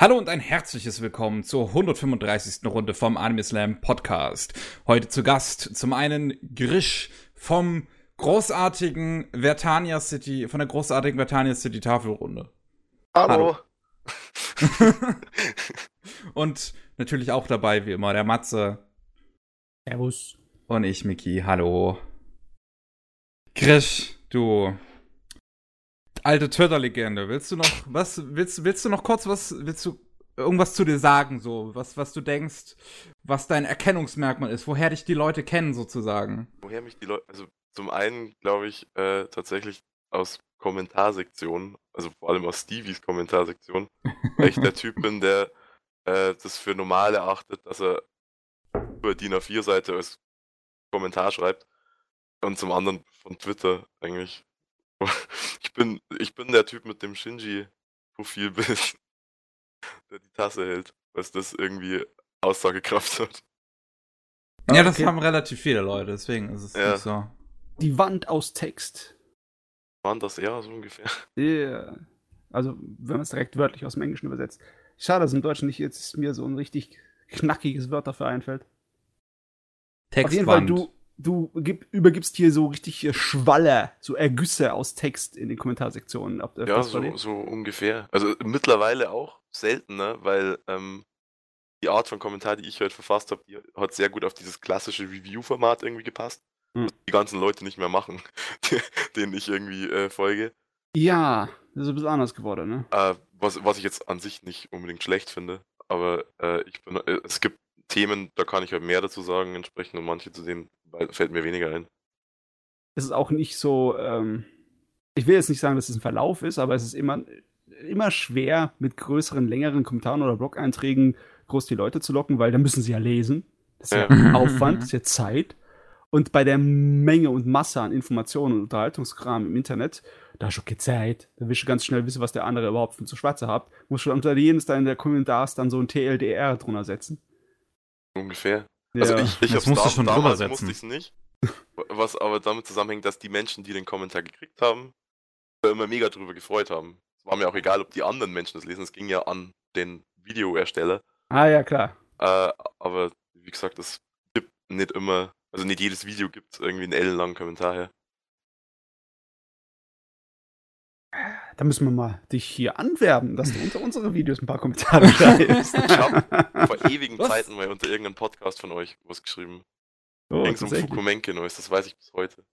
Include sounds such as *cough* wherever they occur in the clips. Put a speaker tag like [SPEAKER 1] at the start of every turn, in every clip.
[SPEAKER 1] Hallo und ein herzliches Willkommen zur 135. Runde vom Anime Slam Podcast. Heute zu Gast zum einen Grisch vom großartigen Vertania City, von der großartigen Vertania City Tafelrunde.
[SPEAKER 2] Hallo.
[SPEAKER 1] Hallo. *laughs* und natürlich auch dabei, wie immer, der Matze.
[SPEAKER 3] Servus.
[SPEAKER 1] Und ich, Miki. Hallo. Grisch, du alte Twitter-Legende. Willst du noch, was, willst, willst du noch kurz was, willst du irgendwas zu dir sagen, so, was, was du denkst, was dein Erkennungsmerkmal ist, woher dich die Leute kennen, sozusagen?
[SPEAKER 2] Woher mich die Leute, also zum einen glaube ich äh, tatsächlich aus Kommentarsektionen, also vor allem aus Stevies Kommentarsektion, weil ich der Typ bin, der äh, das für normal erachtet, dass er über DIN A4-Seite als Kommentar schreibt. Und zum anderen von Twitter eigentlich. Ich bin, ich bin der Typ mit dem Shinji-Profilbild, *laughs* der die Tasse hält, was das irgendwie Aussagekraft hat.
[SPEAKER 1] Ja, das haben relativ viele Leute, deswegen ist es
[SPEAKER 2] Ja.
[SPEAKER 1] nicht so.
[SPEAKER 3] Die Wand aus Text.
[SPEAKER 2] Waren das ja so ungefähr? *laughs*
[SPEAKER 3] Ja. Also, wenn man es direkt wörtlich aus dem Englischen übersetzt. Schade, dass im Deutschen nicht jetzt mir so ein richtig knackiges Wort dafür einfällt. Auf jeden Fall,
[SPEAKER 1] Textwand.
[SPEAKER 3] du, du gib, übergibst hier so richtig äh, Schwalle, so Ergüsse aus Text in den Kommentarsektionen. Ob,
[SPEAKER 2] Ja,
[SPEAKER 3] das bei
[SPEAKER 2] so, so ungefähr. Also mittlerweile auch seltener, weil ähm, die Art von Kommentar, die ich heute verfasst habe, die hat sehr gut auf dieses klassische Review-Format irgendwie gepasst.
[SPEAKER 3] Hm.
[SPEAKER 2] Was die ganzen Leute nicht mehr machen, *laughs* denen ich irgendwie äh, folge.
[SPEAKER 3] Ja, das ist ein bisschen anders geworden, ne?
[SPEAKER 2] Äh, was, was ich jetzt an sich nicht unbedingt schlecht finde. Aber äh, ich bin, äh, es gibt Themen, da kann ich halt mehr dazu sagen entsprechend und manche zu denen weil- fällt mir weniger ein.
[SPEAKER 3] Es ist auch nicht so, ähm, ich will jetzt nicht sagen, dass es ein Verlauf ist, aber es ist immer, immer schwer, mit größeren, längeren Kommentaren oder Blog-Einträgen groß die Leute zu locken, weil dann müssen sie ja lesen. Das ist ja,
[SPEAKER 1] Ja. *laughs*
[SPEAKER 3] Aufwand, das ist ja *laughs* Zeit. Und bei der Menge und Masse an Informationen und Unterhaltungskram im Internet, da ist schon keine Zeit. Da willst du ganz schnell wissen, was der andere überhaupt für zu schwarze hat. Musst schon unter jenes da in der Kommentars dann so ein TLDR drunter setzen.
[SPEAKER 2] Ungefähr. Also
[SPEAKER 3] Ja.
[SPEAKER 2] ich, ich
[SPEAKER 1] Das du schon
[SPEAKER 2] damals
[SPEAKER 1] drüber
[SPEAKER 2] musste
[SPEAKER 1] setzen.
[SPEAKER 2] ich es nicht. Was aber damit zusammenhängt, dass die Menschen, die den Kommentar gekriegt haben, immer mega drüber gefreut haben. Es war mir auch egal, ob die anderen Menschen das lesen. Es ging ja an den Videoersteller.
[SPEAKER 3] Ah ja, klar.
[SPEAKER 2] Äh, aber wie gesagt, es gibt nicht immer, also nicht jedes Video gibt irgendwie einen ellenlangen Kommentar her.
[SPEAKER 3] Da müssen wir mal dich hier anwerben, dass du unter unsere Videos ein paar Kommentare *laughs* schreibst.
[SPEAKER 2] Ich hab vor ewigen
[SPEAKER 1] Was?
[SPEAKER 2] Zeiten mal unter irgendeinem Podcast von euch was geschrieben.
[SPEAKER 3] Oh,
[SPEAKER 2] Ging um. Fukumenke Neues, das weiß ich bis heute.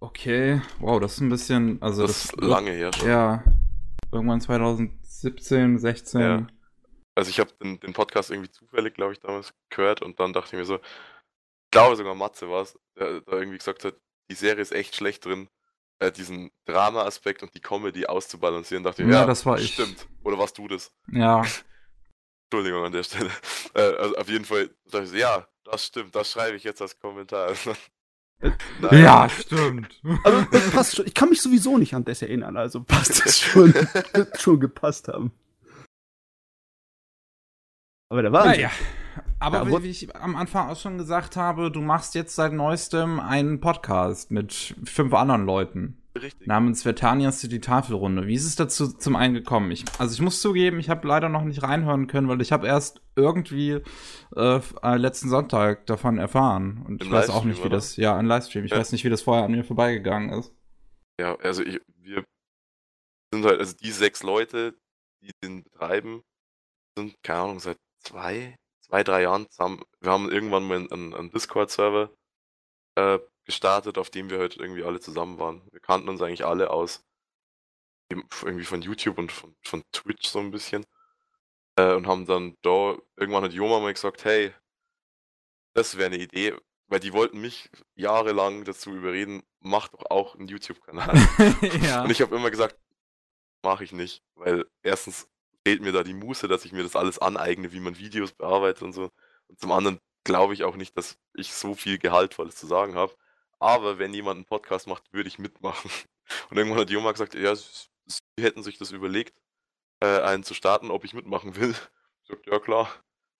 [SPEAKER 1] Okay, wow, das ist ein bisschen, also
[SPEAKER 2] Das
[SPEAKER 1] das,
[SPEAKER 2] ist lange her schon.
[SPEAKER 1] Ja, irgendwann 2017, 16.
[SPEAKER 2] Ja. Also ich habe den, den Podcast irgendwie zufällig, glaube ich, damals gehört und dann dachte ich mir so, ich glaube sogar Matze war es, der da irgendwie gesagt hat, die Serie ist echt schlecht drin, äh, diesen Drama-Aspekt und die Comedy auszubalancieren. Dachte ich,
[SPEAKER 1] Ja,
[SPEAKER 2] ja,
[SPEAKER 1] das war ich.
[SPEAKER 2] Stimmt. Oder warst du das?
[SPEAKER 1] Ja, *laughs*
[SPEAKER 2] Entschuldigung an der Stelle. Äh, also auf jeden Fall dachte ich so, ja, das stimmt, das schreibe ich jetzt als Kommentar. *laughs* Nein.
[SPEAKER 1] ja, stimmt.
[SPEAKER 3] Also, das passt schon. Ich kann mich sowieso nicht an das erinnern, also passt das *laughs* schon. wird schon gepasst haben. Aber der war
[SPEAKER 1] Naja. Aber
[SPEAKER 3] Ja,
[SPEAKER 1] wie, ich am Anfang auch schon gesagt habe, du machst jetzt seit neuestem einen Podcast mit fünf anderen Leuten
[SPEAKER 2] Richtig.
[SPEAKER 1] namens Vertania City Tafelrunde. Wie ist es dazu zum einen gekommen? Ich, also ich muss zugeben, ich habe leider noch nicht reinhören können, weil ich habe erst irgendwie äh, äh, letzten Sonntag davon erfahren und
[SPEAKER 2] Im
[SPEAKER 1] ich weiß auch
[SPEAKER 2] Livestream,
[SPEAKER 1] nicht, wie
[SPEAKER 2] oder?
[SPEAKER 1] das ja ein Livestream. Ich
[SPEAKER 2] Ja.
[SPEAKER 1] weiß nicht, wie das vorher an mir vorbeigegangen ist.
[SPEAKER 2] Ja, also ich, wir sind halt, also die sechs Leute, die den betreiben, sind, keine Ahnung, seit zwei, zwei, drei Jahren zusammen. Wir haben irgendwann mal einen, einen Discord-Server äh, gestartet, auf dem wir halt irgendwie alle zusammen waren. Wir kannten uns eigentlich alle aus irgendwie von YouTube und von, von Twitch so ein bisschen. Äh, und haben dann da, irgendwann hat Joma mal gesagt, hey, das wäre eine Idee, weil die wollten mich jahrelang dazu überreden, mach doch auch einen YouTube-Kanal. *laughs*
[SPEAKER 1] ja.
[SPEAKER 2] Und ich habe immer gesagt, mache ich nicht, weil erstens fehlt mir da die Muße, dass ich mir das alles aneigne, wie man Videos bearbeitet und so. Und zum anderen glaube ich auch nicht, dass ich so viel Gehaltvolles zu sagen habe. Aber wenn jemand einen Podcast macht, würde ich mitmachen. *laughs* Und irgendwann hat Joma gesagt, ja, sie hätten sich das überlegt, äh, einen zu starten, ob ich mitmachen will. *laughs* Ich sagte, ja klar.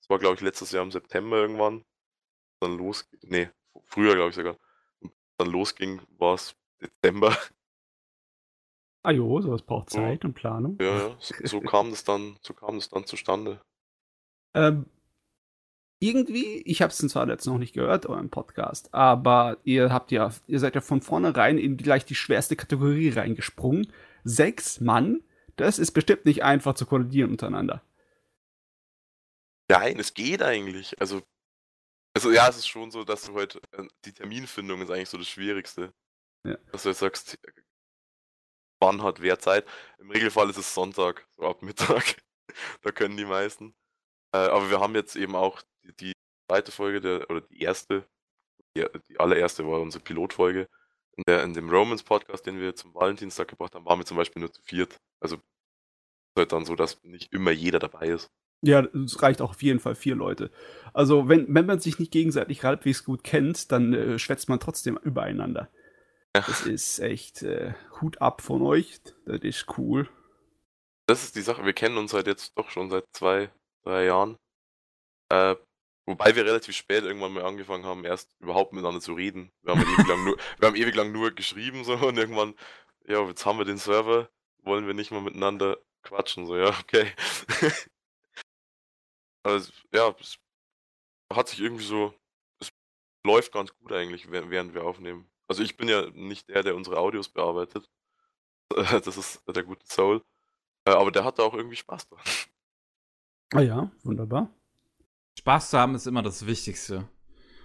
[SPEAKER 2] Das war, glaube ich, letztes Jahr im September irgendwann. Dann los, nee, früher, glaube ich sogar. Und dann losging, war es Dezember. *laughs*
[SPEAKER 3] Ah jo, sowas braucht Zeit und Planung.
[SPEAKER 2] Ja, ja. *laughs* So, so kam das dann, so kam das dann zustande.
[SPEAKER 3] Ähm, irgendwie, ich habe es zwar jetzt noch nicht gehört, euren Podcast, aber ihr habt ja, ihr seid ja von vornherein in gleich die schwerste Kategorie reingesprungen. Sechs Mann, das ist bestimmt nicht einfach zu kollidieren untereinander.
[SPEAKER 2] Nein, es geht eigentlich. Also, also ja, es ist schon so, dass du heute äh, die Terminfindung ist eigentlich so das Schwierigste.
[SPEAKER 3] Ja.
[SPEAKER 2] Dass du jetzt sagst, wann hat wer Zeit. Im Regelfall ist es Sonntag, so ab Mittag. *laughs* da können die meisten. Äh, aber wir haben jetzt eben auch die, die zweite Folge, der, oder die erste, die, die allererste war unsere Pilotfolge. In, der, in dem Romans Podcast, den wir zum Valentinstag gebracht haben, waren wir zum Beispiel nur zu viert. Also ist halt dann so, dass nicht immer jeder dabei ist.
[SPEAKER 3] Ja, es reicht auch auf jeden Fall vier Leute. Also, wenn, wenn man sich nicht gegenseitig halbwegs gut kennt, dann äh, schwätzt man trotzdem übereinander.
[SPEAKER 2] Ja.
[SPEAKER 3] Das ist echt äh, Hut ab von euch. Das ist cool.
[SPEAKER 2] Das ist die Sache, wir kennen uns halt jetzt doch schon seit zwei, drei Jahren. Äh, wobei wir relativ spät irgendwann mal angefangen haben, erst überhaupt miteinander zu reden. Wir haben, halt ewig, lang nur, wir haben ewig lang nur geschrieben so und irgendwann, ja, jetzt haben wir den Server, wollen wir nicht mal miteinander quatschen, so, ja, okay. *laughs* also, ja, es hat sich irgendwie so, es läuft ganz gut eigentlich, wäh- während wir aufnehmen. Also ich bin ja nicht der, der unsere Audios bearbeitet. *laughs* Das ist der gute Soul. Äh, Aber der hat da auch irgendwie Spaß dran.
[SPEAKER 3] Ah ja, wunderbar.
[SPEAKER 1] Spaß zu haben ist immer das Wichtigste.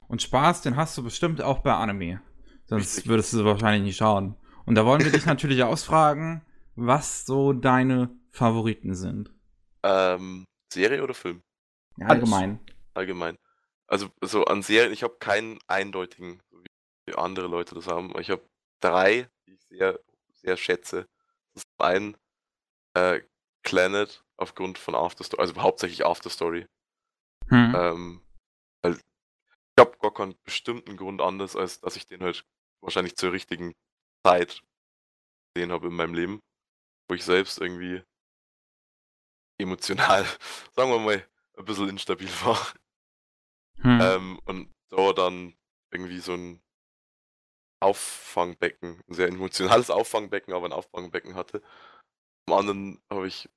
[SPEAKER 1] Und Spaß, den hast du bestimmt auch bei Anime. Sonst
[SPEAKER 2] Richtig.
[SPEAKER 1] würdest du wahrscheinlich nicht schauen. Und da wollen wir dich *laughs* natürlich ausfragen, was so deine Favoriten sind.
[SPEAKER 2] Ähm, Serie oder Film?
[SPEAKER 1] Ja, allgemein.
[SPEAKER 2] Allgemein. Also so an Serien, ich habe keinen eindeutigen, wie andere Leute das haben. Ich habe drei, die ich sehr, sehr schätze. Das ist einen äh, Planet aufgrund von Afterstory, also hauptsächlich Afterstory.
[SPEAKER 1] Hm.
[SPEAKER 2] Ähm, weil ich habe gar keinen bestimmten Grund anders, als dass ich den halt wahrscheinlich zur richtigen Zeit gesehen habe in meinem Leben, wo ich selbst irgendwie emotional, *laughs* sagen wir mal, ein bisschen instabil war.
[SPEAKER 1] Hm.
[SPEAKER 2] Ähm, und da dann irgendwie so ein Auffangbecken, ein sehr emotionales *laughs* Auffangbecken, aber ein Auffangbecken hatte. Zum anderen habe ich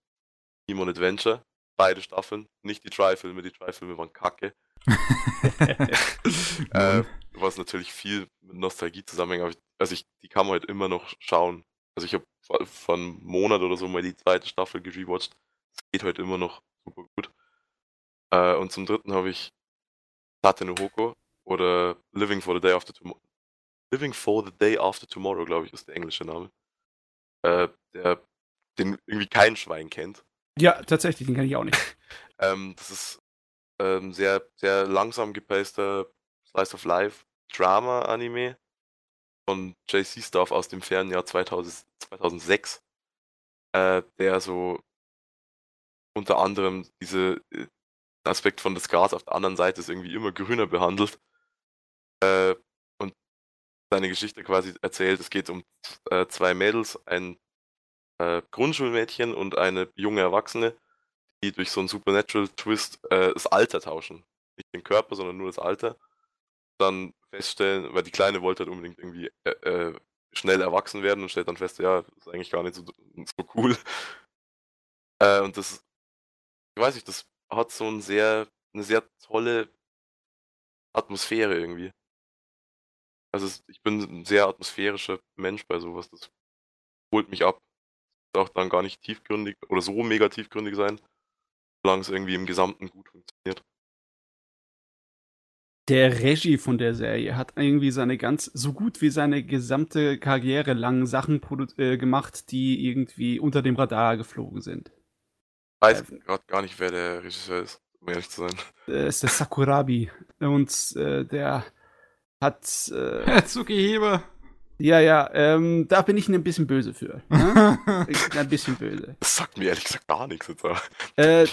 [SPEAKER 2] Demon Adventure, beide Staffeln, nicht die Try-Filme, die Try-Filme waren kacke. *laughs* *laughs* Äh, was natürlich viel mit Nostalgie zusammenhängt, aber ich, also ich, die kann man halt immer noch schauen. Also ich habe vor, vor einem Monat oder so mal die zweite Staffel gerewatcht. Es geht halt immer noch super gut. Äh, und zum dritten habe ich Tate no Hoko oder Living for the Day After Tomorrow. Living for the Day After Tomorrow, glaube ich, ist der englische Name. Äh, der, den irgendwie kein Schwein kennt.
[SPEAKER 3] Ja, tatsächlich, den kenne ich auch nicht. *laughs*
[SPEAKER 2] Ähm, das ist ähm, sehr, sehr langsam gepaster Slice of Life Drama Anime von JC Staff aus dem fernen Jahr 2000, 2006, äh, der so unter anderem diese äh, Aspekt von das Gras auf der anderen Seite ist irgendwie immer grüner behandelt äh, seine Geschichte quasi erzählt. Es geht um äh, zwei Mädels, ein äh, Grundschulmädchen und eine junge Erwachsene, die durch so einen Supernatural Twist äh, das Alter tauschen. Nicht den Körper, sondern nur das Alter. Dann feststellen, weil die Kleine wollte halt unbedingt irgendwie äh, äh, schnell erwachsen werden und stellt dann fest, ja, ist eigentlich gar nicht so, so cool. *laughs* Äh, und das, ich weiß nicht, das hat so ein sehr, eine sehr tolle Atmosphäre irgendwie. Also es, ich bin ein sehr atmosphärischer Mensch bei sowas. Das holt mich ab. Auch dann gar nicht tiefgründig oder so mega tiefgründig sein, solange es irgendwie im Gesamten gut funktioniert.
[SPEAKER 3] Der Regie von der Serie hat irgendwie seine ganz, so gut wie seine gesamte Karriere lang Sachen äh, gemacht, die irgendwie unter dem Radar geflogen sind.
[SPEAKER 2] Ich weiß gerade gar nicht, wer der Regisseur ist, um ehrlich zu sein.
[SPEAKER 3] Äh, ist der Sakurabi. Und äh, der hat, äh, *laughs*
[SPEAKER 1] Herr Tsukihebe.
[SPEAKER 3] ja, ja, ähm, da bin ich ein bisschen böse für. Ne? *laughs* Ich bin ein bisschen böse.
[SPEAKER 2] Das sagt mir ehrlich gesagt gar nichts jetzt. *laughs*
[SPEAKER 3] Äh,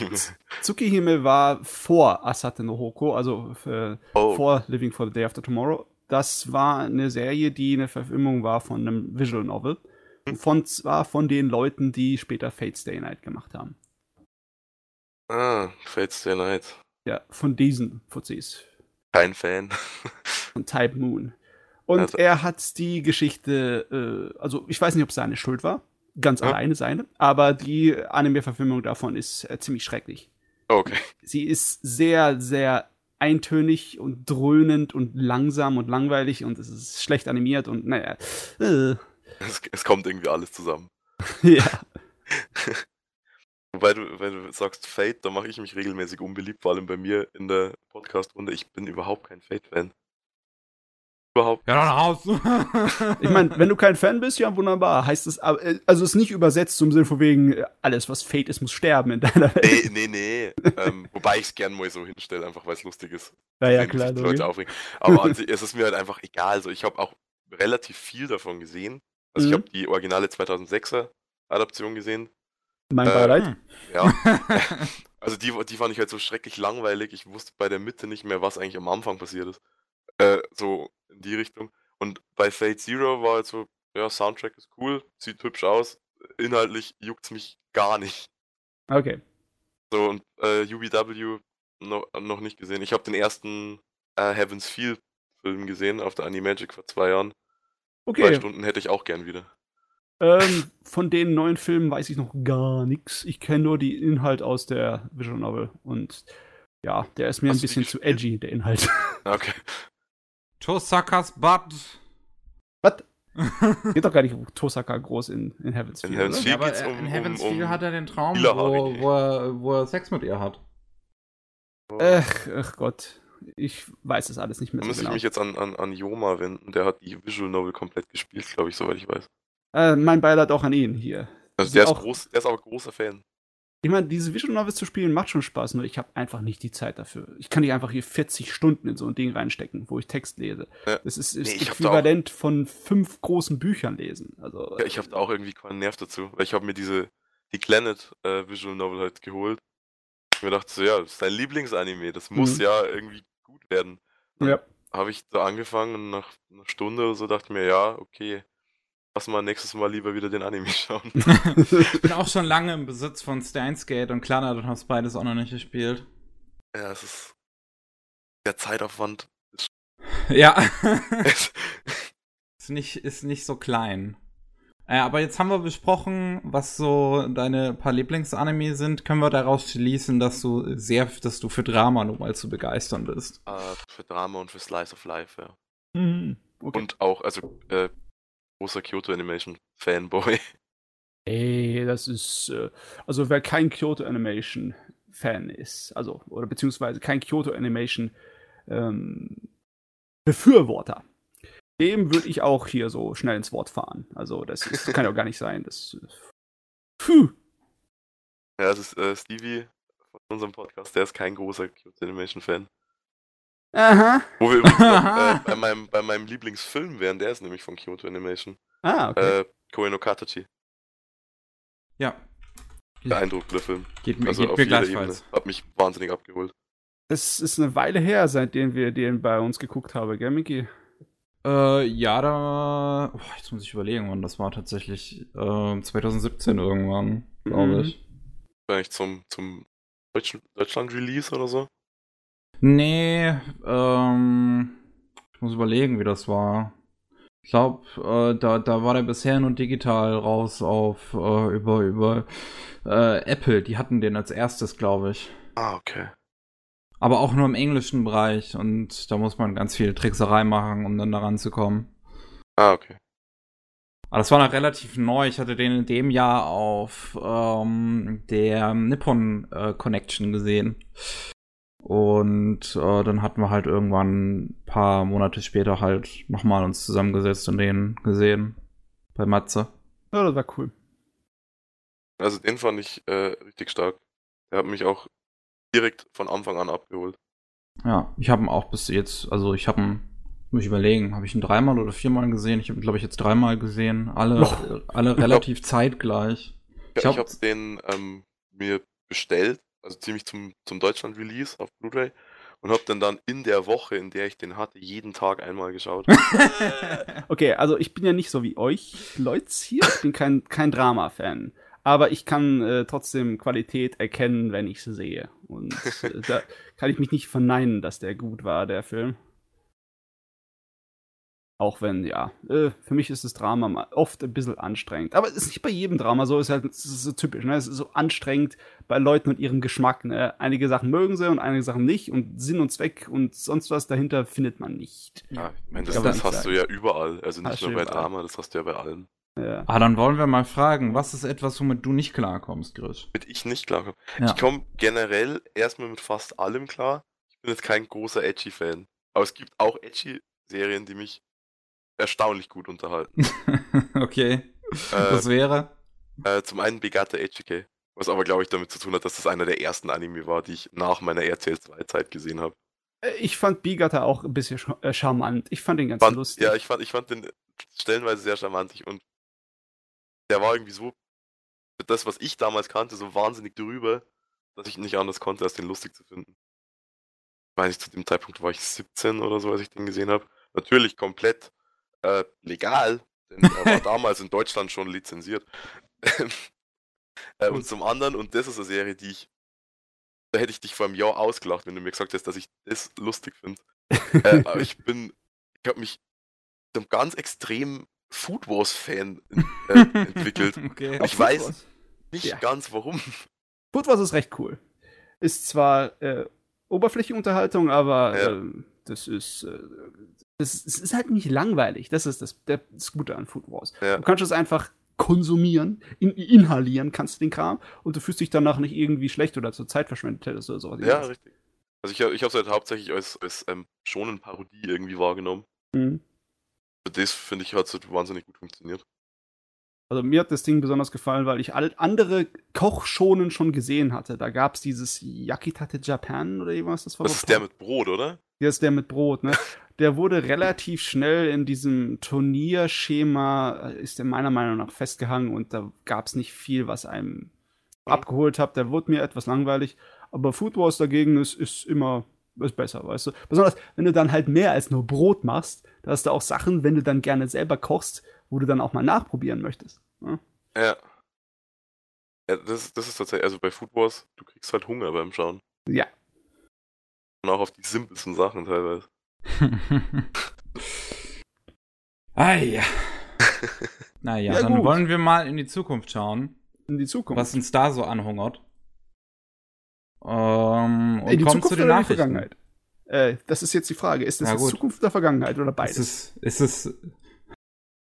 [SPEAKER 3] Tsukihime war vor Asate no Hoko, also äh,
[SPEAKER 2] Oh.
[SPEAKER 3] vor Living for the Day After Tomorrow. Das war eine Serie, die eine Verfilmung war von einem Visual Novel. Von zwar von den Leuten, die später Fate Stay Night gemacht haben.
[SPEAKER 2] Ah, Fate Stay Night.
[SPEAKER 3] Ja, von diesen Fuzis.
[SPEAKER 2] Kein Fan. *laughs*
[SPEAKER 3] Von Type Moon. Und
[SPEAKER 2] Also-
[SPEAKER 3] er hat die Geschichte, äh, also ich weiß nicht, ob es seine Schuld war. ganz
[SPEAKER 2] Ja.
[SPEAKER 3] alleine seine, aber die Anime-Verfilmung davon ist äh, ziemlich schrecklich.
[SPEAKER 2] Okay.
[SPEAKER 3] Sie ist sehr, sehr eintönig und dröhnend und langsam und langweilig und es ist schlecht animiert und naja. Äh,
[SPEAKER 2] Es, es kommt irgendwie alles zusammen. *laughs*
[SPEAKER 3] ja. *laughs*
[SPEAKER 2] Wobei du, wenn du sagst Fate, da mache ich mich regelmäßig unbeliebt, vor allem bei mir in der Podcast-Runde. Ich bin überhaupt kein Fate-Fan. Überhaupt.
[SPEAKER 1] Ja, dann raus. *laughs*
[SPEAKER 3] Ich meine, wenn du kein Fan bist, ja, wunderbar. Heißt es, aber, äh, also es ist nicht übersetzt zum Sinne von wegen, äh, alles, was Fate ist, muss sterben in deiner Welt.
[SPEAKER 2] Nee, nee, nee. ähm, wobei ich es gern mal so hinstelle, einfach weil es lustig ist.
[SPEAKER 3] Ja, ja, klar.
[SPEAKER 2] sich. Leute aufregen. Aber *laughs* sich, es ist mir halt einfach egal. So, ich habe auch relativ viel davon gesehen. Also ich
[SPEAKER 3] Mhm.
[SPEAKER 2] habe die originale 2006er Adaption gesehen.
[SPEAKER 3] Mein
[SPEAKER 2] Äh,
[SPEAKER 3] Beileid.
[SPEAKER 2] Ja. *laughs* *laughs* also die, die fand ich halt so schrecklich langweilig. Ich wusste bei der Mitte nicht mehr, was eigentlich am Anfang passiert ist. Äh, so in die Richtung. Und bei Fate Zero war halt so, ja, Soundtrack ist cool, sieht hübsch aus. Inhaltlich juckt's mich gar nicht.
[SPEAKER 3] Okay.
[SPEAKER 2] So, und äh, UBW noch, noch nicht gesehen. Ich habe den ersten äh, Heaven's Feel Film gesehen auf der Animagic vor zwei Jahren. Zwei
[SPEAKER 3] Okay.
[SPEAKER 2] Stunden hätte ich auch gern wieder.
[SPEAKER 3] Ähm, von den neuen Filmen weiß ich noch gar nichts. Ich kenne nur die Inhalt aus der Visual Novel und ja, der ist mir
[SPEAKER 2] Hast
[SPEAKER 3] ein bisschen zu edgy, der Inhalt. *laughs*
[SPEAKER 2] Okay.
[SPEAKER 1] Tosakas Butt.
[SPEAKER 3] Was? *laughs* Geht doch gar nicht um Tosaka groß in, in Heaven's
[SPEAKER 2] In
[SPEAKER 3] Feel,
[SPEAKER 2] Heaven's
[SPEAKER 3] oder?
[SPEAKER 2] Feel
[SPEAKER 1] Ja, aber
[SPEAKER 2] geht's um-
[SPEAKER 1] in
[SPEAKER 2] um-
[SPEAKER 1] Heaven's
[SPEAKER 2] um
[SPEAKER 1] Feel hat er den Traum, wo, wo, er, wo er Sex mit ihr hat.
[SPEAKER 3] Ach, ach Gott. Ich weiß das alles nicht mehr
[SPEAKER 2] Da
[SPEAKER 3] so
[SPEAKER 2] müsste ich
[SPEAKER 3] genau.
[SPEAKER 2] mich jetzt an, an, an Joma wenden. Der hat die Visual Novel komplett gespielt, glaube ich, soweit ich weiß.
[SPEAKER 3] Äh, mein Beileid auch an ihn hier.
[SPEAKER 2] Also der ist,
[SPEAKER 3] auch-
[SPEAKER 2] groß, der ist aber großer Fan.
[SPEAKER 3] Ich meine, diese Visual Novels zu spielen macht schon Spaß, nur ich habe einfach nicht die Zeit dafür. Ich kann nicht einfach hier 40 Stunden in so ein Ding reinstecken, wo ich Text lese.
[SPEAKER 2] Ja.
[SPEAKER 3] Das ist,
[SPEAKER 2] Nee,
[SPEAKER 3] ist
[SPEAKER 2] auch-
[SPEAKER 3] äquivalent von fünf großen Büchern lesen. Also,
[SPEAKER 2] Ja, ich habe da auch irgendwie keinen Nerv dazu, weil ich habe mir diese die Planet äh, Visual Novel halt geholt. Ich mir dachte so, ja, das ist dein Lieblingsanime, das muss
[SPEAKER 3] Mhm.
[SPEAKER 2] ja irgendwie gut werden. Dann
[SPEAKER 3] Ja.
[SPEAKER 2] Habe ich da angefangen und nach einer Stunde oder so dachte ich mir, ja, okay, lass mal nächstes Mal lieber wieder den Anime *laughs* schauen.
[SPEAKER 1] Ich bin *laughs* auch schon lange im Besitz von Steins Gate und Clannad und hab's beides auch noch nicht gespielt.
[SPEAKER 2] ja, es ist der Zeitaufwand *laughs*
[SPEAKER 1] Ja.
[SPEAKER 2] ist
[SPEAKER 1] ist, nicht, ist nicht so klein. Äh, aber jetzt haben wir besprochen, was so deine paar Lieblingsanime sind. Können wir daraus schließen, dass du sehr, dass du für Drama nun mal zu begeistern bist.
[SPEAKER 2] äh, für Drama und für Slice of Life, ja.
[SPEAKER 3] Mhm. Okay.
[SPEAKER 2] Und auch, also, äh, großer Kyoto Animation Fanboy. *laughs*
[SPEAKER 3] Ey, das ist, äh, also wer kein Kyoto Animation Fan ist, also, oder beziehungsweise kein Kyoto Animation ähm, Befürworter, dem würde ich auch hier so schnell ins Wort fahren. Also, das, ist, das kann ja auch gar nicht sein. Das, puh.
[SPEAKER 2] Ja, das ist äh, Stevie von unserem Podcast, der ist kein großer Kyoto Animation Fan.
[SPEAKER 3] Aha.
[SPEAKER 2] Wo wir übrigens *laughs* äh, bei, meinem, bei meinem Lieblingsfilm wären, der ist nämlich von Kyoto Animation.
[SPEAKER 3] Ah, okay.
[SPEAKER 2] Äh, Koe no Katachi.
[SPEAKER 1] Ja.
[SPEAKER 2] Beeindruckender Film.
[SPEAKER 1] Geht mir,
[SPEAKER 2] Also
[SPEAKER 1] geht
[SPEAKER 2] auf
[SPEAKER 1] mir
[SPEAKER 2] jeder
[SPEAKER 1] gleichfalls.
[SPEAKER 2] Ebene. Hat mich wahnsinnig abgeholt.
[SPEAKER 3] Es ist eine Weile her, seitdem wir den bei uns geguckt haben, gell, Micky?
[SPEAKER 1] Äh, ja, da. Oh, jetzt muss ich überlegen, wann das war tatsächlich. Äh, 2017 irgendwann, glaube
[SPEAKER 3] Mhm.
[SPEAKER 1] ich.
[SPEAKER 2] Wahrscheinlich zum, zum Deutschen, Deutschland-Release oder so.
[SPEAKER 1] Nee, ähm. Ich muss überlegen, wie das war. Ich glaube, äh, da, da war der bisher nur digital raus auf äh, über, über äh, Apple. Die hatten den als erstes, glaube ich.
[SPEAKER 2] Ah, okay.
[SPEAKER 1] Aber auch nur im englischen Bereich und da muss man ganz viel Trickserei machen, um dann da ranzukommen.
[SPEAKER 2] Ah, okay.
[SPEAKER 1] Aber das war noch relativ neu. Ich hatte den in dem Jahr auf ähm, der Nippon äh, Connection gesehen. Und äh, dann hatten wir halt irgendwann ein paar Monate später halt nochmal uns zusammengesetzt und den gesehen. Bei Matze.
[SPEAKER 3] Ja, das war cool.
[SPEAKER 2] Also den fand ich äh, richtig stark. Der hat mich auch direkt von Anfang an abgeholt.
[SPEAKER 1] Ja, ich habe ihn auch bis jetzt, also ich habe ihn, muss ich überlegen, habe ich ihn dreimal oder viermal gesehen? Ich habe ihn, glaube ich, jetzt dreimal gesehen. Alle,
[SPEAKER 3] Boah.
[SPEAKER 1] alle relativ zeitgleich.
[SPEAKER 2] Ich,
[SPEAKER 1] Ich
[SPEAKER 2] ich
[SPEAKER 1] hab-
[SPEAKER 2] habe den ähm, mir bestellt, also ziemlich zum, zum Deutschland-Release auf Blu-ray und habe dann dann in der Woche, in der ich den hatte, jeden Tag einmal geschaut. *laughs*
[SPEAKER 3] Okay, also ich bin ja nicht so wie euch, Leute hier. Ich bin kein, kein Drama-Fan. Aber ich kann äh, trotzdem Qualität erkennen, wenn ich sie sehe. Und äh, da kann ich mich nicht verneinen, dass der gut war, der Film. Auch wenn, ja, äh, für mich ist das Drama oft ein bisschen anstrengend. Aber es ist nicht bei jedem Drama so, es ist halt es ist so typisch, ne? Es ist so anstrengend bei Leuten und ihrem Geschmack, ne? Einige Sachen mögen sie und einige Sachen nicht und Sinn und Zweck und sonst was dahinter findet man nicht.
[SPEAKER 2] Ja, ich meine, das,
[SPEAKER 3] man
[SPEAKER 2] das hast du
[SPEAKER 3] sagen.
[SPEAKER 2] ja überall. Also nicht
[SPEAKER 3] Hast
[SPEAKER 2] nur
[SPEAKER 3] du
[SPEAKER 2] bei
[SPEAKER 3] überall.
[SPEAKER 2] Drama, das hast du ja bei allem.
[SPEAKER 3] Ja.
[SPEAKER 1] Ah, dann wollen wir mal fragen, was ist etwas, womit du nicht klarkommst, Grisch?
[SPEAKER 2] Mit ich nicht klarkomme.
[SPEAKER 1] Ja.
[SPEAKER 2] Ich komme generell erstmal mit fast allem klar. Ich bin jetzt kein großer Edgy-Fan. Aber es gibt auch Edgy-Serien, die mich erstaunlich gut unterhalten. *laughs*
[SPEAKER 1] okay.
[SPEAKER 2] äh,
[SPEAKER 1] Das wäre.
[SPEAKER 2] äh, zum einen Begata HK, was aber glaube ich damit zu tun hat, dass das einer der ersten Anime war, die ich nach meiner RTL 2-Zeit gesehen habe.
[SPEAKER 3] Äh, Ich fand Bigata auch ein bisschen sch- äh, charmant. Ich fand den ganz
[SPEAKER 2] Fand,
[SPEAKER 3] lustig.
[SPEAKER 2] ja, ich fand, ich fand den stellenweise sehr charmantig und der war irgendwie so, für das, was ich damals kannte, so wahnsinnig drüber, dass ich nicht anders konnte, als den lustig zu finden. Ich weiß nicht, zu dem Zeitpunkt war ich 17 oder so, als ich den gesehen habe. Natürlich komplett äh, legal, denn er war *laughs* damals in Deutschland schon lizenziert. äh, und zum anderen, und das ist eine Serie, die ich, da hätte ich dich vor einem Jahr ausgelacht, wenn du mir gesagt hast, dass ich das lustig finde. äh, *laughs* aber ich bin, ich habe mich zum ganz extrem Food Wars Fan äh, entwickelt. *laughs*
[SPEAKER 1] Okay.
[SPEAKER 2] Ich
[SPEAKER 3] Food
[SPEAKER 2] weiß
[SPEAKER 3] Wars.
[SPEAKER 2] Nicht
[SPEAKER 3] Ja.
[SPEAKER 2] ganz warum.
[SPEAKER 3] Food Wars ist recht cool. Ist zwar äh, Oberflächenunterhaltung, aber
[SPEAKER 2] Ja.
[SPEAKER 3] ähm, das ist äh, es ist halt nicht langweilig. Das ist das, der, das Gute an Food Wars.
[SPEAKER 2] Ja.
[SPEAKER 3] Du kannst es einfach konsumieren, in, inhalieren kannst du den Kram und du fühlst dich danach nicht irgendwie schlecht oder zur Zeit verschwendet hättest oder so.
[SPEAKER 2] Ja, richtig. Also ich, ich habe es halt hauptsächlich als, als ähm, schonen Parodie irgendwie wahrgenommen.
[SPEAKER 3] Mhm.
[SPEAKER 2] Für das, finde ich, hat es halt wahnsinnig gut funktioniert.
[SPEAKER 3] Also mir hat das Ding besonders gefallen, weil ich alle andere Kochschonen schon gesehen hatte. Da gab es dieses Yakitate Japan oder irgendwas, das war
[SPEAKER 2] Das ist der mit Brot, oder?
[SPEAKER 3] Der ist der mit Brot, ne? Der wurde relativ schnell in diesem Turnierschema, äh, ist der meiner Meinung nach festgehangen und da gab es nicht viel, was einem abgeholt hat. Der wurde mir etwas langweilig. Aber Food Wars dagegen ist, ist immer ist besser, weißt du? Besonders, wenn du dann halt mehr als nur Brot machst, da hast du auch Sachen, wenn du dann gerne selber kochst, wo du dann auch mal nachprobieren möchtest. Ne?
[SPEAKER 2] Ja. Ja, das, das ist tatsächlich, also bei Food Wars, du kriegst halt Hunger beim Schauen.
[SPEAKER 3] Ja.
[SPEAKER 2] Und auch auf die simpelsten Sachen teilweise. *laughs*
[SPEAKER 1] ah *laughs* ja. Naja,
[SPEAKER 3] Ja,
[SPEAKER 1] dann
[SPEAKER 3] gut.
[SPEAKER 1] wollen wir mal in die Zukunft schauen,
[SPEAKER 3] In die Zukunft.
[SPEAKER 1] was uns da so anhungert. Ähm, und
[SPEAKER 3] in die
[SPEAKER 1] kommen
[SPEAKER 3] Zukunft
[SPEAKER 1] zu den
[SPEAKER 3] oder in die
[SPEAKER 1] Nachrichten.
[SPEAKER 3] Vergangenheit? Äh, das ist jetzt die Frage. Ist das
[SPEAKER 1] Ja.
[SPEAKER 3] Zukunft oder Vergangenheit oder beides?
[SPEAKER 1] Es ist, es ist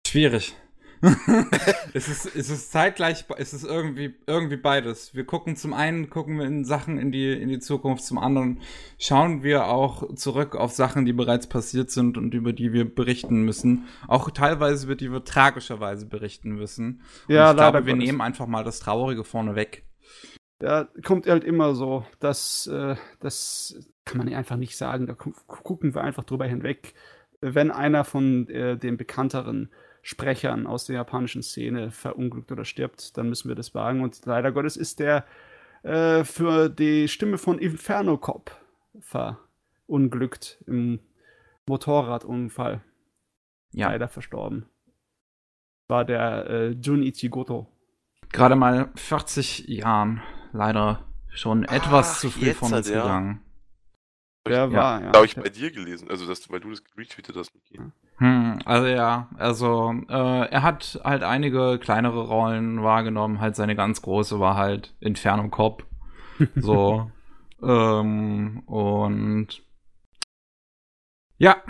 [SPEAKER 1] schwierig. *laughs* es ist, es ist zeitgleich, es ist irgendwie, irgendwie beides. Wir gucken zum einen, gucken wir in Sachen in die, in die Zukunft, zum anderen schauen wir auch zurück auf Sachen, die bereits passiert sind und über die wir berichten müssen. Auch teilweise über die wir tragischerweise berichten müssen. Und
[SPEAKER 3] ja,
[SPEAKER 1] ich glaube, wir nehmen einfach mal das Traurige vorne weg.
[SPEAKER 3] Ja, kommt halt immer so. Das, äh, das kann man einfach nicht sagen. Da gu gucken wir einfach drüber hinweg. Wenn einer von äh, den bekannteren Sprechern aus der japanischen Szene verunglückt oder stirbt, dann müssen wir das wagen. Und leider Gottes ist der äh, für die Stimme von Inferno Cop verunglückt im Motorradunfall.
[SPEAKER 1] Ja,
[SPEAKER 3] Leider verstorben. War der äh, Junichi Goto.
[SPEAKER 1] gerade mal 40 Jahren leider schon etwas
[SPEAKER 2] Ach,
[SPEAKER 1] zu früh
[SPEAKER 2] jetzt
[SPEAKER 1] von uns
[SPEAKER 2] ja.
[SPEAKER 1] gegangen.
[SPEAKER 3] Der
[SPEAKER 1] Ja.
[SPEAKER 3] war, ja.
[SPEAKER 2] Da habe ich bei dir gelesen, also dass, weil du das retweetet hast, Miki.
[SPEAKER 1] Hm, also ja, also äh, er hat halt einige kleinere Rollen wahrgenommen, halt seine ganz große war halt Inferno Cop. *laughs* So. ähm, und ja,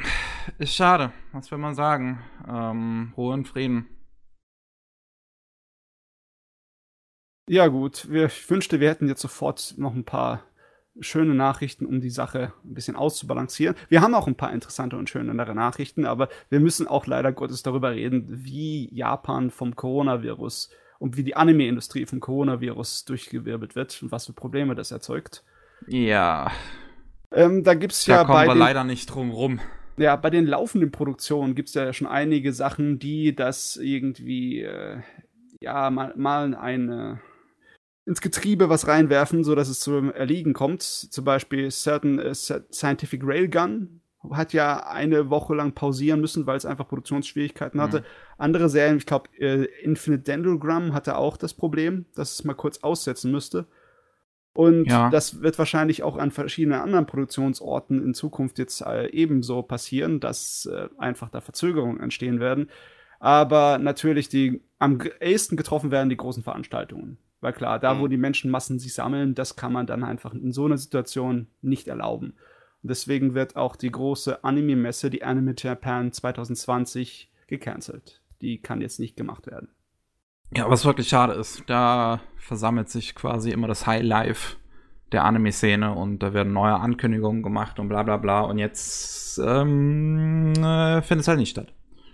[SPEAKER 1] ist schade. Was will man sagen? Ähm, Ruhe und Frieden.
[SPEAKER 3] Ja, gut. Wir, ich wünschte, wir hätten jetzt sofort noch ein paar schöne Nachrichten, um die Sache ein bisschen auszubalancieren. Wir haben auch ein paar interessante und schönere Nachrichten, aber wir müssen auch leider Gottes darüber reden, wie Japan vom Coronavirus und wie die Anime-Industrie vom Coronavirus durchgewirbelt wird und was für Probleme das erzeugt.
[SPEAKER 1] Ja,
[SPEAKER 3] Ähm, da gibt's
[SPEAKER 1] da
[SPEAKER 3] ja
[SPEAKER 1] kommen
[SPEAKER 3] bei
[SPEAKER 1] wir
[SPEAKER 3] den,
[SPEAKER 1] leider nicht drum rum.
[SPEAKER 3] ja, bei den laufenden Produktionen gibt's ja schon einige Sachen, die das irgendwie, äh, ja, mal, mal eine ins Getriebe was reinwerfen, so dass es zum Erliegen kommt. Zum Beispiel Certain äh, Scientific Railgun hat ja eine Woche lang pausieren müssen, weil es einfach Produktionsschwierigkeiten hatte.
[SPEAKER 1] Mhm.
[SPEAKER 3] Andere Serien, ich glaube, äh, Infinite Dendrogram hatte auch das Problem, dass es mal kurz aussetzen müsste. Und
[SPEAKER 1] Ja.
[SPEAKER 3] das wird wahrscheinlich auch an verschiedenen anderen Produktionsorten in Zukunft jetzt äh, ebenso passieren, dass äh, einfach da Verzögerungen entstehen werden. Aber natürlich die am ehesten getroffen werden die großen Veranstaltungen. Weil klar, da wo
[SPEAKER 2] Mhm.
[SPEAKER 3] die Menschenmassen sich sammeln, das kann man dann einfach in so einer Situation nicht erlauben. Und deswegen wird auch die große Anime-Messe, die Anime Japan 2020, gecancelt. Die kann jetzt nicht gemacht werden.
[SPEAKER 1] Ja, was wirklich schade ist, da versammelt sich quasi immer das High Life der Anime-Szene und da werden neue Ankündigungen gemacht und bla bla bla und jetzt ähm, äh, findet es halt nicht statt.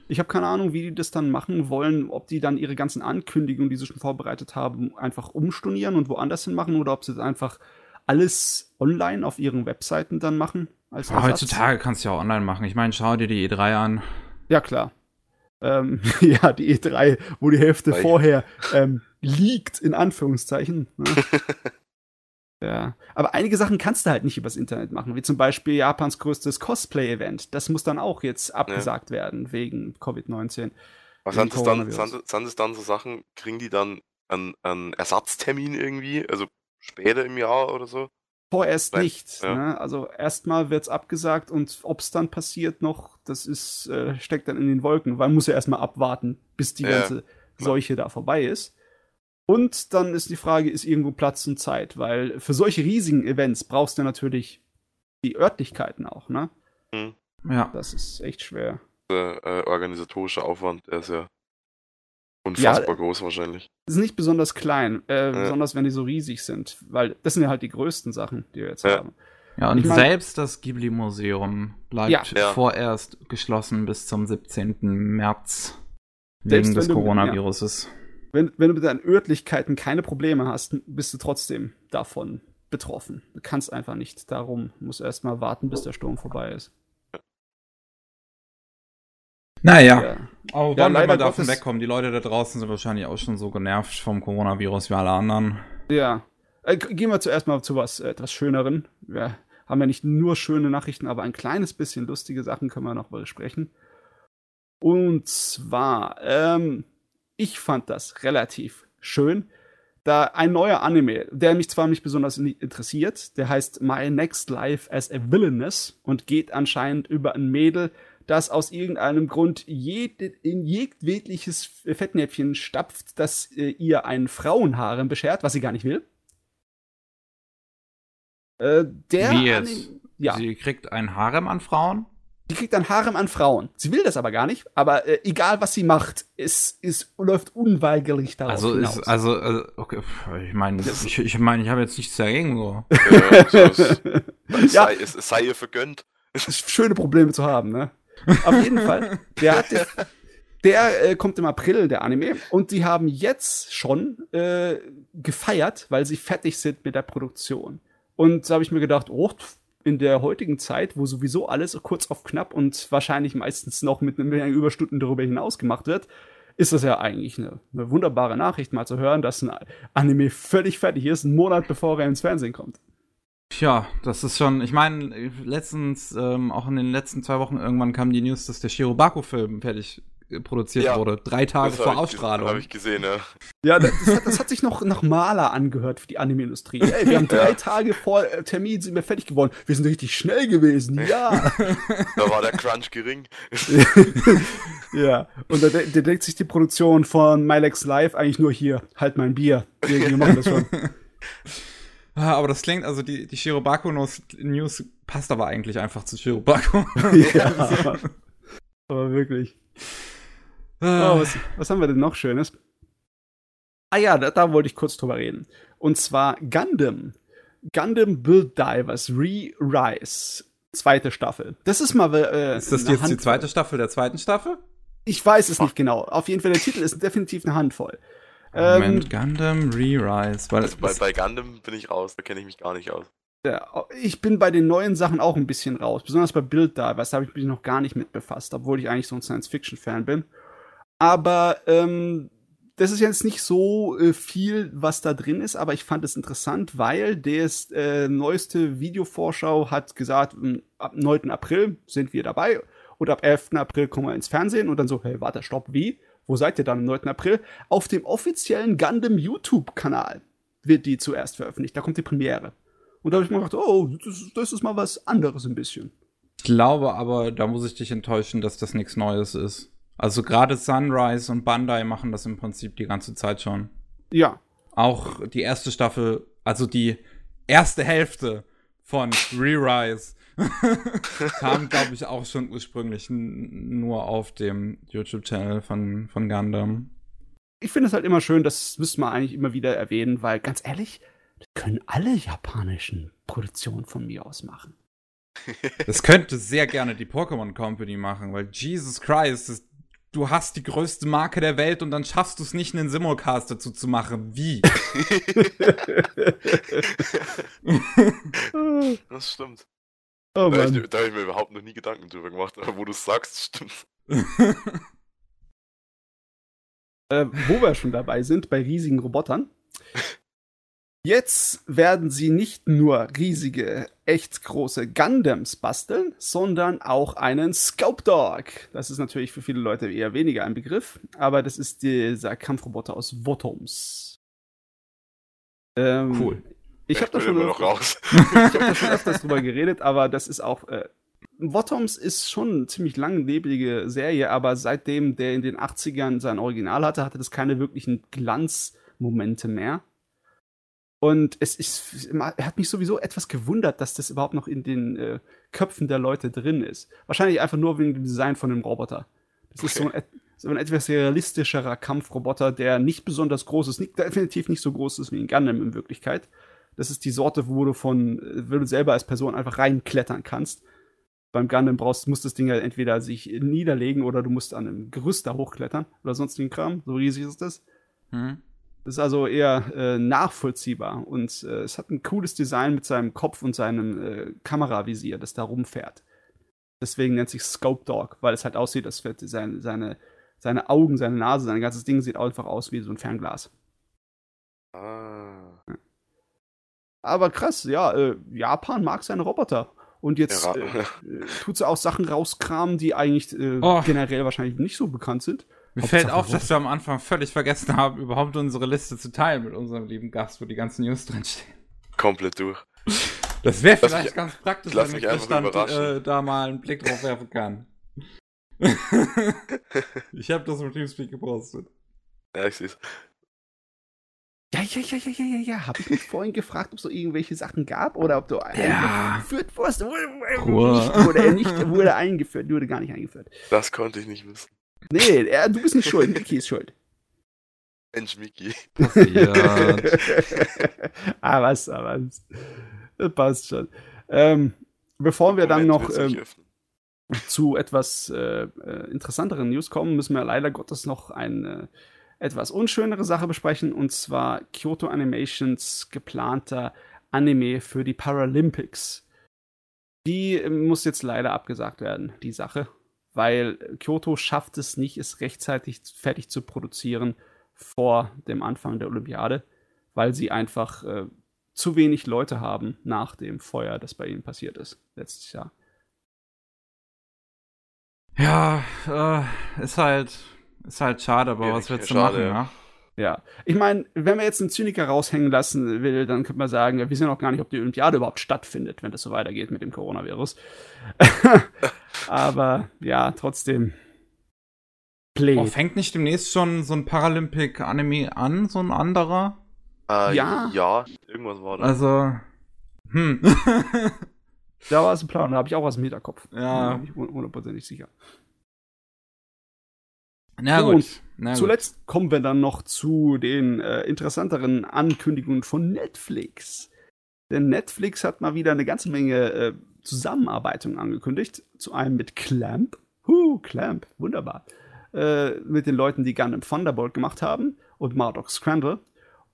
[SPEAKER 3] Ich habe keine Ahnung, wie die das dann machen wollen, ob die dann ihre ganzen Ankündigungen, die sie schon vorbereitet haben, einfach umstornieren und woanders hin machen oder ob sie das einfach alles online auf ihren Webseiten dann machen. Ersatz.
[SPEAKER 1] heutzutage kannst du ja auch online machen. Ich meine, schau dir die E3 an.
[SPEAKER 3] Ja, klar. Ähm, *laughs* ja, die E3, wo die Hälfte
[SPEAKER 2] Weil-
[SPEAKER 3] vorher ähm, liegt, in Anführungszeichen. Ne? *laughs* ja. Aber einige Sachen kannst du halt nicht übers Internet machen, wie zum Beispiel Japans größtes Cosplay-Event. Das muss dann auch jetzt abgesagt werden wegen Covid-19.
[SPEAKER 2] Was sind das dann, sind, sind das dann so Sachen, kriegen die dann einen, einen Ersatztermin irgendwie? Also später im Jahr oder so?
[SPEAKER 3] Vorerst
[SPEAKER 2] Nein,
[SPEAKER 3] nicht.
[SPEAKER 2] ja.
[SPEAKER 3] Ne? Also erstmal wird's abgesagt und ob es dann passiert noch, das ist, äh, steckt dann in den Wolken, weil man muss ja erstmal abwarten, bis die
[SPEAKER 2] Ja,
[SPEAKER 3] ganze Seuche da vorbei ist. Und dann ist die Frage, ist irgendwo Platz und Zeit? Weil für solche riesigen Events brauchst du natürlich die Örtlichkeiten auch, ne?
[SPEAKER 1] Ja.
[SPEAKER 3] Das ist echt schwer.
[SPEAKER 2] Der äh, organisatorische Aufwand, der ist ja unfassbar groß wahrscheinlich.
[SPEAKER 3] Ist nicht besonders klein, äh,
[SPEAKER 2] Ja.
[SPEAKER 3] besonders wenn die so riesig sind, weil das sind ja halt die größten Sachen, die wir jetzt
[SPEAKER 2] Ja.
[SPEAKER 3] haben.
[SPEAKER 1] Ja, und
[SPEAKER 3] Ich mein-
[SPEAKER 1] selbst das Ghibli-Museum bleibt
[SPEAKER 3] Ja.
[SPEAKER 2] Ja.
[SPEAKER 1] vorerst geschlossen bis zum 17. März.
[SPEAKER 3] Selbst
[SPEAKER 1] wegen des
[SPEAKER 3] wenn du-
[SPEAKER 1] Coronaviruses.
[SPEAKER 3] Wenn, wenn du mit deinen Örtlichkeiten keine Probleme hast, bist du trotzdem davon betroffen. Du kannst einfach nicht darum, musst erst mal warten, bis der Sturm vorbei ist.
[SPEAKER 1] Naja,
[SPEAKER 3] Ja.
[SPEAKER 1] aber wollen
[SPEAKER 3] Ja,
[SPEAKER 1] wir
[SPEAKER 3] leider
[SPEAKER 1] davon wegkommen. Die Leute da draußen sind wahrscheinlich auch schon so genervt vom Coronavirus wie alle anderen.
[SPEAKER 3] Ja. Äh, gehen wir zuerst mal zu was äh, etwas Schöneren. Wir haben ja nicht nur schöne Nachrichten, aber ein kleines bisschen lustige Sachen können wir noch besprechen. Und zwar, ähm, ich fand das relativ schön. Da ein neuer Anime, der mich zwar nicht besonders in- interessiert, der heißt My Next Life as a Villainess und geht anscheinend über ein Mädel, das aus irgendeinem Grund jede, in jedwedliches Fettnäpfchen stapft, das äh, ihr einen Frauenharem beschert, was sie gar nicht will. Äh, der
[SPEAKER 1] Wie jetzt?
[SPEAKER 3] Anime- ja,
[SPEAKER 1] Sie kriegt ein Harem an Frauen.
[SPEAKER 3] Die kriegt ein Harem an Frauen. Sie will das aber gar nicht, aber äh, egal was sie macht, es, es läuft unweigerlich darauf
[SPEAKER 1] Also
[SPEAKER 3] hinaus.
[SPEAKER 1] ist, also, also okay, ich meine, ich, ich meine, ich habe jetzt nichts dagegen so.
[SPEAKER 2] Ja, *laughs* so es, es,
[SPEAKER 3] Ja.
[SPEAKER 2] sei, es, es sei ihr vergönnt.
[SPEAKER 3] Es ist schöne Probleme zu haben, ne? Auf jeden Fall, der hat der äh, kommt im April, der Anime, und die haben jetzt schon äh, gefeiert, weil sie fertig sind mit der Produktion. Und da habe ich mir gedacht, oh, in der heutigen Zeit, wo sowieso alles kurz auf knapp und wahrscheinlich meistens noch mit einer Überstunden darüber hinaus gemacht wird, ist das ja eigentlich eine, eine wunderbare Nachricht, mal zu hören, dass ein Anime völlig fertig ist, einen Monat bevor er ins Fernsehen kommt.
[SPEAKER 1] Tja, das ist schon, ich meine, letztens, ähm, auch in den letzten zwei Wochen irgendwann kam die News, dass der Shirobako-Film fertig produziert
[SPEAKER 2] Ja.
[SPEAKER 1] wurde. Drei Tage vor Ausstrahlung.
[SPEAKER 2] Hab ich gesehen, ja.
[SPEAKER 3] Ja, das, das, hat, das hat sich noch nach Maler angehört für die Anime-Industrie. Ey, wir haben *laughs* drei
[SPEAKER 2] Ja.
[SPEAKER 3] Tage vor äh, Termin sind wir fertig geworden. Wir sind richtig schnell gewesen. Ja. *laughs*
[SPEAKER 2] Da war der Crunch gering. *laughs*
[SPEAKER 3] ja. Und da, da denkt sich die Produktion von Milex Live eigentlich nur hier, halt mein Bier. Wir, wir machen das schon.
[SPEAKER 1] Ah, aber das klingt, also die, die Shirobako-News News passt aber eigentlich einfach zu Shirobako.
[SPEAKER 3] ja. Aber wirklich. Oh,
[SPEAKER 1] Ah,
[SPEAKER 3] was, was haben wir denn noch Schönes? Ah ja, da, da wollte ich kurz drüber reden. Und zwar Gundam. Gundam Build Divers Re-Rise. Zweite Staffel. Das ist mal. Äh,
[SPEAKER 1] ist das jetzt die
[SPEAKER 3] Handvoll.
[SPEAKER 1] zweite Staffel der zweiten Staffel?
[SPEAKER 3] Ich weiß es nicht genau. Auf jeden Fall, der Titel ist definitiv eine Handvoll. Ähm,
[SPEAKER 1] Moment, Gundam Re-Rise. Weil
[SPEAKER 2] Also bei, bei Gundam bin ich raus, da kenne ich mich gar nicht aus.
[SPEAKER 3] Ja, ich bin bei den neuen Sachen auch ein bisschen raus. Besonders bei Build Divers, da habe ich mich noch gar nicht mit befasst, obwohl ich eigentlich so ein Science-Fiction-Fan bin. Aber ähm, das ist jetzt nicht so äh, viel, was da drin ist, aber ich fand es interessant, weil das äh, neueste Videovorschau hat gesagt, m, ab 9. April sind wir dabei und ab 11. April kommen wir ins Fernsehen und dann so, hey, warte, stopp, wie? Wo seid ihr dann am 9. April? Auf dem offiziellen Gundam YouTube-Kanal. wird die zuerst veröffentlicht. Da kommt die Premiere. Und da habe ich mir gedacht, oh, das, das ist mal was anderes ein bisschen.
[SPEAKER 1] Ich glaube aber, da muss ich dich enttäuschen, dass das nichts Neues ist. Also gerade Sunrise und Bandai machen das im Prinzip die ganze Zeit schon.
[SPEAKER 3] Ja.
[SPEAKER 1] Auch die erste Staffel, also die erste Hälfte von Re-Rise *laughs* kam, glaube ich, auch schon ursprünglich nur auf dem YouTube-Channel von, von Gundam.
[SPEAKER 3] Ich finde es halt immer schön, das müssen wir eigentlich immer wieder erwähnen, weil ganz ehrlich, das können alle japanischen Produktionen von mir aus machen.
[SPEAKER 1] Das könnte sehr gerne die Pokémon Company machen, weil Jesus Christ, das, du hast die größte Marke der Welt und dann schaffst du es nicht, einen Simulcast dazu zu machen. Wie? *laughs*
[SPEAKER 2] das stimmt.
[SPEAKER 3] Oh
[SPEAKER 2] da habe ich, hab ich mir überhaupt noch nie Gedanken drüber gemacht, aber wo du es sagst, stimmt. *laughs*
[SPEAKER 3] äh, wo wir schon dabei sind, bei riesigen Robotern. Jetzt werden sie nicht nur riesige, echt große Gundams basteln, sondern auch einen Scope Dog. Das ist natürlich für viele Leute eher weniger ein Begriff, aber das ist dieser Kampfroboter aus Votoms. Ähm,
[SPEAKER 1] Cool.
[SPEAKER 3] Ich habe da schon
[SPEAKER 2] noch raus. *laughs*
[SPEAKER 3] ich habe da schon öfters drüber geredet, aber das ist auch. Äh, Bottoms ist schon eine ziemlich langlebige Serie, aber seitdem der in den 80ern sein Original hatte, hatte das keine wirklichen Glanzmomente mehr. Und es ist, hat mich sowieso etwas gewundert, dass das überhaupt noch in den äh, Köpfen der Leute drin ist. Wahrscheinlich einfach nur wegen dem Design von dem Roboter. Das ist so ein, so ein etwas realistischerer Kampfroboter, der nicht besonders groß ist, nicht, definitiv nicht so groß ist wie ein Gundam in Wirklichkeit. Das ist die Sorte, wo du von, wo du selber als Person einfach reinklettern kannst. Beim Gundam brauchst, muss das Ding ja entweder sich niederlegen oder du musst an einem Gerüst da hochklettern oder sonstigen Kram. So riesig ist das.
[SPEAKER 1] Hm?
[SPEAKER 3] Das ist also eher äh, nachvollziehbar und äh, es hat ein cooles Design mit seinem Kopf und seinem äh, Kameravisier, das da rumfährt. Deswegen nennt sich Scope Dog, weil es halt aussieht, als wäre seine, seine, seine Augen, seine Nase, sein ganzes Ding sieht einfach aus wie so ein Fernglas.
[SPEAKER 2] Ah.
[SPEAKER 3] Aber krass, ja, äh, Japan mag seine Roboter. Und jetzt
[SPEAKER 2] Ja,
[SPEAKER 3] äh, äh, tut sie auch Sachen rauskramen, die eigentlich äh,
[SPEAKER 1] Oh.
[SPEAKER 3] generell wahrscheinlich nicht so bekannt sind.
[SPEAKER 1] Mir
[SPEAKER 3] Hauptsache
[SPEAKER 1] fällt auf, dass wir am Anfang völlig vergessen haben, überhaupt unsere Liste zu teilen mit unserem lieben Gast, wo die ganzen News drinstehen.
[SPEAKER 2] Komplett durch.
[SPEAKER 1] Das wäre vielleicht
[SPEAKER 2] mich-
[SPEAKER 1] ganz praktisch, wenn ich
[SPEAKER 2] überraschen.
[SPEAKER 1] äh, da mal einen Blick drauf werfen kann. *laughs* ich habe das im Teamspeak gepostet.
[SPEAKER 2] Ja, ich seh's.
[SPEAKER 3] Ja, ja, ja, ja, ja, ja, ja. Habe ich mich *laughs* vorhin gefragt, ob es so irgendwelche Sachen gab oder ob du
[SPEAKER 1] Ja.
[SPEAKER 3] eingeführt wurdest. Nicht, wurde er nicht, wurde eingeführt, wurde gar nicht eingeführt.
[SPEAKER 2] Das konnte ich nicht wissen.
[SPEAKER 3] Nee, er, du bist nicht schuld, Niki ist schuld.
[SPEAKER 2] Mensch, Miki.
[SPEAKER 1] Ja. *laughs*
[SPEAKER 3] ah, was, ah, was. Das passt schon. Ähm, bevor wir dann noch ähm, zu etwas äh, äh, interessanteren News kommen, müssen wir leider Gottes noch eine etwas unschönere Sache besprechen, und zwar Kyoto Animations geplanter Anime für die Paralympics. Die äh, muss jetzt leider abgesagt werden, die Sache, weil Kyoto schafft es nicht, es rechtzeitig fertig zu produzieren vor dem Anfang der Olympiade, weil sie einfach äh, zu wenig Leute haben nach dem Feuer, das bei ihnen passiert ist letztes Jahr.
[SPEAKER 1] Ja, äh, ist halt, ist halt schade, aber
[SPEAKER 2] Schwierig,
[SPEAKER 1] was willst du
[SPEAKER 2] schade,
[SPEAKER 1] machen,
[SPEAKER 2] ja.
[SPEAKER 1] Ja?
[SPEAKER 3] Ich meine, wenn man jetzt einen Zyniker raushängen lassen will, dann könnte man sagen, wir wissen ja noch gar nicht, ob die Olympiade überhaupt stattfindet, wenn das so weitergeht mit dem Coronavirus. *laughs* Aber ja, trotzdem. Play.
[SPEAKER 1] Oh, fängt nicht demnächst schon so ein Paralympic-Anime an, so ein anderer?
[SPEAKER 2] Äh,
[SPEAKER 3] ja.
[SPEAKER 2] ja. irgendwas war da.
[SPEAKER 1] Also, hm. *laughs*
[SPEAKER 3] da war es ein Plan, da habe ich auch was im Hinterkopf.
[SPEAKER 1] Ja.
[SPEAKER 3] Da bin ich hundertprozentig sicher.
[SPEAKER 1] Na gut.
[SPEAKER 3] und
[SPEAKER 1] Na gut.
[SPEAKER 3] Zuletzt kommen wir dann noch zu den äh, interessanteren Ankündigungen von Netflix. Denn Netflix hat mal wieder eine ganze Menge äh, Zusammenarbeitungen angekündigt. Zu einem mit Clamp. Huh, Clamp, wunderbar. Äh, mit den Leuten, die Gundam Thunderbolt gemacht haben und Marduk Scramble.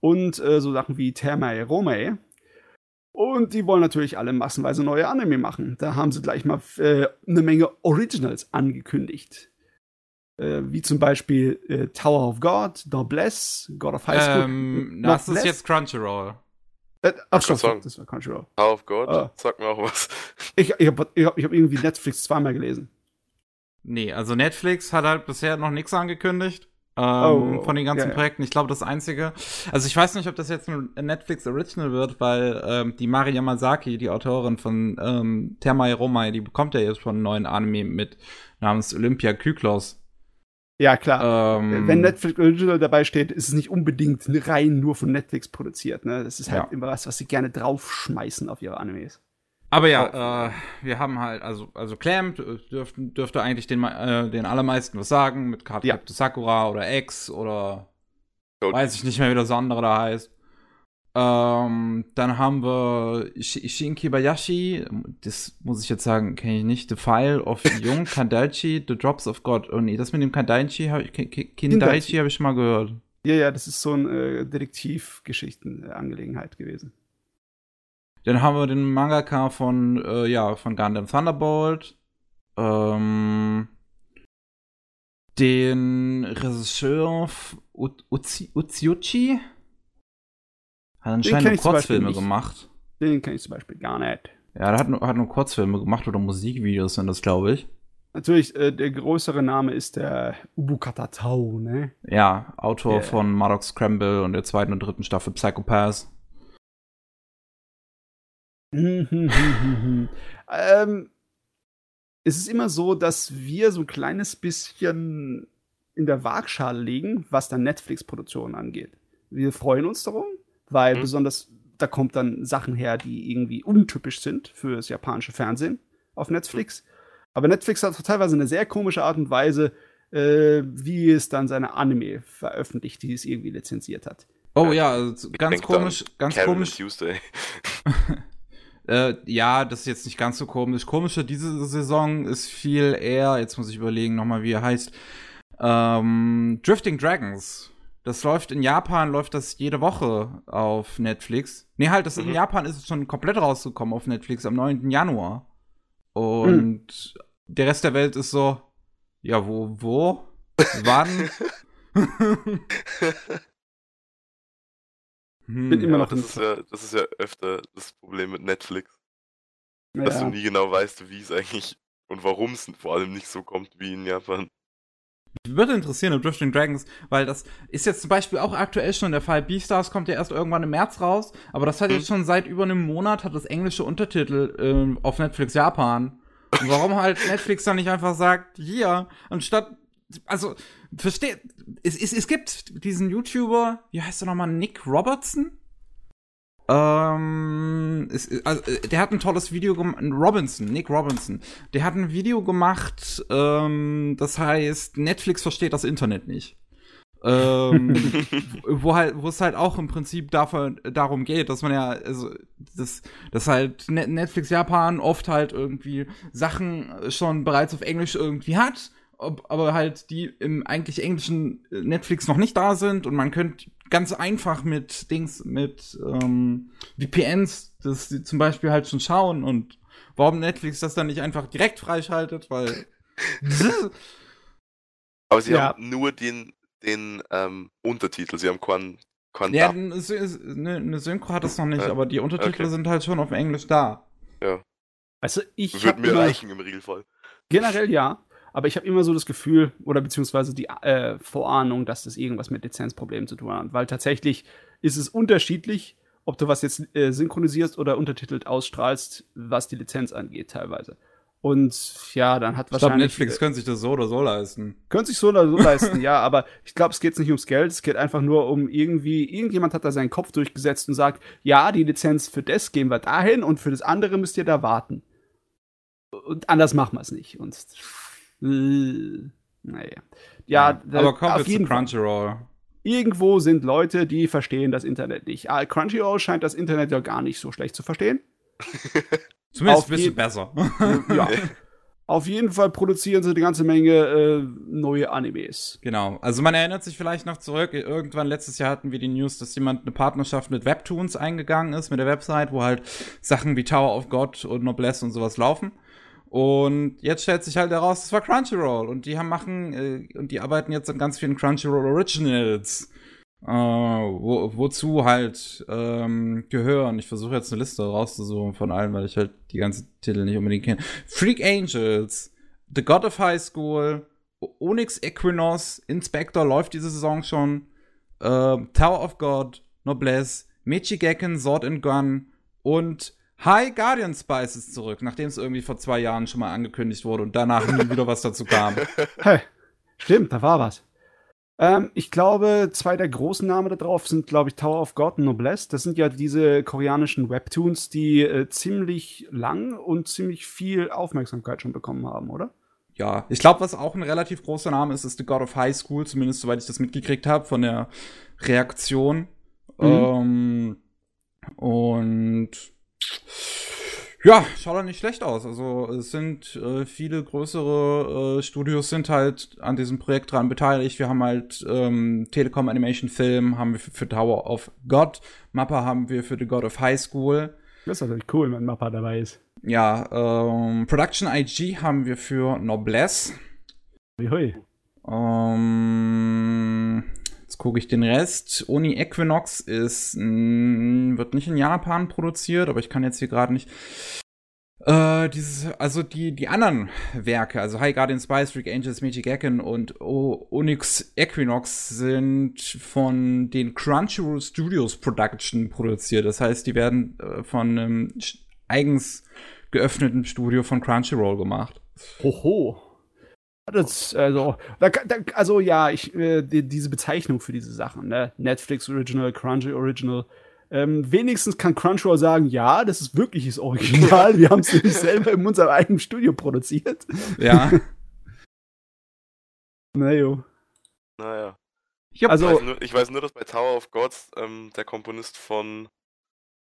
[SPEAKER 3] Und äh, so Sachen wie Termai Romei. Und die wollen natürlich alle massenweise neue Anime machen. Da haben sie gleich mal äh, eine Menge Originals angekündigt äh, wie zum Beispiel äh, Tower of God, Noblesse, God of High School.
[SPEAKER 1] Ähm, das ist jetzt Crunchyroll.
[SPEAKER 3] Äh, ach
[SPEAKER 2] sagen.
[SPEAKER 3] das war Crunchyroll.
[SPEAKER 2] Tower of God,
[SPEAKER 3] Ah.
[SPEAKER 2] sag mir auch was.
[SPEAKER 3] Ich, ich habe ich hab, ich hab irgendwie Netflix zweimal gelesen.
[SPEAKER 1] Nee, also Netflix hat halt bisher noch nichts angekündigt. Ähm,
[SPEAKER 3] Oh,
[SPEAKER 1] von den ganzen
[SPEAKER 3] ja.
[SPEAKER 1] Projekten. Ich glaube, das einzige. Also ich weiß nicht, ob das jetzt ein Netflix Original wird, weil ähm, die Mari Yamazaki, die Autorin von ähm, Termai Romai, die bekommt ja jetzt schon einen neuen Anime mit namens Olympia Kyklos.
[SPEAKER 3] Ja, klar.
[SPEAKER 1] Ähm,
[SPEAKER 3] Wenn Netflix Original dabei steht, ist es nicht unbedingt rein nur von Netflix produziert. Ne? Das ist halt
[SPEAKER 1] Ja.
[SPEAKER 3] immer was, was sie gerne draufschmeißen auf ihre Animes.
[SPEAKER 1] Aber ja, äh, wir haben halt, also, also Clamp dürften, dürfte eigentlich den, äh, den allermeisten was sagen, mit Card
[SPEAKER 3] Ja.
[SPEAKER 1] Sakura oder X oder
[SPEAKER 2] Code-
[SPEAKER 1] weiß ich nicht mehr, wie das andere da heißt. Ähm, dann haben wir Sh- Shin Kibayashi, das muss ich jetzt sagen, kenne ich nicht. The File of *laughs* Young Kandaichi, The Drops of God. Oh nee, das mit dem Kandaichi, hab ich, Ki- Ki- Kindaichi habe ich schon mal gehört.
[SPEAKER 3] Ja, ja, das ist so eine äh, Detektivgeschichten-Angelegenheit gewesen.
[SPEAKER 1] Dann haben wir den Mangaka von, äh, ja, von Gundam Thunderbolt. Ähm, den Regisseur F- U- Uzi, Uziuchi. Hat anscheinend nur Kurzfilme gemacht.
[SPEAKER 3] Den kenne ich zum Beispiel gar nicht.
[SPEAKER 1] Ja, der hat nur, hat nur Kurzfilme gemacht oder Musikvideos sind das, glaube ich.
[SPEAKER 3] Natürlich, äh, der größere Name ist der Ubukata Tau, ne?
[SPEAKER 1] Ja, Autor
[SPEAKER 3] Yeah.
[SPEAKER 1] von Mardox Scramble und der zweiten und dritten Staffel Psychopath. *laughs*
[SPEAKER 3] ähm, es ist immer so, dass wir so ein kleines bisschen in der Waagschale liegen, was dann Netflix-Produktionen angeht. Wir freuen uns darum, weil
[SPEAKER 2] Mhm.
[SPEAKER 3] besonders da kommt dann Sachen her, die irgendwie untypisch sind für das japanische Fernsehen auf Netflix. Aber Netflix hat teilweise eine sehr komische Art und Weise, äh, wie es dann seine Anime veröffentlicht, die es irgendwie lizenziert hat.
[SPEAKER 1] Oh
[SPEAKER 2] Ja,
[SPEAKER 1] also ganz komisch, ganz
[SPEAKER 2] Karen
[SPEAKER 1] komisch.
[SPEAKER 2] Tuesday. *laughs*
[SPEAKER 1] Äh, ja, das ist jetzt nicht ganz so komisch. Komischer diese Saison ist viel eher, jetzt muss ich überlegen nochmal, wie er heißt. Ähm, Drifting Dragons. Das läuft in Japan, läuft das jede Woche auf Netflix. Nee, halt, das in
[SPEAKER 2] Mhm.
[SPEAKER 1] Japan ist es schon komplett rausgekommen auf Netflix am 9. Januar. Und der Rest der Welt ist so, ja, wo, wo? Wann? *laughs* *laughs* hm,
[SPEAKER 3] Bin immer
[SPEAKER 2] Ja,
[SPEAKER 3] noch
[SPEAKER 2] das
[SPEAKER 3] in-
[SPEAKER 2] ist ja, das ist ja öfter das Problem mit Netflix, dass du nie genau weißt, wie es eigentlich und warum es vor allem nicht so kommt wie in Japan.
[SPEAKER 1] Würde interessieren, ob Drifting Dragons, weil das ist jetzt zum Beispiel auch aktuell schon der Fall. Beastars kommt ja erst irgendwann im März raus, aber das hat jetzt schon seit über einem Monat hat das englische Untertitel ähm, auf Netflix Japan. Und warum halt *laughs* Netflix dann nicht einfach sagt, hier, anstatt, also, versteht, es, es, es gibt diesen YouTuber, wie heißt er nochmal, Nick Robertson? Ähm, es, also, äh, der hat ein tolles Video gemacht, Robinson, Nick Robinson. Der hat ein Video gemacht, ähm, das heißt, Netflix versteht das Internet nicht. ähm, *laughs* wo halt, wo es halt auch im Prinzip davon, darum geht, dass man ja, also, das, dass halt Net- Netflix Japan oft halt irgendwie Sachen schon bereits auf Englisch irgendwie hat, ob, aber halt die im eigentlich englischen Netflix noch nicht da sind und man könnte ganz einfach mit Dings, mit ähm, VPNs, das die zum Beispiel halt schon schauen und warum Netflix das dann nicht einfach direkt freischaltet, weil *laughs*
[SPEAKER 2] Aber sie
[SPEAKER 3] Ja.
[SPEAKER 2] haben nur den, den ähm, Untertitel, sie haben keinen keinen
[SPEAKER 1] Ja, eine eine Synchro hat es noch nicht,
[SPEAKER 2] Äh,
[SPEAKER 1] aber die Untertitel
[SPEAKER 2] okay.
[SPEAKER 1] sind halt schon auf Englisch da.
[SPEAKER 3] Weißt du, ich
[SPEAKER 2] Würde mir reichen im Regelfall.
[SPEAKER 3] generell ja, aber ich habe immer so das Gefühl oder beziehungsweise die äh, Vorahnung, dass das irgendwas mit Lizenzproblemen zu tun hat, weil tatsächlich ist es unterschiedlich, ob du was jetzt äh, synchronisierst oder untertitelt ausstrahlst, was die Lizenz angeht teilweise. Und ja, dann hat
[SPEAKER 1] Ich glaube,
[SPEAKER 3] wahrscheinlich
[SPEAKER 1] Netflix könnte sich das so oder so leisten.
[SPEAKER 3] Könnte sich so oder so leisten, ja, aber ich glaube, es geht nicht ums Geld, es geht einfach nur um irgendwie, irgendjemand hat da seinen Kopf durchgesetzt und sagt, ja, die Lizenz für das gehen wir dahin und für das andere müsst ihr da warten. Und anders machen wir es nicht. Und äh, naja. Ja, da-
[SPEAKER 1] aber kommen
[SPEAKER 3] auf
[SPEAKER 1] zu
[SPEAKER 3] jeden Fall.
[SPEAKER 1] Crunchyroll.
[SPEAKER 3] Irgendwo sind Leute, die verstehen das Internet nicht. Ah, Crunchyroll scheint das Internet ja gar nicht so schlecht zu verstehen. *laughs*
[SPEAKER 1] Zumindest
[SPEAKER 3] Auf
[SPEAKER 1] ein bisschen besser. *laughs*
[SPEAKER 3] ja. Auf jeden Fall produzieren sie eine ganze Menge äh, neue Animes.
[SPEAKER 1] Genau. Also man erinnert sich vielleicht noch zurück, irgendwann letztes Jahr hatten wir die News, dass jemand eine Partnerschaft mit Webtoons eingegangen ist, mit der Website, wo halt Sachen wie Tower of God und Noblesse und sowas laufen. Und jetzt stellt sich halt heraus, das war Crunchyroll. Und die haben machen, äh, und die arbeiten jetzt an ganz vielen Crunchyroll Originals. Äh, wo, wozu halt ähm, gehören. Ich versuche jetzt eine Liste rauszusuchen von allen, weil ich halt die ganzen Titel nicht unbedingt kenne. Freak Angels, The God of High School, Onyx Equinox, Inspector läuft diese Saison schon. Äh, Tower of God, Noblesse, Mechigekken, Sword and Gun und High Guardian Spice ist zurück, nachdem es irgendwie vor zwei Jahren schon mal angekündigt wurde und danach nie wieder was dazu kam. *laughs*
[SPEAKER 3] Hey, stimmt, da war was. Ähm, ich glaube, zwei der großen Namen da drauf sind, glaube ich, Tower of God und Noblesse. Das sind ja diese koreanischen Webtoons, die äh, ziemlich lang und ziemlich viel Aufmerksamkeit schon bekommen haben, oder?
[SPEAKER 1] Ja, ich glaube, was auch ein relativ großer Name ist, ist The God of High School, zumindest soweit ich das mitgekriegt habe von der Reaktion.
[SPEAKER 3] Mhm.
[SPEAKER 1] Ähm, und ja, schaut doch nicht schlecht aus. Also es sind äh, viele größere äh, Studios sind halt an diesem Projekt dran beteiligt. Wir haben halt ähm, Telekom Animation Film, haben wir für, für Tower of God, Mappa haben wir für The God of High School.
[SPEAKER 3] Das ist natürlich cool, wenn Mappa dabei ist.
[SPEAKER 1] Ja, ähm, Production IG haben wir für Noblesse.
[SPEAKER 3] Hui, hui.
[SPEAKER 1] Ähm, gucke ich den Rest. Uni Equinox ist, mh, wird nicht in Japan produziert, aber ich kann jetzt hier gerade nicht. Äh, dieses, also die, die anderen Werke, also High Guardian Spice, Freak Angels, Magic Ekken und o Onyx Equinox sind von den Crunchyroll Studios Production produziert. Das heißt, die werden äh, von einem eigens geöffneten Studio von Crunchyroll gemacht.
[SPEAKER 3] Hoho. Das, also, da, da, also ja, ich, äh, die, diese Bezeichnung für diese Sachen, ne? Netflix Original, Crunchy Original. Ähm, wenigstens kann Crunchyroll sagen, ja, das ist wirklich das Original. Wir haben es nämlich *laughs* selber in unserem eigenen Studio produziert.
[SPEAKER 1] Ja. *laughs*
[SPEAKER 3] Na jo.
[SPEAKER 2] Naja.
[SPEAKER 1] Jupp.
[SPEAKER 3] Also-
[SPEAKER 2] Ich weiß, nur, ich weiß nur, dass bei Tower of Gods ähm, der Komponist von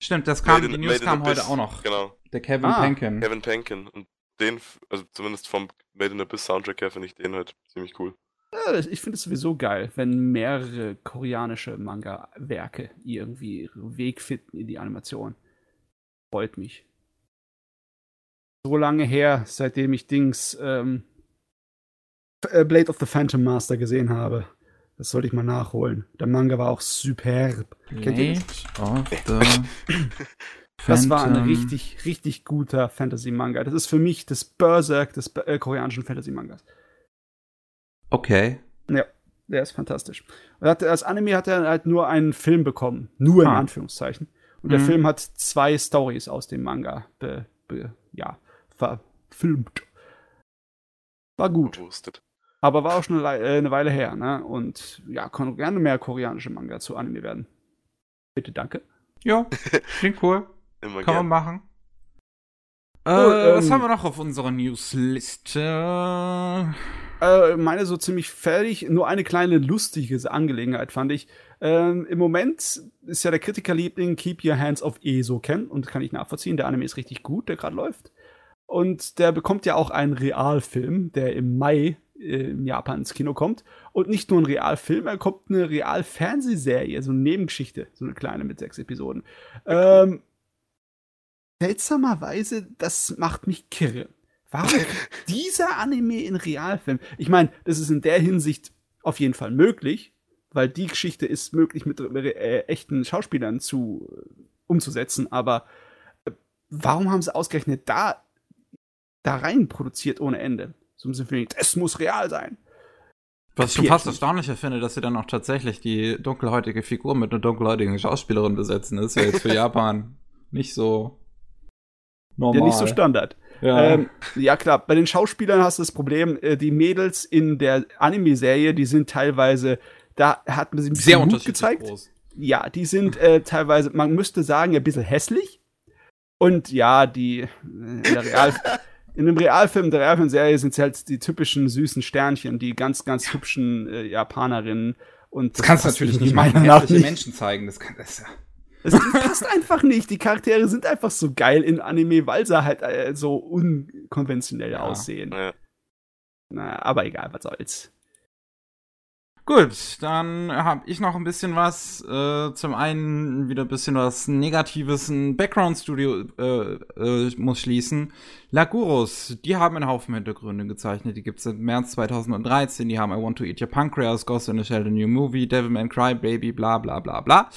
[SPEAKER 1] Stimmt, das kam,
[SPEAKER 2] Made in-
[SPEAKER 1] die News
[SPEAKER 2] Made in
[SPEAKER 1] kam
[SPEAKER 2] Abyss,
[SPEAKER 1] heute auch noch.
[SPEAKER 2] Genau.
[SPEAKER 1] Der Kevin
[SPEAKER 3] Ah.
[SPEAKER 1] Penkin.
[SPEAKER 2] Kevin Penkin. Und den, also zumindest vom Made in Abyss Soundtrack her, finde ich den halt ziemlich cool.
[SPEAKER 3] Ja, ich finde es sowieso geil, wenn mehrere koreanische Manga-Werke irgendwie ihren Weg finden in die Animation. Freut mich. So lange her, seitdem ich Dings ähm, äh, Blade of the Phantom Master gesehen habe. Das sollte ich mal nachholen. Der Manga war auch superb. Kennt ihr
[SPEAKER 1] Blade
[SPEAKER 3] das?
[SPEAKER 1] of the *laughs*
[SPEAKER 3] Das war ein
[SPEAKER 1] Phantom.
[SPEAKER 3] richtig, richtig guter Fantasy-Manga. Das ist für mich das Berserk des äh, koreanischen Fantasy-Mangas.
[SPEAKER 1] Okay.
[SPEAKER 3] Der ist fantastisch. Und hat, als Anime hat er halt nur einen Film bekommen. Nur in
[SPEAKER 1] Ah.
[SPEAKER 3] Anführungszeichen. Und der
[SPEAKER 1] Mhm.
[SPEAKER 3] Film hat zwei Stories aus dem Manga be, be, ja, verfilmt. War gut.
[SPEAKER 2] Gewurstet.
[SPEAKER 3] Aber war auch schon eine, äh, eine Weile her, ne? Und ja, kann gerne mehr koreanische Manga zu Anime werden. Bitte, danke.
[SPEAKER 1] Ja, klingt cool.
[SPEAKER 2] Immer
[SPEAKER 1] Kann man
[SPEAKER 2] gern.
[SPEAKER 1] machen. Äh, was
[SPEAKER 3] ähm,
[SPEAKER 1] haben wir noch auf unserer Newsliste?
[SPEAKER 3] Äh, meine so ziemlich fertig. Nur eine kleine lustige Angelegenheit fand ich. Ähm, Im Moment ist ja der Kritikerliebling Keep Your Hands Off ESO Ken und kann ich nachvollziehen. Der Anime ist richtig gut, der gerade läuft. Und der bekommt ja auch einen Realfilm, der im Mai äh, in Japan ins Kino kommt. Und nicht nur ein Realfilm, er kommt eine Realfernsehserie, so eine Nebengeschichte, so eine kleine mit sechs Episoden. Ähm, seltsamerweise, das macht mich kirre. Warum *laughs* dieser Anime in Realfilm? Ich meine, das ist in der Hinsicht auf jeden Fall möglich, weil die Geschichte ist möglich mit äh, echten Schauspielern zu äh, umzusetzen, aber äh, warum haben sie ausgerechnet da da rein produziert ohne Ende? So Sinne von, es muss real sein.
[SPEAKER 1] Was ich schon fast erstaunlicher finde, dass sie dann auch tatsächlich die dunkelhäutige Figur mit einer dunkelhäutigen Schauspielerin besetzen. Das ist ja jetzt für *laughs* Japan nicht so normal.
[SPEAKER 3] Ja, nicht so Standard.
[SPEAKER 1] Ja.
[SPEAKER 3] Ähm, ja, klar, bei den Schauspielern hast du das Problem, äh, die Mädels in der Anime-Serie, die sind teilweise, da hat man sie ein bisschen
[SPEAKER 1] Sehr
[SPEAKER 3] Mut
[SPEAKER 1] unterschiedlich
[SPEAKER 3] gezeigt.
[SPEAKER 1] groß.
[SPEAKER 3] Ja, die sind äh, teilweise, man müsste sagen, ein bisschen hässlich. Und ja, die äh, in, der Real, in dem Realfilm, der Realfilm-Serie sind sie halt die typischen süßen Sternchen, die ganz, ganz hübschen äh, Japanerinnen. Und
[SPEAKER 1] Das kannst du natürlich nicht
[SPEAKER 3] meiner.
[SPEAKER 1] Menschen zeigen. Das, kann, das ja.
[SPEAKER 3] Es passt einfach nicht. Die Charaktere sind einfach so geil in Anime, weil sie halt äh, so unkonventionell
[SPEAKER 1] Ja.
[SPEAKER 3] aussehen.
[SPEAKER 2] Ja.
[SPEAKER 3] Na, aber egal, was soll's.
[SPEAKER 1] Gut, dann habe ich noch ein bisschen was. Äh, zum einen wieder ein bisschen was Negatives. Ein Background-Studio äh, äh, muss schließen. Lagurus, die haben einen Haufen Hintergründe gezeichnet. Die gibt's seit März 2013. Die haben I Want to Eat Your Pancreas, Ghost in the Shell, The New Movie, Devilman Cry, Baby, bla bla bla bla.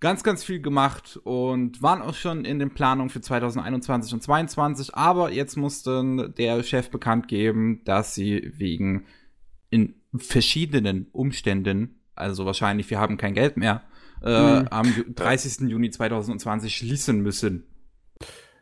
[SPEAKER 1] Ganz, ganz viel gemacht und waren auch schon in den Planungen für 2021 und 2022. Aber jetzt musste der Chef bekannt geben, dass sie wegen in verschiedenen Umständen, also wahrscheinlich wir haben kein Geld mehr, äh,
[SPEAKER 3] Mhm.
[SPEAKER 1] am 30. Juni 2020 schließen müssen.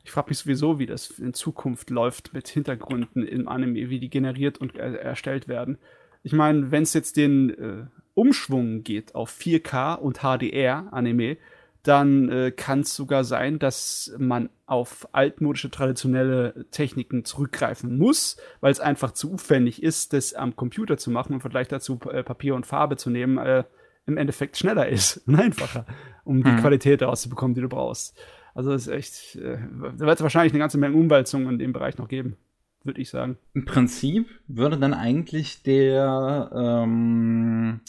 [SPEAKER 3] Ich frage mich sowieso, wie das in Zukunft läuft mit Hintergründen im Anime, wie die generiert und er erstellt werden. Ich meine, wenn es jetzt den äh, Umschwung geht auf 4K und HDR-Anime, dann äh, kann es sogar sein, dass man auf altmodische, traditionelle Techniken zurückgreifen muss, weil es einfach zu aufwendig ist, das am Computer zu machen im Vergleich dazu, äh, Papier und Farbe zu nehmen, äh, im Endeffekt schneller ist *laughs* und einfacher, um die
[SPEAKER 1] Hm.
[SPEAKER 3] Qualität rauszubekommen, die du brauchst. Also es ist echt, äh, da wird es wahrscheinlich eine ganze Menge Umwälzungen in dem Bereich noch geben, würde ich sagen.
[SPEAKER 1] Im Prinzip würde dann eigentlich der ähm,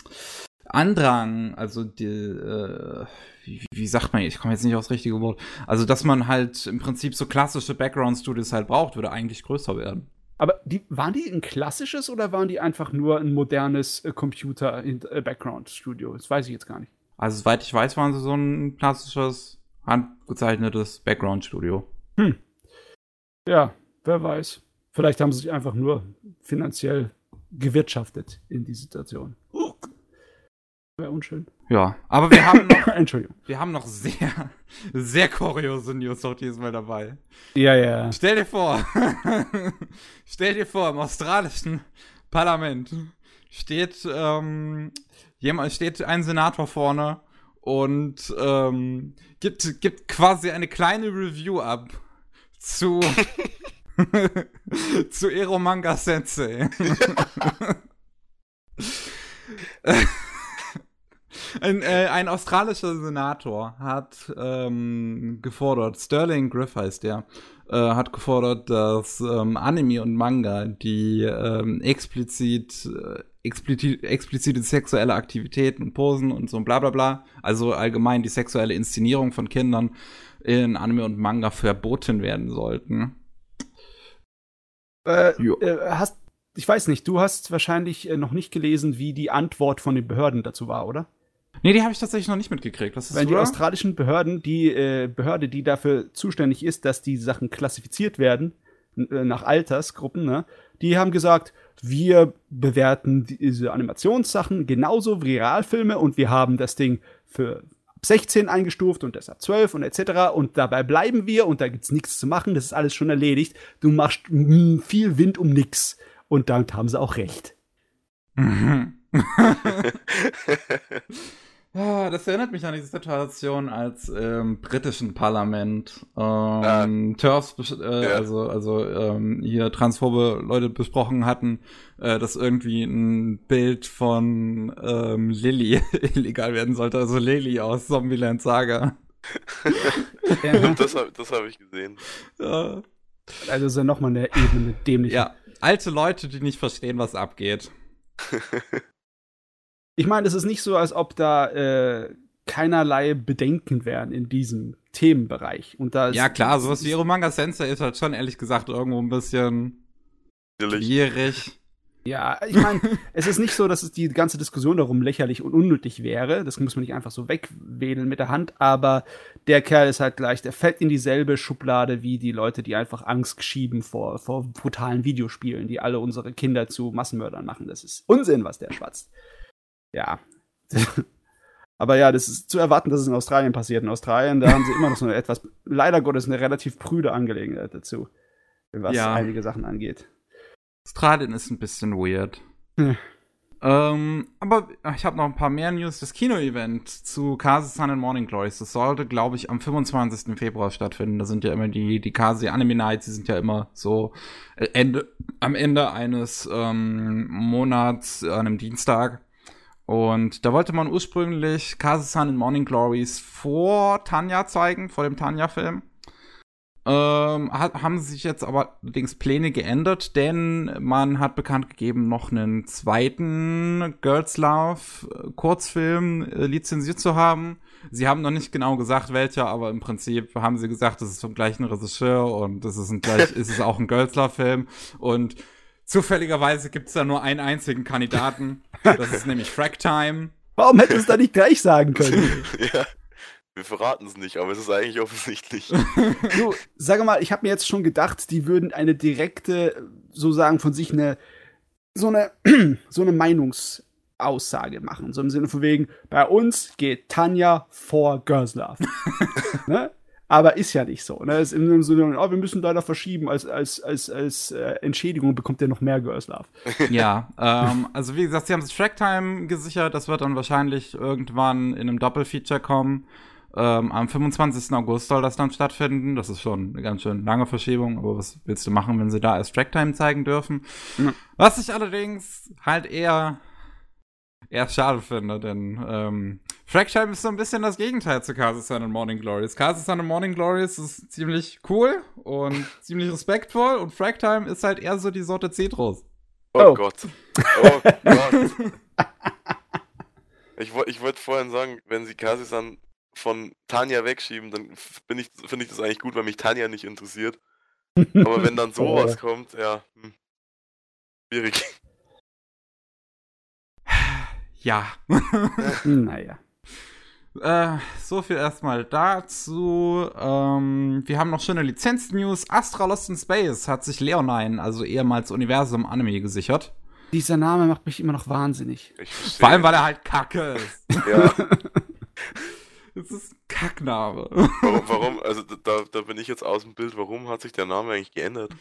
[SPEAKER 1] Andrang, also die, äh, wie, wie sagt man, ich komme jetzt nicht aufs richtige Wort, also dass man halt im Prinzip so klassische Background-Studios halt braucht, würde eigentlich größer werden.
[SPEAKER 3] Aber die, waren die ein klassisches oder waren die einfach nur ein modernes äh, Computer-Background-Studio? Das weiß ich jetzt gar nicht.
[SPEAKER 1] Also soweit ich weiß, waren sie so ein klassisches, handgezeichnetes Background-Studio.
[SPEAKER 3] Ja, wer weiß. Vielleicht haben sie sich einfach nur finanziell gewirtschaftet in die Situation. Wäre unschön.
[SPEAKER 1] Ja, aber wir haben *coughs* noch,
[SPEAKER 3] Entschuldigung.
[SPEAKER 1] wir haben noch sehr, sehr kuriose News auch diesmal dabei.
[SPEAKER 3] Ja, ja.
[SPEAKER 1] Stell dir vor, *laughs* stell dir vor, im australischen Parlament steht, ähm, jemand, steht ein Senator vorne und ähm, gibt, gibt quasi eine kleine Review ab zu, *laughs* *laughs* zu Eromanga Sensei. *laughs* Ein, äh, ein australischer Senator hat ähm, gefordert, Sterling Griff heißt der, äh, hat gefordert, dass ähm, Anime und Manga, die ähm, explizit, äh, explizit, explizite sexuelle Aktivitäten und Posen und so bla bla bla, also allgemein die sexuelle Inszenierung von Kindern in Anime und Manga verboten werden sollten.
[SPEAKER 3] Äh, äh, hast, ich weiß nicht, du hast wahrscheinlich äh, noch nicht gelesen, wie die Antwort von den Behörden dazu war, oder?
[SPEAKER 1] Nee, die habe ich tatsächlich noch nicht mitgekriegt. Was ist
[SPEAKER 3] Weil die
[SPEAKER 1] da?
[SPEAKER 3] australischen Behörden, die äh, Behörde, die dafür zuständig ist, dass die Sachen klassifiziert werden, äh, nach Altersgruppen, ne, die haben gesagt, wir bewerten diese Animationssachen genauso wie Realfilme und wir haben das Ding für 16 eingestuft und das ab 12 und etc. Und dabei bleiben wir und da gibt's nichts zu machen, das ist alles schon erledigt. Du machst viel Wind um nix. Und damit haben sie auch recht.
[SPEAKER 1] Mhm. *laughs* *laughs* Ja, das erinnert mich an diese Situation, als im britischen Parlament ähm, TERFs, bes- äh,
[SPEAKER 2] Ja.
[SPEAKER 1] also, also ähm, hier transphobe Leute besprochen hatten, äh, dass irgendwie ein Bild von ähm, Lilly *laughs* illegal werden sollte, also Lily aus Zombieland Saga. *laughs*
[SPEAKER 2] das habe das hab ich gesehen.
[SPEAKER 1] Ja.
[SPEAKER 3] Also ist ja nochmal eine Ebene dämlich.
[SPEAKER 1] ja, alte Leute, die nicht verstehen, was abgeht. *laughs*
[SPEAKER 3] Ich meine, es ist nicht so, als ob da äh, keinerlei Bedenken wären in diesem Themenbereich. Und da
[SPEAKER 1] Ja klar, sowas wie Manga Sensei ist halt schon ehrlich gesagt irgendwo ein bisschen schwierig.
[SPEAKER 3] Ja, ich meine, *laughs* es ist nicht so, dass es die ganze Diskussion darum lächerlich und unnötig wäre. Das muss man nicht einfach so wegwedeln mit der Hand. Aber der Kerl ist halt gleich, der fällt in dieselbe Schublade wie die Leute, die einfach Angst schieben vor, vor brutalen Videospielen, die alle unsere Kinder zu Massenmördern machen. Das ist Unsinn, was der schwatzt. Ja. *laughs* Aber ja, das ist zu erwarten, dass es in Australien passiert. In Australien, da haben sie immer noch so eine etwas, leider Gottes, eine relativ prüde Angelegenheit dazu, was
[SPEAKER 1] Ja.
[SPEAKER 3] einige Sachen angeht.
[SPEAKER 1] Australien ist ein bisschen weird.
[SPEAKER 3] Hm.
[SPEAKER 1] Ähm, aber ich habe noch ein paar mehr News. Das Kino-Event zu Kasi Sun and Morning Glories, das sollte, glaube ich, am 25. Februar stattfinden. Da sind ja immer die, die Kasi Anime Nights, die sind ja immer so äh, Ende, am Ende eines ähm, Monats an einem Dienstag. Und da wollte man ursprünglich Kasi Sun and Morning Glories vor Tanya zeigen, vor dem Tanya-Film. Ähm, hat, haben sich jetzt aber allerdings Pläne geändert, denn man hat bekannt gegeben, noch einen zweiten Girls Love äh, Kurzfilm äh, lizenziert zu haben. Sie haben noch nicht genau gesagt, welcher, aber im Prinzip haben sie gesagt, das ist vom gleichen Regisseur und das ist, ein gleich, *laughs* ist es auch ein Girls Love Film und zufälligerweise gibt es da nur einen einzigen Kandidaten. Das ist nämlich Fracktime.
[SPEAKER 3] Warum hätte es da nicht gleich sagen können? *laughs*
[SPEAKER 2] ja. Wir verraten es nicht, aber es ist eigentlich offensichtlich. *laughs*
[SPEAKER 3] Du, sag mal, ich habe mir jetzt schon gedacht, die würden eine direkte, so sagen von sich, eine so eine, *clears throat* so eine Meinungsaussage machen. So im Sinne von wegen, bei uns geht Tanja vor Girls *laughs* Love. ne? Aber ist ja nicht so. Ne? Ist im Sinne, oh, wir müssen leider verschieben. Als, als, als, als äh, Entschädigung bekommt er noch mehr Girls Love. *laughs*
[SPEAKER 1] Ja, ähm, also wie gesagt, sie haben das Tracktime gesichert. Das wird dann wahrscheinlich irgendwann in einem Doppelfeature kommen. Ähm, am 25. August soll das dann stattfinden. Das ist schon eine ganz schön lange Verschiebung, aber was willst du machen, wenn sie da erst Tracktime zeigen dürfen?
[SPEAKER 3] Ja.
[SPEAKER 1] Was ich allerdings halt eher, eher schade finde, denn ähm, Fracktime ist so ein bisschen das Gegenteil zu Casa Sun und Morning Glories. Casa Sun und Morning Glories ist ziemlich cool und *laughs* ziemlich respektvoll und Fracktime ist halt eher so die Sorte Cetros.
[SPEAKER 2] Oh,
[SPEAKER 3] Oh.
[SPEAKER 2] Gott. *laughs* Oh Gott. *laughs* Ich, ich wollte vorhin sagen, wenn sie Kasisan von Tanja wegschieben, dann f- bin ich- finde ich das eigentlich gut, weil mich Tanja nicht interessiert. Aber wenn dann sowas kommt, ja. Hm. Schwierig.
[SPEAKER 1] Ja. *laughs*
[SPEAKER 3] naja.
[SPEAKER 1] Äh, so viel erstmal dazu. Ähm, wir haben noch schöne Lizenz-News. Astra Lost in Space hat sich Leonine, also ehemals Universum Anime, gesichert.
[SPEAKER 3] Dieser Name macht mich immer noch wahnsinnig.
[SPEAKER 1] Vor allem, weil er halt kacke ist.
[SPEAKER 2] Ja, *laughs*
[SPEAKER 1] Das ist ein Kackname.
[SPEAKER 2] warum, warum, also da, da bin ich jetzt aus dem Bild, warum hat sich der Name eigentlich geändert?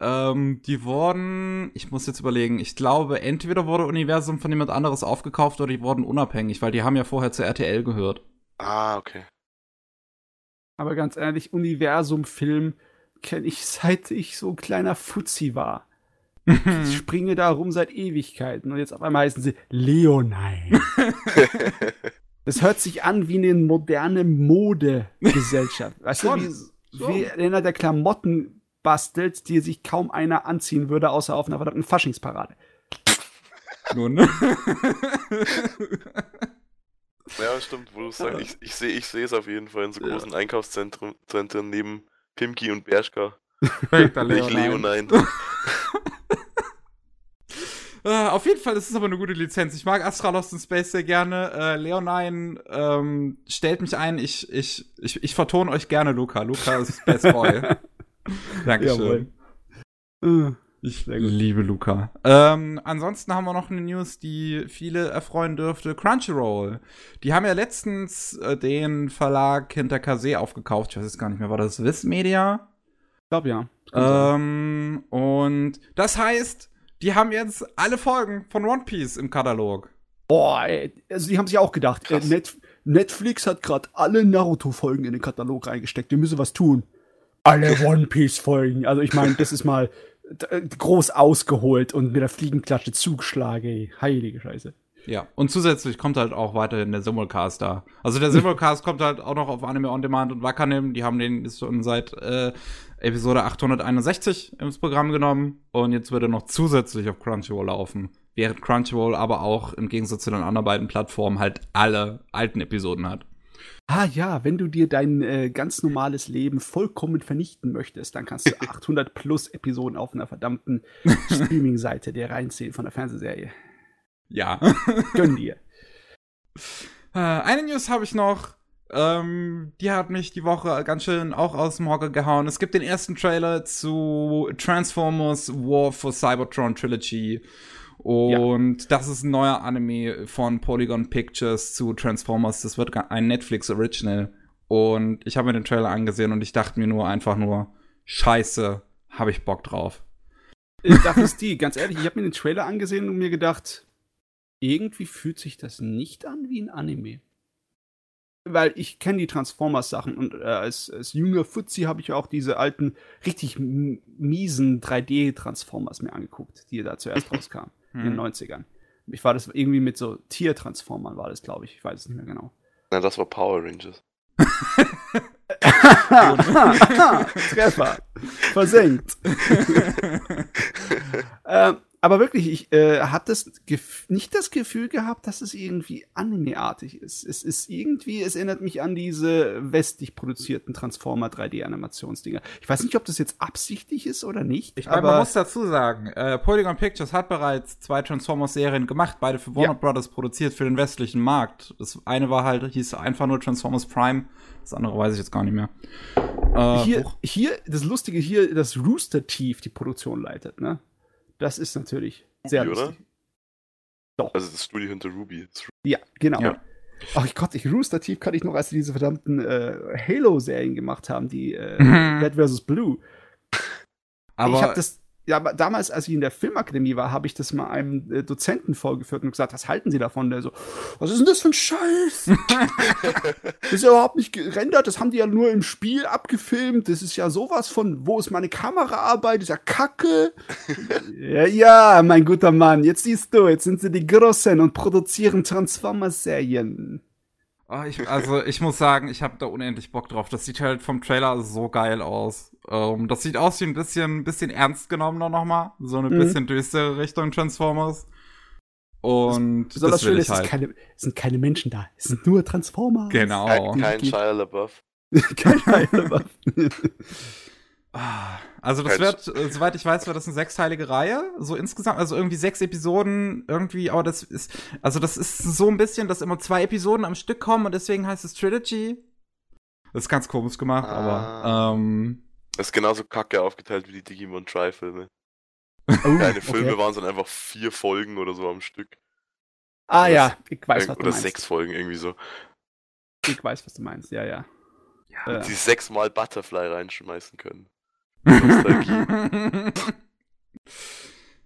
[SPEAKER 1] Ähm, die wurden, ich muss jetzt überlegen, ich glaube, entweder wurde Universum von jemand anderes aufgekauft oder die wurden unabhängig, weil die haben ja vorher zur RTL gehört.
[SPEAKER 2] Ah, okay.
[SPEAKER 3] Aber ganz ehrlich, Universum-Film kenne ich *laughs* seit ich so ein kleiner Fuzzi war. Ich *laughs* springe da rum seit Ewigkeiten und jetzt auf einmal heißen sie Leonine. *laughs* Das hört sich an wie eine moderne Modegesellschaft. Weißt du, wie,
[SPEAKER 1] Schon.
[SPEAKER 3] wie einer, der Klamotten bastelt, die sich kaum einer anziehen würde, außer auf einer verdammten Faschingsparade.
[SPEAKER 1] Nun. *laughs*
[SPEAKER 2] Ja, stimmt, wo du sagst. Ich, ich sehe ich sehe es auf jeden Fall in so großen Einkaufszentren Zentren neben Pimki und Bershka.
[SPEAKER 1] Perfekter
[SPEAKER 2] Nicht
[SPEAKER 1] Leonine.
[SPEAKER 2] Leonine.
[SPEAKER 1] Äh, auf jeden Fall ist es aber eine gute Lizenz. Ich mag Astra Lost in Space sehr gerne. Äh, Leonine ähm, stellt mich ein. Ich, ich, ich, ich vertone euch gerne Luca. Luca ist Best Boy. *laughs* Dankeschön.
[SPEAKER 3] Äh,
[SPEAKER 1] Ich liebe Luca. Ähm, ansonsten haben wir noch eine News, die viele erfreuen dürfte. Crunchyroll. Die haben ja letztens äh, den Verlag hinter Kase aufgekauft. Ich weiß jetzt gar nicht mehr, war das Viz Media?
[SPEAKER 3] Ich glaube ja.
[SPEAKER 1] Ähm, und das heißt, die haben jetzt alle Folgen von One Piece im Katalog.
[SPEAKER 3] Boah, ey, also die haben sich auch gedacht, äh. Net Netflix hat gerade alle Naruto-Folgen in den Katalog reingesteckt. Wir müssen was tun. Alle One Piece-Folgen. Also ich meine, das ist mal äh, groß ausgeholt und mit der Fliegenklatsche zugeschlagen. Heilige Scheiße.
[SPEAKER 1] Ja, und zusätzlich kommt halt auch weiterhin der Simulcast da. Also der Simulcast kommt halt auch noch auf Anime On Demand und Wakanim. Die haben den schon seit äh, Episode 861 ins Programm genommen und jetzt wird er noch zusätzlich auf Crunchyroll laufen. Während Crunchyroll aber auch im Gegensatz zu den anderen beiden Plattformen halt alle alten Episoden hat.
[SPEAKER 3] Ah ja, wenn du dir dein äh, ganz normales Leben vollkommen vernichten möchtest, dann kannst du *laughs* 800 plus Episoden auf einer verdammten *laughs* Streaming-Seite dir reinziehen von der Fernsehserie.
[SPEAKER 1] Ja.
[SPEAKER 3] Gönn dir. *laughs*
[SPEAKER 1] Äh, eine News habe ich noch. Ähm, die hat mich die Woche ganz schön auch aus dem Hocker gehauen. Es gibt den ersten Trailer zu Transformers War for Cybertron Trilogy. Und das ist ein neuer Anime von Polygon Pictures zu Transformers. Das wird ein Netflix Original. Und ich habe mir den Trailer angesehen und ich dachte mir nur einfach nur, scheiße, habe ich Bock drauf.
[SPEAKER 3] Äh, Das ist die, ganz ehrlich, ich habe mir den Trailer angesehen und mir gedacht, irgendwie fühlt sich das nicht an wie ein Anime. Weil ich kenne die Transformers-Sachen und äh, als, als junger Fuzzi habe ich auch diese alten, richtig miesen 3D-Transformers mir angeguckt, die da zuerst *laughs* rauskamen, in den 90ern. Ich war das irgendwie mit so Tier-Transformern, war das, glaube ich. Ich weiß es nicht mehr genau.
[SPEAKER 2] Na, das war Power Rangers. *laughs*
[SPEAKER 3] Treffer. Versenkt. *laughs* ähm, aber wirklich, ich äh, hatte das nicht das Gefühl gehabt, dass es irgendwie anime-artig ist. Es ist irgendwie, es erinnert mich an diese westlich produzierten Transformer 3D-Animationsdinger. Ich weiß nicht, ob das jetzt absichtlich ist oder nicht.
[SPEAKER 1] Ich meine, man muss dazu sagen, äh, Polygon Pictures hat bereits zwei Transformers-Serien gemacht, beide für Warner
[SPEAKER 3] Ja.
[SPEAKER 1] Brothers produziert für den westlichen Markt. Das eine war halt, hieß einfach nur Transformers Prime, das andere weiß ich jetzt gar nicht mehr. Äh,
[SPEAKER 3] hier,
[SPEAKER 1] hoch.
[SPEAKER 3] hier, das Lustige hier, dass Rooster Teeth die Produktion leitet, ne? Das ist natürlich sehr
[SPEAKER 2] Ruby, oder?
[SPEAKER 3] lustig.
[SPEAKER 2] Also das Studio hinter Ruby. Das Ru-
[SPEAKER 3] Ja, genau.
[SPEAKER 1] Ja.
[SPEAKER 3] Ach Gott, ich Rooster Teeth kann ich noch, als sie diese verdammten äh, Halo-Serien gemacht haben, die äh,
[SPEAKER 1] Mhm.
[SPEAKER 3] Red vs. Blue.
[SPEAKER 1] Aber
[SPEAKER 3] ich habe das, ja, aber damals, als ich in der Filmakademie war, habe ich das mal einem äh, Dozenten vorgeführt und gesagt, was halten Sie davon? Der so, was ist denn das für ein Scheiß? *laughs* das ist ja überhaupt nicht gerendert, das haben die ja nur im Spiel abgefilmt. Das ist ja sowas von, wo ist meine Kameraarbeit? Das ist ja Kacke. *laughs* ja, ja, mein guter Mann, jetzt siehst du, jetzt sind sie die Großen und produzieren Transformers-Serien.
[SPEAKER 1] Oh, ich, also ich muss sagen, ich habe da unendlich Bock drauf. Das sieht halt vom Trailer so geil aus. Ähm, das sieht aus wie ein bisschen, bisschen ernst genommener nochmal. So eine
[SPEAKER 3] Mhm.
[SPEAKER 1] bisschen düstere Richtung Transformers. Und das will
[SPEAKER 3] schön, ist
[SPEAKER 1] halt.
[SPEAKER 3] keine, es sind keine Menschen da, es sind nur Transformers.
[SPEAKER 1] Genau.
[SPEAKER 2] Kein, *laughs* kein Shia LaBeouf.
[SPEAKER 3] Keine Ahnung.
[SPEAKER 1] Ah, Also das
[SPEAKER 2] Kein
[SPEAKER 1] wird, äh, soweit ich weiß, wird das eine sechsteilige Reihe. So insgesamt, also irgendwie sechs Episoden irgendwie, aber das ist, also das ist so ein bisschen, dass immer zwei Episoden am Stück kommen und deswegen heißt es Trilogy. Das ist ganz komisch gemacht,
[SPEAKER 2] Ah.
[SPEAKER 1] aber ähm,
[SPEAKER 2] Das ist genauso kacke aufgeteilt wie die Digimon 3 Filme.
[SPEAKER 3] Oh,
[SPEAKER 2] Keine Filme
[SPEAKER 3] okay.
[SPEAKER 2] waren es dann einfach vier Folgen oder so am Stück.
[SPEAKER 3] Ah
[SPEAKER 2] Oder
[SPEAKER 3] ja, ich weiß, was du
[SPEAKER 2] oder
[SPEAKER 3] meinst.
[SPEAKER 2] sechs Folgen irgendwie so.
[SPEAKER 3] Ich weiß, was du meinst, ja, ja.
[SPEAKER 1] ja.
[SPEAKER 3] Äh,
[SPEAKER 2] Die sechsmal Butterfly reinschmeißen können. *laughs* Nostalgie.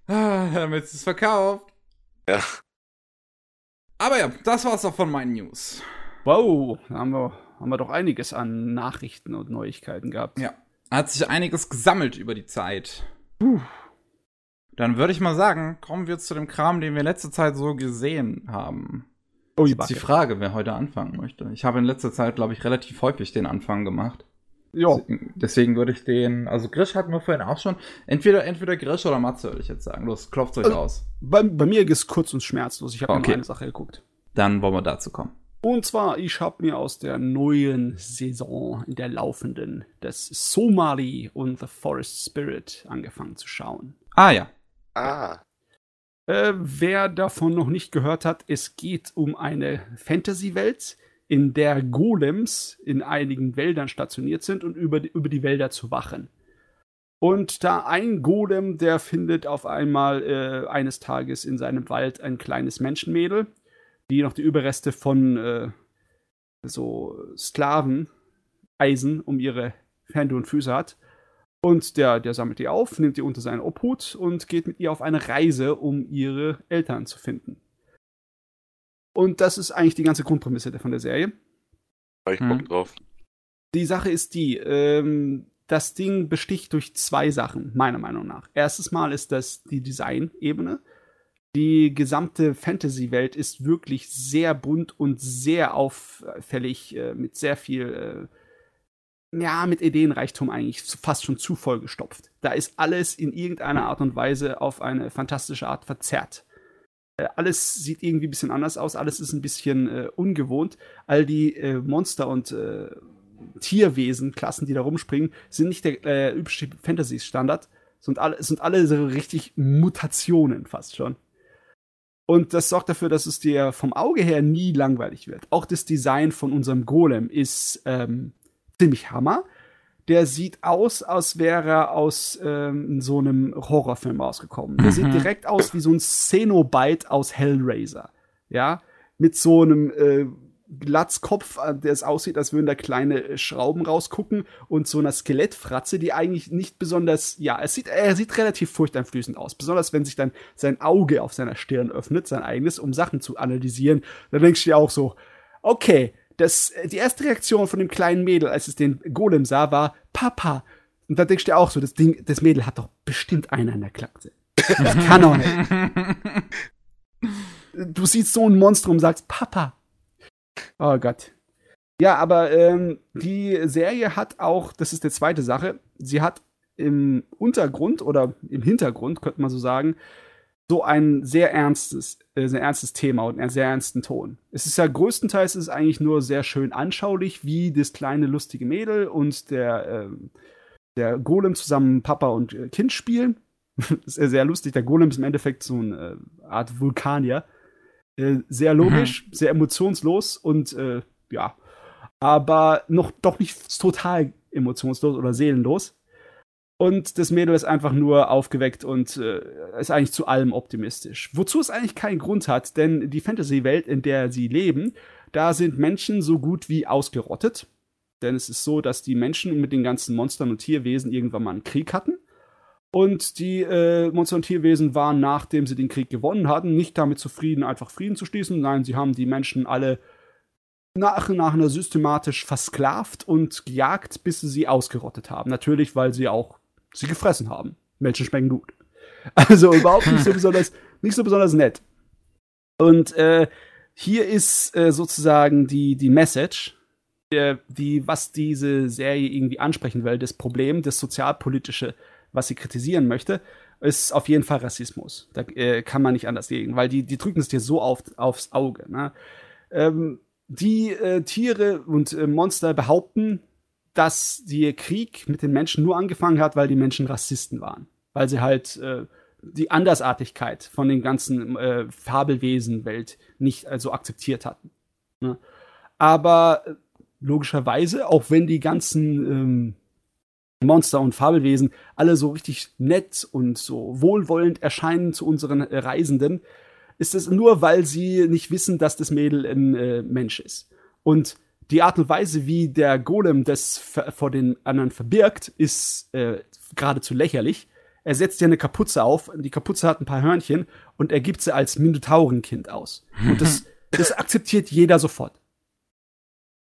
[SPEAKER 1] ah, damit ist es verkauft.
[SPEAKER 2] Ja.
[SPEAKER 1] Aber ja, das war's auch von meinen News.
[SPEAKER 3] wow, da haben wir, haben wir doch einiges an Nachrichten und Neuigkeiten gehabt.
[SPEAKER 1] Ja. Hat sich einiges gesammelt über die Zeit. Dann würde ich mal sagen, kommen wir zu dem Kram, den wir in letzter Zeit so gesehen haben.
[SPEAKER 3] Oh, die
[SPEAKER 1] Ist die. Frage, wer heute anfangen möchte. Ich habe in letzter Zeit, glaube ich, relativ häufig den Anfang gemacht.
[SPEAKER 3] Ja,
[SPEAKER 1] Deswegen würde ich den, also Grisch hatten wir vorhin auch schon. Entweder, entweder Grisch oder Matze, würde ich jetzt sagen. Los, klopft euch
[SPEAKER 3] Also-
[SPEAKER 1] aus.
[SPEAKER 3] bei, bei mir ist es kurz und schmerzlos. Ich habe
[SPEAKER 1] Okay.
[SPEAKER 3] nur eine Sache geguckt.
[SPEAKER 1] Dann wollen wir dazu kommen.
[SPEAKER 3] Und zwar, ich habe mir aus der neuen Saison, in der laufenden, das Somali und The Forest Spirit angefangen zu schauen.
[SPEAKER 1] Ah ja.
[SPEAKER 2] Ah,
[SPEAKER 3] Äh, wer davon noch nicht gehört hat, es geht um eine Fantasy-Welt, in der Golems in einigen Wäldern stationiert sind und über die, über die Wälder zu wachen. Und da ein Golem, der findet auf einmal äh, eines Tages in seinem Wald ein kleines Menschenmädel, die noch die Überreste von äh, so Sklaven, Eisen um ihre Hände und Füße hat. Und der, der sammelt die auf, nimmt die unter seine Obhut und geht mit ihr auf eine Reise, um ihre Eltern zu finden. Und das ist eigentlich die ganze Grundprämisse von der Serie.
[SPEAKER 2] ich
[SPEAKER 1] Hm.
[SPEAKER 2] Bock drauf.
[SPEAKER 3] Die Sache ist die, ähm, das Ding besticht durch zwei Sachen, meiner Meinung nach. Erstes Mal ist das die Design-Ebene. Die gesamte Fantasy-Welt ist wirklich sehr bunt und sehr auffällig, äh, mit sehr viel, äh, ja, mit Ideenreichtum eigentlich fast schon zu vollgestopft. Da ist alles in irgendeiner Art und Weise auf eine fantastische Art verzerrt. Äh, alles sieht irgendwie ein bisschen anders aus, alles ist ein bisschen äh, ungewohnt. All die äh, Monster und Tierwesen, Klassen, die da rumspringen, sind nicht der übliche Fantasy-Standard, sind alle, sind alle so richtig Mutationen fast schon. Und das sorgt dafür, dass es dir vom Auge her nie langweilig wird. Auch das Design von unserem Golem ist ähm, ziemlich Hammer. Der sieht aus, als wäre er aus ähm, so einem Horrorfilm rausgekommen. Der
[SPEAKER 1] Mhm.
[SPEAKER 3] sieht direkt aus wie so ein Xenobite aus Hellraiser. Ja, mit so einem äh, Glatzkopf, äh, der es aussieht, als würden da kleine äh, Schrauben rausgucken und so einer Skelettfratze, die eigentlich nicht besonders, ja, es sieht, er sieht relativ furchteinflößend aus. Besonders wenn sich dann sein Auge auf seiner Stirn öffnet, sein eigenes, um Sachen zu analysieren. Da denkst du dir auch so, okay, das, äh, die erste Reaktion von dem kleinen Mädel, als es den Golem sah, war Papa. Und da denkst du dir auch so, das Ding, das Mädel hat doch bestimmt einen an der Klappe. Das kann doch nicht. *laughs* Du siehst so ein Monstrum, sagst Papa. Oh Gott. Ja, aber ähm, die Serie hat auch, das ist die zweite Sache, sie hat im Untergrund oder im Hintergrund, könnte man so sagen, so ein sehr ernstes, äh, sehr ernstes Thema und einen sehr ernsten Ton. Es ist ja größtenteils ist eigentlich nur sehr schön anschaulich, wie das kleine lustige Mädel und der, ähm, der Golem zusammen Papa und äh, Kind spielen. das ist ja sehr lustig. Der Golem ist im Endeffekt so eine äh, Art Vulkanier. Äh, sehr logisch, sehr emotionslos und äh, ja, aber noch doch nicht total emotionslos oder seelenlos. Und das Mädel ist einfach nur aufgeweckt und äh, ist eigentlich zu allem optimistisch. Wozu es eigentlich keinen Grund hat, denn die Fantasy-Welt, in der sie leben, da sind Menschen so gut wie ausgerottet. Denn es ist so, dass die Menschen mit den ganzen Monstern und Tierwesen irgendwann mal einen Krieg hatten. Und die äh, Monster- und Tierwesen waren, nachdem sie den Krieg gewonnen hatten, nicht damit zufrieden, einfach Frieden zu schließen. Nein, sie haben die Menschen alle nach und nach systematisch versklavt und gejagt, bis sie sie ausgerottet haben. Natürlich, weil sie auch sie gefressen haben. Menschen schmecken gut. *laughs* Also überhaupt nicht so *laughs* besonders, nicht so besonders nett. Und äh, hier ist äh, sozusagen die, die Message, äh, die, was diese Serie irgendwie ansprechen will, das Problem, das sozialpolitische, was sie kritisieren möchte, ist auf jeden Fall Rassismus. Da äh, kann man nicht anders gegen, weil die, die drücken es dir so auf, aufs Auge. Ne? Ähm, die äh, Tiere und äh, Monster behaupten, dass der Krieg mit den Menschen nur angefangen hat, weil die Menschen Rassisten waren. Weil sie halt äh, die Andersartigkeit von den ganzen äh, Fabelwesen-Welt nicht also akzeptiert hatten. Ne? Aber logischerweise, auch wenn die ganzen ähm, Monster und Fabelwesen alle so richtig nett und so wohlwollend erscheinen zu unseren äh, Reisenden, ist es nur, weil sie nicht wissen, dass das Mädel ein äh, Mensch ist. Und die Art und Weise, wie der Golem das vor den anderen verbirgt, ist äh, geradezu lächerlich. Er setzt ja eine Kapuze auf, die Kapuze hat ein paar Hörnchen und er gibt sie als Minotaurenkind aus. Und das, *laughs* das akzeptiert jeder sofort.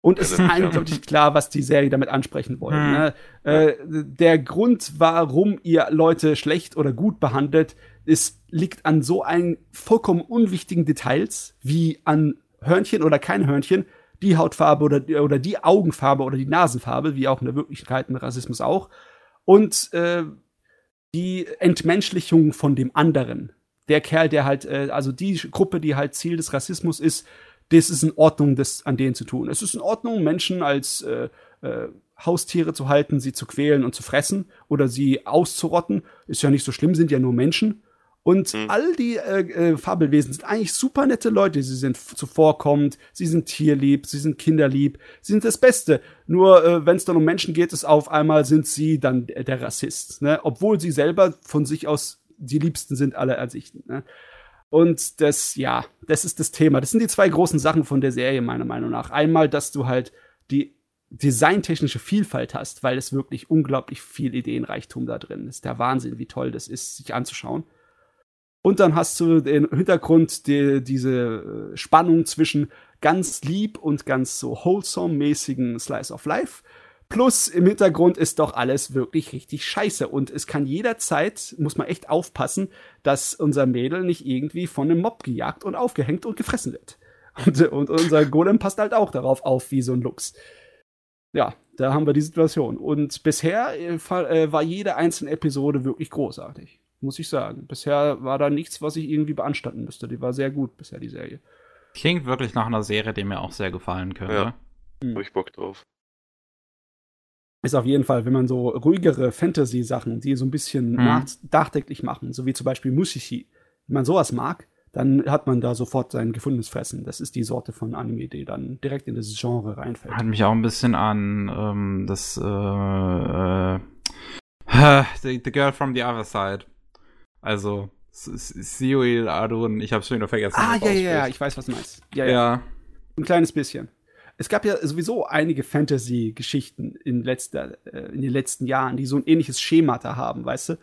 [SPEAKER 3] Und es ist eindeutig klar, was die Serie damit ansprechen wollen. Hm. Ne? Äh, der Grund, warum ihr Leute schlecht oder gut behandelt, ist, liegt an so einen vollkommen unwichtigen Details wie an Hörnchen oder kein Hörnchen, die Hautfarbe oder, oder die Augenfarbe oder die Nasenfarbe, wie auch in der Wirklichkeit im Rassismus auch. Und äh, die Entmenschlichung von dem anderen. Der Kerl, der halt, äh, also die Gruppe, die halt Ziel des Rassismus ist, das ist in Ordnung, das an denen zu tun. Es ist in Ordnung, Menschen als äh, äh, Haustiere zu halten, sie zu quälen und zu fressen oder sie auszurotten. Ist ja nicht so schlimm, sind ja nur Menschen. Und mhm. all die äh, äh, Fabelwesen sind eigentlich super nette Leute. Sie sind zuvorkommend, sie sind tierlieb, sie sind kinderlieb, sie sind das Beste. Nur äh, wenn es dann um Menschen geht, ist auf einmal sind sie dann der Rassist, ne? obwohl sie selber von sich aus die Liebsten sind aller Ansichten. Ne? Und das, ja, das ist das Thema. Das sind die zwei großen Sachen von der Serie meiner Meinung nach. Einmal, dass du halt die designtechnische Vielfalt hast, weil es wirklich unglaublich viel Ideenreichtum da drin ist. Der Wahnsinn, wie toll das ist, sich anzuschauen. Und dann hast du den Hintergrund, die, diese äh, Spannung zwischen ganz lieb und ganz so wholesome-mäßigen Slice of Life. Plus im Hintergrund ist doch alles wirklich richtig scheiße. Und es kann jederzeit, muss man echt aufpassen, dass unser Mädel nicht irgendwie von einem Mob gejagt und aufgehängt und gefressen wird. Und, und unser Golem passt halt auch darauf auf, wie so ein Lux. Ja, da haben wir die Situation. Und bisher äh, äh war jede einzelne Episode wirklich großartig muss ich sagen. Bisher war da nichts, was ich irgendwie beanstanden müsste. Die war sehr gut bisher, die Serie.
[SPEAKER 1] Klingt wirklich nach einer Serie, die mir auch sehr gefallen könnte. Ja,
[SPEAKER 2] hab ich Bock drauf.
[SPEAKER 3] Ist auf jeden Fall, wenn man so ruhigere Fantasy-Sachen, die so ein bisschen hm. nachdenklich machen, so wie zum Beispiel Mushishi, wenn man sowas mag, dann hat man da sofort sein gefundenes Fressen. Das ist die Sorte von Anime, die dann direkt in das Genre reinfällt.
[SPEAKER 1] Hat mich auch ein bisschen an ähm, das äh, äh, the, the Girl from the Other Side. Also, Sioil Arun, ich hab's schon wieder vergessen.
[SPEAKER 3] Ah, ja, ja, ja, ich weiß, was du meinst. Ja, ja, ja. Ein kleines bisschen. Es gab ja sowieso einige Fantasy-Geschichten in, letzter, äh, in den letzten Jahren, die so ein ähnliches Schemata haben, weißt du?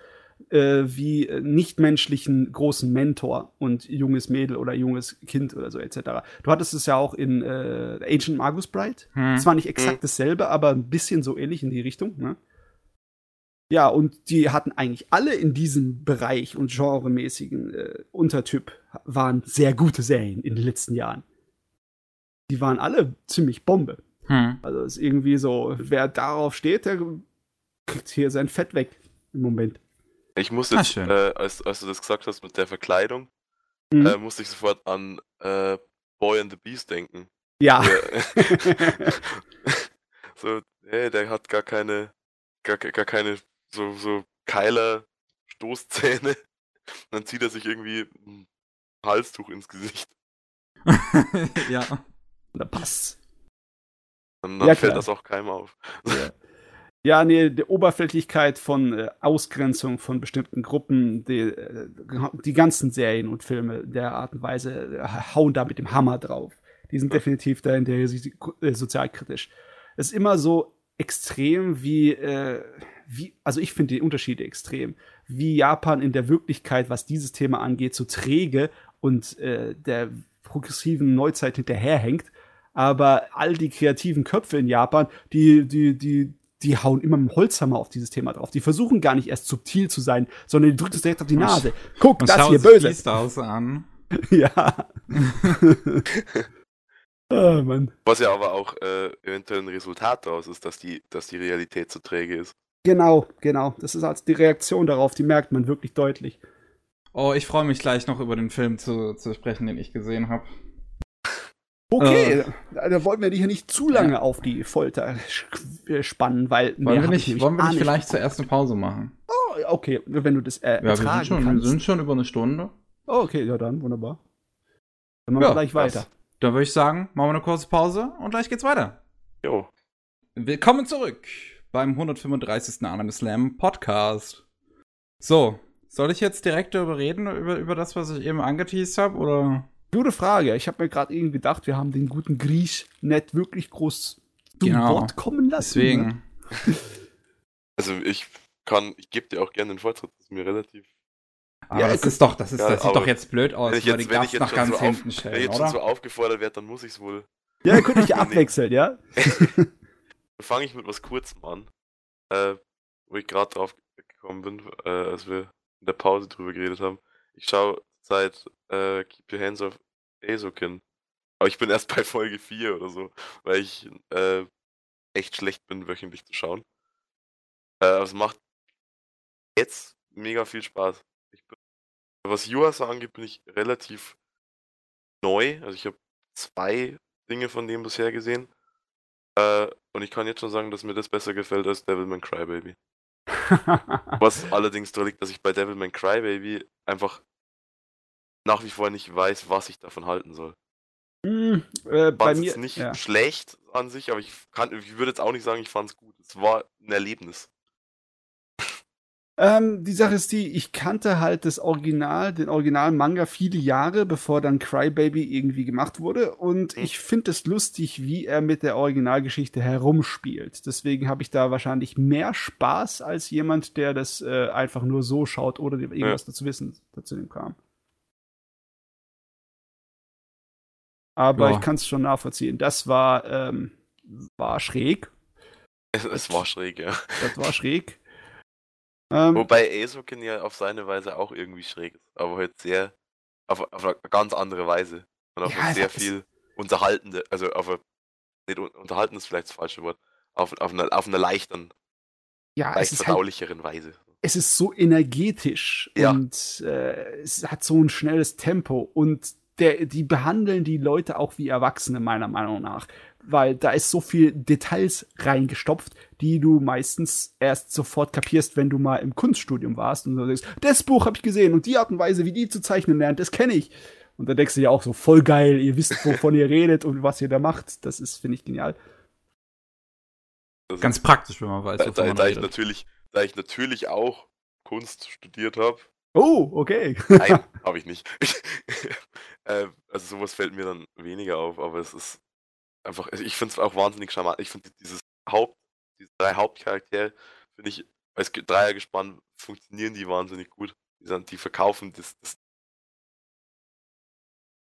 [SPEAKER 3] Äh, wie äh, nichtmenschlichen großen Mentor und junges Mädel oder junges Kind oder so etc. Du hattest es ja auch in äh, Ancient Magus Bride. Hm. Zwar nicht exakt hm. dasselbe, aber ein bisschen so ähnlich in die Richtung. Ne? Ja, und die hatten eigentlich alle in diesem Bereich und genremäßigen äh, Untertyp waren sehr gute Serien in den letzten Jahren. Die waren alle ziemlich Bombe. Hm. Also ist irgendwie so, wer darauf steht, der kriegt hier sein Fett weg im Moment.
[SPEAKER 2] Ich muss jetzt, äh, als, als du das gesagt hast mit der Verkleidung, mhm. äh, musste ich sofort an äh, Boy and the Beast denken.
[SPEAKER 3] Ja. *laughs* *laughs*
[SPEAKER 2] so, hey, der hat gar keine, gar, gar keine so, so Keiler Stoßzähne. Dann zieht er sich irgendwie ein Halstuch ins Gesicht. *laughs*
[SPEAKER 1] ja.
[SPEAKER 3] Da passt.
[SPEAKER 2] Dann, dann ja, fällt das auch keinem auf. *laughs*
[SPEAKER 3] Ja. Ja, nee, die Oberflächlichkeit von äh, Ausgrenzung von bestimmten Gruppen, die, äh, die ganzen Serien und Filme der Art und Weise äh, hauen da mit dem Hammer drauf. Die sind definitiv da in der äh, sozialkritisch. Es ist immer so extrem wie, äh, wie also ich finde die Unterschiede extrem, wie Japan in der Wirklichkeit, was dieses Thema angeht, so träge und äh, der progressiven Neuzeit hinterherhängt. Aber all die kreativen Köpfe in Japan, die, die, die, die hauen immer mit dem Holzhammer auf dieses Thema drauf. Die versuchen gar nicht erst subtil zu sein, sondern die drückt es direkt auf die Nase. Guck,
[SPEAKER 1] Und
[SPEAKER 3] das hier
[SPEAKER 1] sich
[SPEAKER 3] böse.
[SPEAKER 1] die Stars an. *laughs*
[SPEAKER 3] ja. oh, *laughs* Mann.
[SPEAKER 2] Was ja aber auch äh, eventuell ein Resultat daraus ist, dass die, dass die Realität so träge ist.
[SPEAKER 3] Genau, genau. Das ist also die Reaktion darauf, die merkt man wirklich deutlich.
[SPEAKER 1] Oh, ich freue mich gleich noch über den Film zu, zu sprechen, den ich gesehen habe.
[SPEAKER 3] Okay, da, da wollten wir dich ja nicht zu lange auf die Folter äh, spannen, weil
[SPEAKER 1] Wollen wir nicht, wollen wir nicht vielleicht zuerst eine Pause machen?
[SPEAKER 3] Oh, okay, wenn du das äh,
[SPEAKER 1] Ja, wir sind, schon, wir
[SPEAKER 3] kannst.
[SPEAKER 1] sind schon über eine Stunde.
[SPEAKER 3] Oh, okay, ja dann, wunderbar. Dann machen
[SPEAKER 1] Ja,
[SPEAKER 3] wir gleich weiter.
[SPEAKER 1] Dann würde ich sagen, machen wir eine kurze Pause und gleich geht's weiter.
[SPEAKER 2] Jo.
[SPEAKER 1] Willkommen zurück beim 135. Anime Slam Podcast. So, soll ich jetzt direkt darüber reden, über, über das, was ich eben angeteased habe, oder?
[SPEAKER 3] Gute Frage. Ich habe mir gerade eben gedacht, wir haben den guten Griech nicht wirklich groß zu
[SPEAKER 1] Genau.
[SPEAKER 3] Wort kommen lassen. Ne?
[SPEAKER 1] Deswegen. *laughs*
[SPEAKER 2] Also ich kann, ich gebe dir auch gerne den Vortritt, das ist mir relativ.
[SPEAKER 1] Aber
[SPEAKER 3] Ja,
[SPEAKER 1] das ist doch, das ist,
[SPEAKER 2] Ja,
[SPEAKER 1] das sieht doch jetzt blöd aus,
[SPEAKER 2] Wenn ich jetzt,
[SPEAKER 1] die
[SPEAKER 2] wenn
[SPEAKER 1] Gast
[SPEAKER 2] ich jetzt
[SPEAKER 1] nach ganz
[SPEAKER 2] so, auf,
[SPEAKER 1] hinten
[SPEAKER 2] wenn ich
[SPEAKER 1] stellen,
[SPEAKER 2] jetzt schon so aufgefordert werde, dann muss ich es wohl.
[SPEAKER 3] Ja, ihr könnt euch ja *laughs*
[SPEAKER 2] Nee.
[SPEAKER 3] abwechseln, ja?
[SPEAKER 2] Dann fange ich mit was Kurzem an, äh, wo ich gerade drauf gekommen bin, äh, als wir in der Pause drüber geredet haben. Ich schaue seit äh, Keep Your Hands Off Azokin. Aber ich bin erst bei Folge 4 oder so, weil ich äh, echt schlecht bin, wöchentlich zu schauen. Äh, aber es macht jetzt mega viel Spaß. Bin, was Yuasa angeht, bin ich relativ neu. Also ich habe zwei Dinge von dem bisher gesehen. Äh, und ich kann jetzt schon sagen, dass mir das besser gefällt als Devilman Crybaby. *laughs* Was allerdings daran liegt, dass ich bei Devilman Crybaby einfach nach wie vor nicht weiß, was ich davon halten soll.
[SPEAKER 3] Hm, äh, bei mir
[SPEAKER 2] es nicht
[SPEAKER 3] ja.
[SPEAKER 2] schlecht an sich, aber ich kann, ich würde jetzt auch nicht sagen, ich fand es gut. Es war ein Erlebnis.
[SPEAKER 3] Ähm, die Sache ist die, ich kannte halt das Original, den originalen Manga viele Jahre, bevor dann Crybaby irgendwie gemacht wurde. Und
[SPEAKER 2] Hm.
[SPEAKER 3] ich finde es lustig, wie er mit der Originalgeschichte herumspielt. Deswegen habe ich da wahrscheinlich mehr Spaß als jemand, der das äh, einfach nur so schaut, ohne irgendwas dazu wissen, dazu dem kam. Aber
[SPEAKER 1] Ja.
[SPEAKER 3] ich kann es schon nachvollziehen. Das war, ähm, war schräg.
[SPEAKER 2] Es, es war schräg, ja.
[SPEAKER 3] Das war schräg. Ähm,
[SPEAKER 2] Wobei Asoken ja auf seine Weise auch irgendwie schräg ist, aber halt sehr, auf, auf eine ganz andere Weise. Und auf
[SPEAKER 3] Ja,
[SPEAKER 2] eine sehr viel unterhaltende, also auf eine, nicht un- unterhalten ist vielleicht das falsche Wort, auf, auf, eine, auf einer leichteren,
[SPEAKER 3] ja,
[SPEAKER 2] leicht
[SPEAKER 3] ist halt
[SPEAKER 2] verdaulicheren Weise.
[SPEAKER 3] es ist so energetisch
[SPEAKER 2] Ja.
[SPEAKER 3] und äh, es hat so ein schnelles Tempo und der, die behandeln die Leute auch wie Erwachsene, meiner Meinung nach. Weil da ist so viel Details reingestopft, die du meistens erst sofort kapierst, wenn du mal im Kunststudium warst und du denkst, das Buch habe ich gesehen und die Art und Weise, wie die zu zeichnen lernt, das kenne ich. Und dann denkst du ja auch so, voll geil, ihr wisst, wovon ihr redet und was ihr da macht. Das ist, finde ich, genial.
[SPEAKER 2] Das
[SPEAKER 1] Ganz praktisch, wenn man weiß,
[SPEAKER 2] da,
[SPEAKER 1] wovon
[SPEAKER 2] da,
[SPEAKER 1] man
[SPEAKER 2] da ich
[SPEAKER 1] redet.
[SPEAKER 2] natürlich, da ich natürlich auch Kunst studiert habe,
[SPEAKER 3] Oh, okay.
[SPEAKER 2] nein, *laughs* habe ich nicht. *laughs* äh, also sowas fällt mir dann weniger auf, aber es ist einfach, also ich finde es auch wahnsinnig charmant. Ich finde dieses Haupt, diese drei Hauptcharaktere, finde ich, als Ge- Dreiergespann funktionieren die wahnsinnig gut. Die, sind, die verkaufen das, das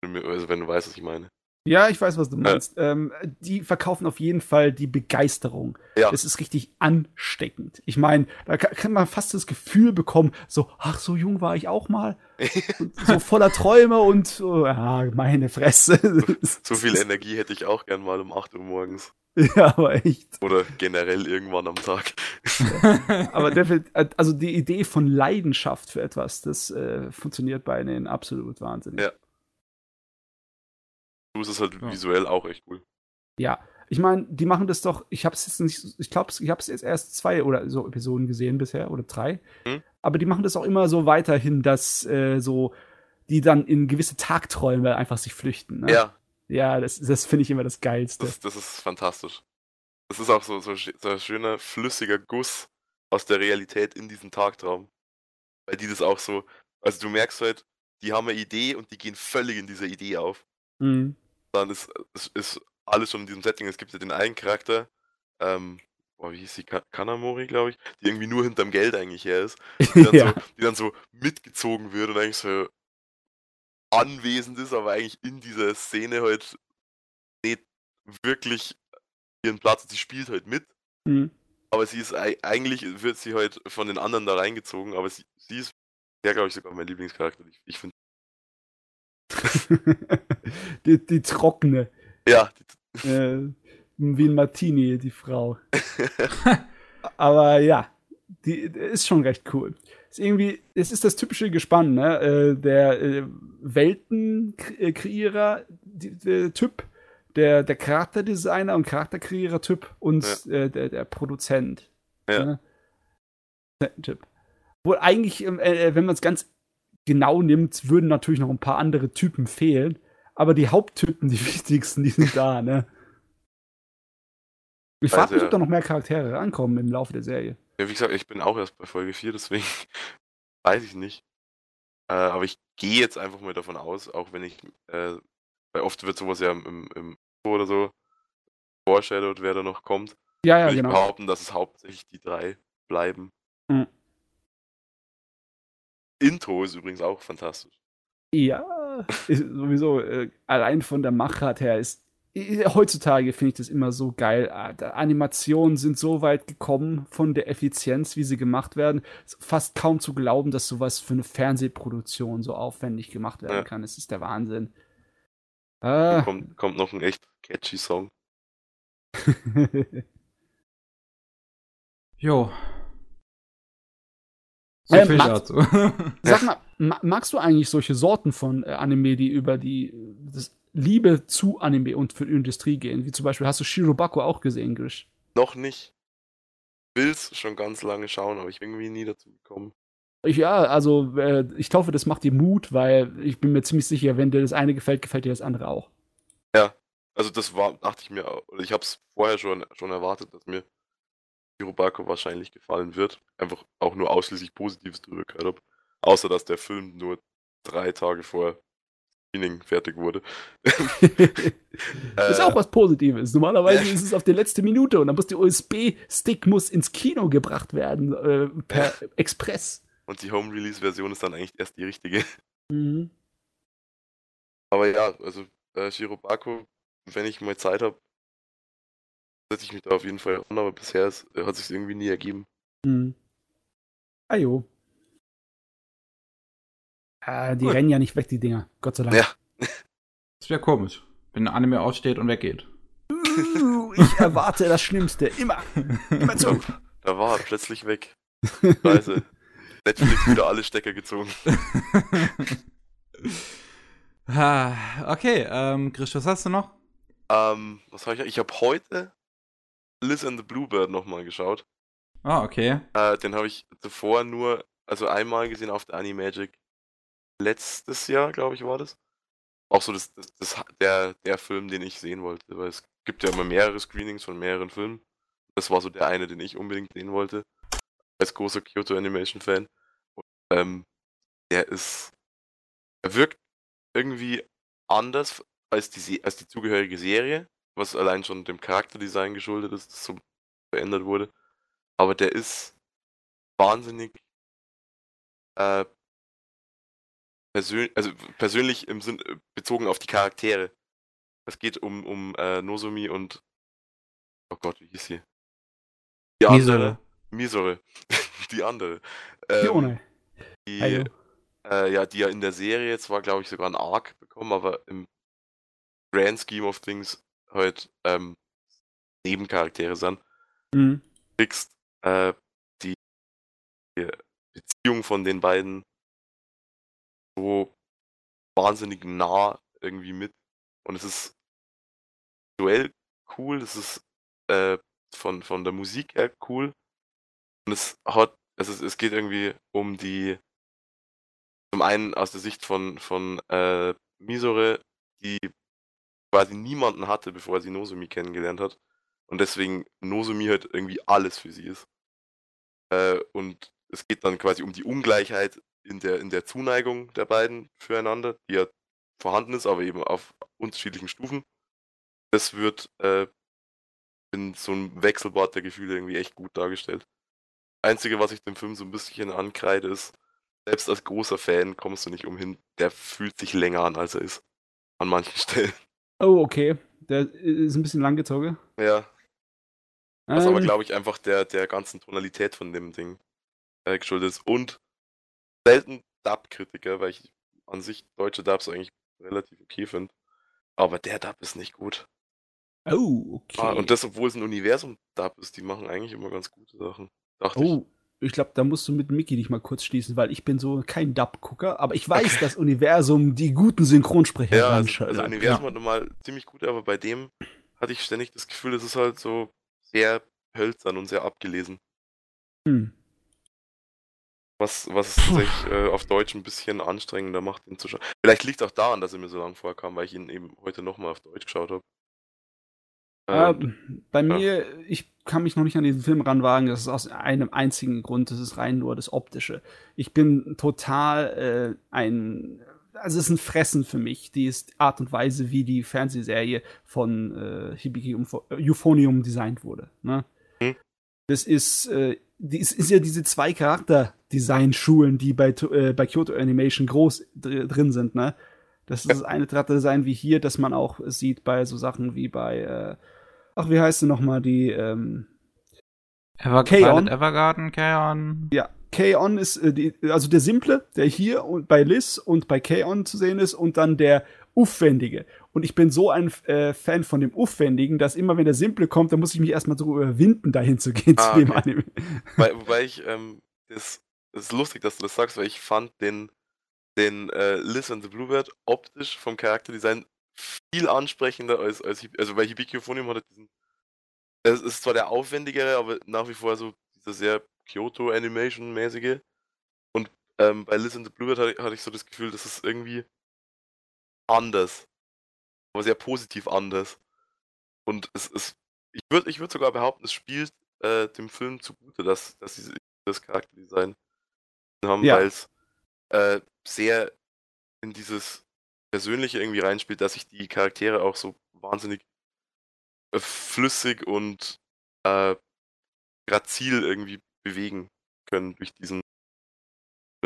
[SPEAKER 2] also wenn du weißt, was ich meine.
[SPEAKER 3] Ja, ich weiß, was du meinst. Ähm, die verkaufen auf jeden Fall die Begeisterung.
[SPEAKER 2] Ja.
[SPEAKER 3] Es ist richtig ansteckend. Ich meine, da kann, man fast das Gefühl bekommen, so, ach, so jung war ich auch mal. *laughs* So voller Träume und so, ja, meine Fresse. *laughs*
[SPEAKER 2] So viel Energie hätte ich auch gern mal um 8 Uhr morgens.
[SPEAKER 3] ja, aber echt.
[SPEAKER 2] Oder generell irgendwann am Tag.
[SPEAKER 3] Aber *laughs* also die Idee von Leidenschaft für etwas, das äh, funktioniert bei denen absolut wahnsinnig.
[SPEAKER 2] Ja. Du ist es halt
[SPEAKER 1] Ja.
[SPEAKER 2] visuell auch echt cool.
[SPEAKER 3] Ja, ich meine, die machen das doch, ich habe es jetzt nicht, ich glaube, ich habe es jetzt erst zwei oder so Episoden gesehen bisher oder drei.
[SPEAKER 2] Hm.
[SPEAKER 3] Aber die machen das auch immer so weiterhin, dass äh, so die dann in gewisse Tagträume einfach sich flüchten. Ne?
[SPEAKER 2] Ja,
[SPEAKER 3] Ja, das, das finde ich immer das Geilste.
[SPEAKER 2] das, das ist fantastisch. das ist auch so, so, so ein schöner, flüssiger Guss aus der Realität in diesen Tagtraum. Weil die das auch so, also du merkst halt, die haben eine Idee und die gehen völlig in dieser Idee auf.
[SPEAKER 3] Mhm.
[SPEAKER 2] Dann ist, ist, ist alles schon in diesem Setting. Es gibt ja den einen Charakter, ähm, boah, wie hieß sie, Ka- Kanamori, glaube ich, die irgendwie nur hinterm Geld eigentlich her ist. Die dann, *laughs*
[SPEAKER 3] ja.
[SPEAKER 2] so, die dann so mitgezogen wird und eigentlich so anwesend ist, aber eigentlich in dieser Szene halt nicht wirklich ihren Platz. Sie spielt halt mit,
[SPEAKER 3] Mhm.
[SPEAKER 2] aber sie ist ei- eigentlich wird sie halt von den anderen da reingezogen, aber sie, sie ist ja, glaube ich, sogar mein Lieblingscharakter. Ich, ich finde, *laughs*
[SPEAKER 3] die, die trockene.
[SPEAKER 2] ja,
[SPEAKER 3] Äh, wie ein Martini, die Frau. *laughs* Aber ja, die ist schon recht cool. Ist irgendwie, es ist das typische Gespann, ne? Äh, der äh, Weltenkreierer, die- der Typ, der, der Charakterdesigner und Charakterkreierer-Typ und äh, der, der Produzent.
[SPEAKER 2] Ja.
[SPEAKER 3] Ne? Typ. Wohl eigentlich, ähm, äh, wenn man es ganz genau nimmt, würden natürlich noch ein paar andere Typen fehlen. Aber die Haupttypen, die *laughs* wichtigsten, die sind da, ne? Ich frage
[SPEAKER 2] Also,
[SPEAKER 3] mich, ob da noch mehr Charaktere rankommen im Laufe der Serie.
[SPEAKER 2] ja, wie gesagt, ich bin auch erst bei Folge 4, deswegen *laughs* weiß ich nicht. Äh, aber ich gehe jetzt einfach mal davon aus, auch wenn ich, äh, weil oft wird sowas ja im, im, oder so foreshadowed, wer da noch kommt.
[SPEAKER 3] Ja, ja,
[SPEAKER 2] Würde ich
[SPEAKER 3] genau.
[SPEAKER 2] behaupten, dass es hauptsächlich die drei bleiben.
[SPEAKER 3] Mhm.
[SPEAKER 2] Intro ist übrigens auch fantastisch.
[SPEAKER 3] Ja, sowieso, äh, allein von der Machart her ist. i- Heutzutage finde ich das immer so geil. Ah, Animationen sind so weit gekommen von der Effizienz, wie sie gemacht werden. Ist fast kaum zu glauben, dass sowas für eine Fernsehproduktion so aufwendig gemacht werden
[SPEAKER 2] Ja.
[SPEAKER 3] kann. Es ist der Wahnsinn. Ah.
[SPEAKER 2] kommt, kommt noch ein echt catchy Song. *laughs*
[SPEAKER 1] Jo. So
[SPEAKER 3] Ähm,
[SPEAKER 1] viel
[SPEAKER 3] Max-
[SPEAKER 1] dazu. *laughs*
[SPEAKER 3] Sag mal, ma magst du eigentlich solche Sorten von äh, Anime, die über die äh, das Liebe zu Anime und für die Industrie gehen? Wie zum Beispiel, hast du Shirobako auch gesehen, Grish?
[SPEAKER 2] Noch nicht. Will's schon ganz lange schauen, aber ich bin irgendwie nie dazu gekommen.
[SPEAKER 3] Ich, ja, also äh, ich hoffe, das macht dir Mut, weil ich bin mir ziemlich sicher, wenn dir das eine gefällt, gefällt dir das andere auch.
[SPEAKER 2] Also das war, dachte ich mir, ich habe es vorher schon, schon erwartet, dass mir Hirobako wahrscheinlich gefallen wird. Einfach auch nur ausschließlich Positives drüber gehört habe. Außer dass der Film nur drei Tage vor Screening fertig wurde.
[SPEAKER 3] Das *laughs* ist auch was Positives. Normalerweise ist es auf die letzte Minute und dann muss der USB-Stick muss ins Kino gebracht werden äh, per Express.
[SPEAKER 2] Und die Home-Release-Version ist dann eigentlich erst die richtige.
[SPEAKER 3] Mhm.
[SPEAKER 2] Aber ja, also äh, Shirobako, wenn ich mal Zeit habe, setze ich mich da auf jeden Fall an, aber bisher ist, äh, hat sich irgendwie nie ergeben.
[SPEAKER 3] Mhm. Ajo. Ah, die
[SPEAKER 1] Gut.
[SPEAKER 3] rennen ja nicht weg, die Dinger. Gott sei Dank.
[SPEAKER 2] Ja.
[SPEAKER 1] Das wäre komisch, wenn ein Anime aussteht und weggeht.
[SPEAKER 3] Uh, ich *laughs* erwarte das Schlimmste. Immer. Immer *laughs* zu.
[SPEAKER 2] Da war er plötzlich weg. *laughs* Scheiße. Netflix wieder alle Stecker gezogen.
[SPEAKER 1] Ah, okay, ähm, Grisch, was hast du noch?
[SPEAKER 2] Ähm, was habe ich? Ich habe heute Liz and the Bluebird nochmal geschaut.
[SPEAKER 1] Ah, okay.
[SPEAKER 2] Äh, den habe ich zuvor nur, also einmal gesehen auf der Animagic. Letztes Jahr, glaube ich, war das. Auch so das, das, das, der, der Film, den ich sehen wollte. Weil es gibt ja immer mehrere Screenings von mehreren Filmen. Das war so der eine, den ich unbedingt sehen wollte. Als großer Kyoto Animation Fan. Und, ähm, der ist. Er wirkt irgendwie anders als die, als die zugehörige Serie. Was allein schon dem Charakterdesign geschuldet ist, das so verändert wurde. Aber der ist wahnsinnig äh, persön also persönlich im Sinn äh, bezogen auf die Charaktere. Es geht um, um äh, Nozomi und oh Gott, wie hieß sie? Die andere. Misore. *laughs* die andere. Ähm,
[SPEAKER 3] Fiona.
[SPEAKER 2] die, äh, ja, die ja in der Serie zwar, glaube ich, sogar einen Arc bekommen, aber im Grand Scheme of Things halt ähm, Nebencharaktere sind.
[SPEAKER 3] Mhm.
[SPEAKER 2] kriegst äh, die, Beziehung von den beiden so wahnsinnig nah irgendwie mit. Und es ist visuell cool, es ist äh, von, von der Musik her cool. Und es hat, es, ist, es geht irgendwie um die, zum einen aus der Sicht von, von äh, Misore, die quasi niemanden hatte, bevor sie Nozomi kennengelernt hat. und deswegen Nozomi halt irgendwie alles für sie ist. Äh, und es geht dann quasi um die Ungleichheit in der, in der Zuneigung der beiden füreinander, die ja vorhanden ist, aber eben auf unterschiedlichen Stufen. Das wird äh, in so einem Wechselbad der Gefühle irgendwie echt gut dargestellt. Einzige, was ich dem Film so ein bisschen ankreide, ist, selbst als großer Fan kommst du nicht umhin, der fühlt sich länger an, als er ist. An manchen *laughs* Stellen.
[SPEAKER 3] Oh, okay. Der ist ein bisschen langgezogen.
[SPEAKER 2] Ja. Was aber,
[SPEAKER 3] Ähm,
[SPEAKER 2] glaube ich, einfach der, der ganzen Tonalität von dem Ding äh, geschuldet ist. Und selten Dub-Kritiker, weil ich an sich deutsche Dubs eigentlich relativ okay finde. Aber der Dub ist nicht gut.
[SPEAKER 3] Oh, okay.
[SPEAKER 2] Ah, und das, obwohl es ein Universum-Dub ist, die machen eigentlich immer ganz gute Sachen. Dachte.
[SPEAKER 3] Oh, ich glaube, da musst du mit Mickey dich mal kurz schließen, weil ich bin so kein Dub-Gucker, aber ich weiß, dass Universum die guten Synchronsprecher
[SPEAKER 2] Ja, also, also Universum
[SPEAKER 3] ja.
[SPEAKER 2] hat normal ziemlich gut, aber bei dem hatte ich ständig das Gefühl, es ist halt so sehr hölzern und sehr abgelesen.
[SPEAKER 3] Hm.
[SPEAKER 2] Was, was es tatsächlich äh, auf Deutsch ein bisschen anstrengender macht, ihn zu schauen. Vielleicht liegt auch daran, dass er mir so lange vorkam, weil ich ihn eben heute nochmal auf Deutsch geschaut habe.
[SPEAKER 3] Ähm, bei mir, ich kann mich noch nicht an diesen Film ranwagen, das ist aus einem einzigen Grund, das ist rein nur das Optische. Ich bin total äh, ein, also es ist ein Fressen für mich, die ist Art und Weise, wie die Fernsehserie von äh, Hibiki Umfo- äh, Euphonium designt wurde. Ne?
[SPEAKER 2] Hm.
[SPEAKER 3] Das ist, äh, die ist, ist ja diese zwei Charakter-Design-Schulen, die bei, äh, bei Kyoto Animation groß dr drin sind, ne? Das ist das eine Charakterdesign wie hier, das man auch sieht bei so Sachen wie bei, äh, ach, wie heißt sie nochmal, die, ähm,
[SPEAKER 1] Ever. Violet Evergarden, K-On.
[SPEAKER 3] ja, K-On ist, äh, die, also der simple, der hier und bei Liz und bei K-On zu sehen ist und dann der aufwendige. Und ich bin so ein äh, Fan von dem aufwendigen, dass immer wenn der simple kommt, dann muss ich mich erstmal so überwinden, dahin zu gehen
[SPEAKER 2] Ah,
[SPEAKER 3] zu dem
[SPEAKER 2] okay.
[SPEAKER 3] Anime.
[SPEAKER 2] Wobei, wobei ich, ähm, das, das ist lustig, dass du das sagst, weil ich fand den, den äh, Liz and the Bluebird optisch vom Charakterdesign viel ansprechender als, als Hib- also bei Hibiki Euphonium hat er diesen, es ist zwar der aufwendigere, aber nach wie vor so dieser sehr Kyoto Animation mäßige und ähm, bei Liz and the Bluebird hatte, hatte ich so das Gefühl, das ist irgendwie anders, aber sehr positiv anders. Und es ist, ich würde ich würd sogar behaupten, es spielt äh, dem Film zugute, dass, dass sie das Charakterdesign haben,
[SPEAKER 3] Ja.
[SPEAKER 2] weil es äh, sehr in dieses Persönliche irgendwie reinspielt, dass sich die Charaktere auch so wahnsinnig äh, flüssig und äh, grazil irgendwie bewegen können durch diesen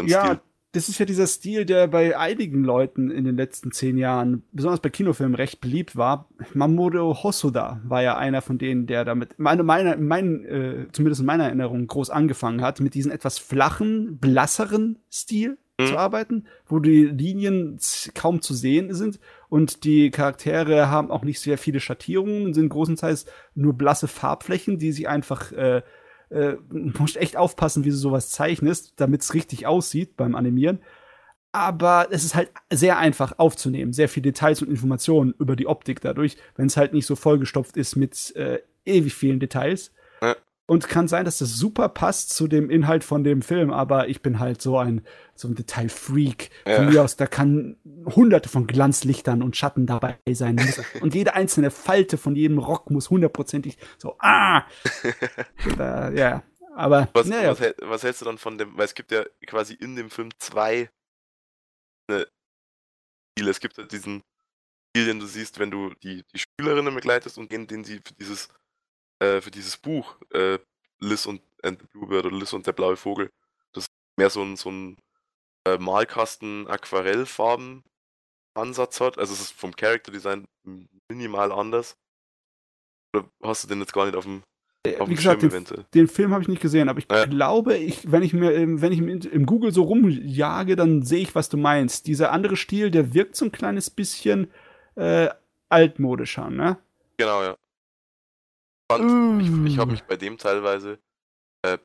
[SPEAKER 3] Ja,
[SPEAKER 2] Stil.
[SPEAKER 3] das ist ja dieser Stil, der bei einigen Leuten in den letzten zehn Jahren, besonders bei Kinofilmen, recht beliebt war. Mamoru Hosoda war ja einer von denen, der damit, meine, meine, mein, äh, zumindest in meiner Erinnerung, groß angefangen hat, mit diesem etwas flachen, blasseren Stil
[SPEAKER 2] Mhm.
[SPEAKER 3] zu arbeiten, wo die Linien kaum zu sehen sind und die Charaktere haben auch nicht sehr viele Schattierungen, sind großenteils nur blasse Farbflächen, die sie einfach äh, äh, *laughs* musst echt aufpassen, wie du sowas zeichnest, damit es richtig aussieht beim Animieren. Aber es ist halt sehr einfach aufzunehmen, sehr viele Details und Informationen über die Optik dadurch, wenn es halt nicht so vollgestopft ist mit äh, ewig vielen Details.
[SPEAKER 2] Ja.
[SPEAKER 3] Und kann sein, dass das super passt zu dem Inhalt von dem Film, aber ich bin halt so ein, so ein Detailfreak. Von
[SPEAKER 2] Ja.
[SPEAKER 3] mir aus, da kann hunderte von Glanzlichtern und Schatten dabei sein. *laughs* Und jede einzelne Falte von jedem Rock muss hundertprozentig so, ah! *laughs* da, ja, aber,
[SPEAKER 2] Was,
[SPEAKER 3] naja,
[SPEAKER 2] was, was hältst du dann von dem, weil es gibt ja quasi in dem Film zwei ne, Stile. Es gibt ja diesen Stil, den du siehst, wenn du die, die Schülerinnen begleitest und den, den sie für dieses, äh, für dieses Buch äh, Liz und and the Bluebird oder Liz und der blaue Vogel, das mehr so ein, so ein äh, Malkasten Aquarellfarben Ansatz hat. Also es ist vom Character Design minimal anders. Oder hast du den jetzt gar nicht auf dem, auf
[SPEAKER 3] wie gesagt, den, den Film habe ich nicht gesehen, aber ich
[SPEAKER 2] Ja.
[SPEAKER 3] glaube, ich, wenn ich mir, ähm, wenn ich im, im Google so rumjage, dann sehe ich, was du meinst. Dieser andere Stil, der wirkt so ein kleines bisschen äh, altmodischer, ne?
[SPEAKER 2] Genau, ja. Fand, ich ich habe
[SPEAKER 3] Mm.
[SPEAKER 2] mich bei dem teilweise äh,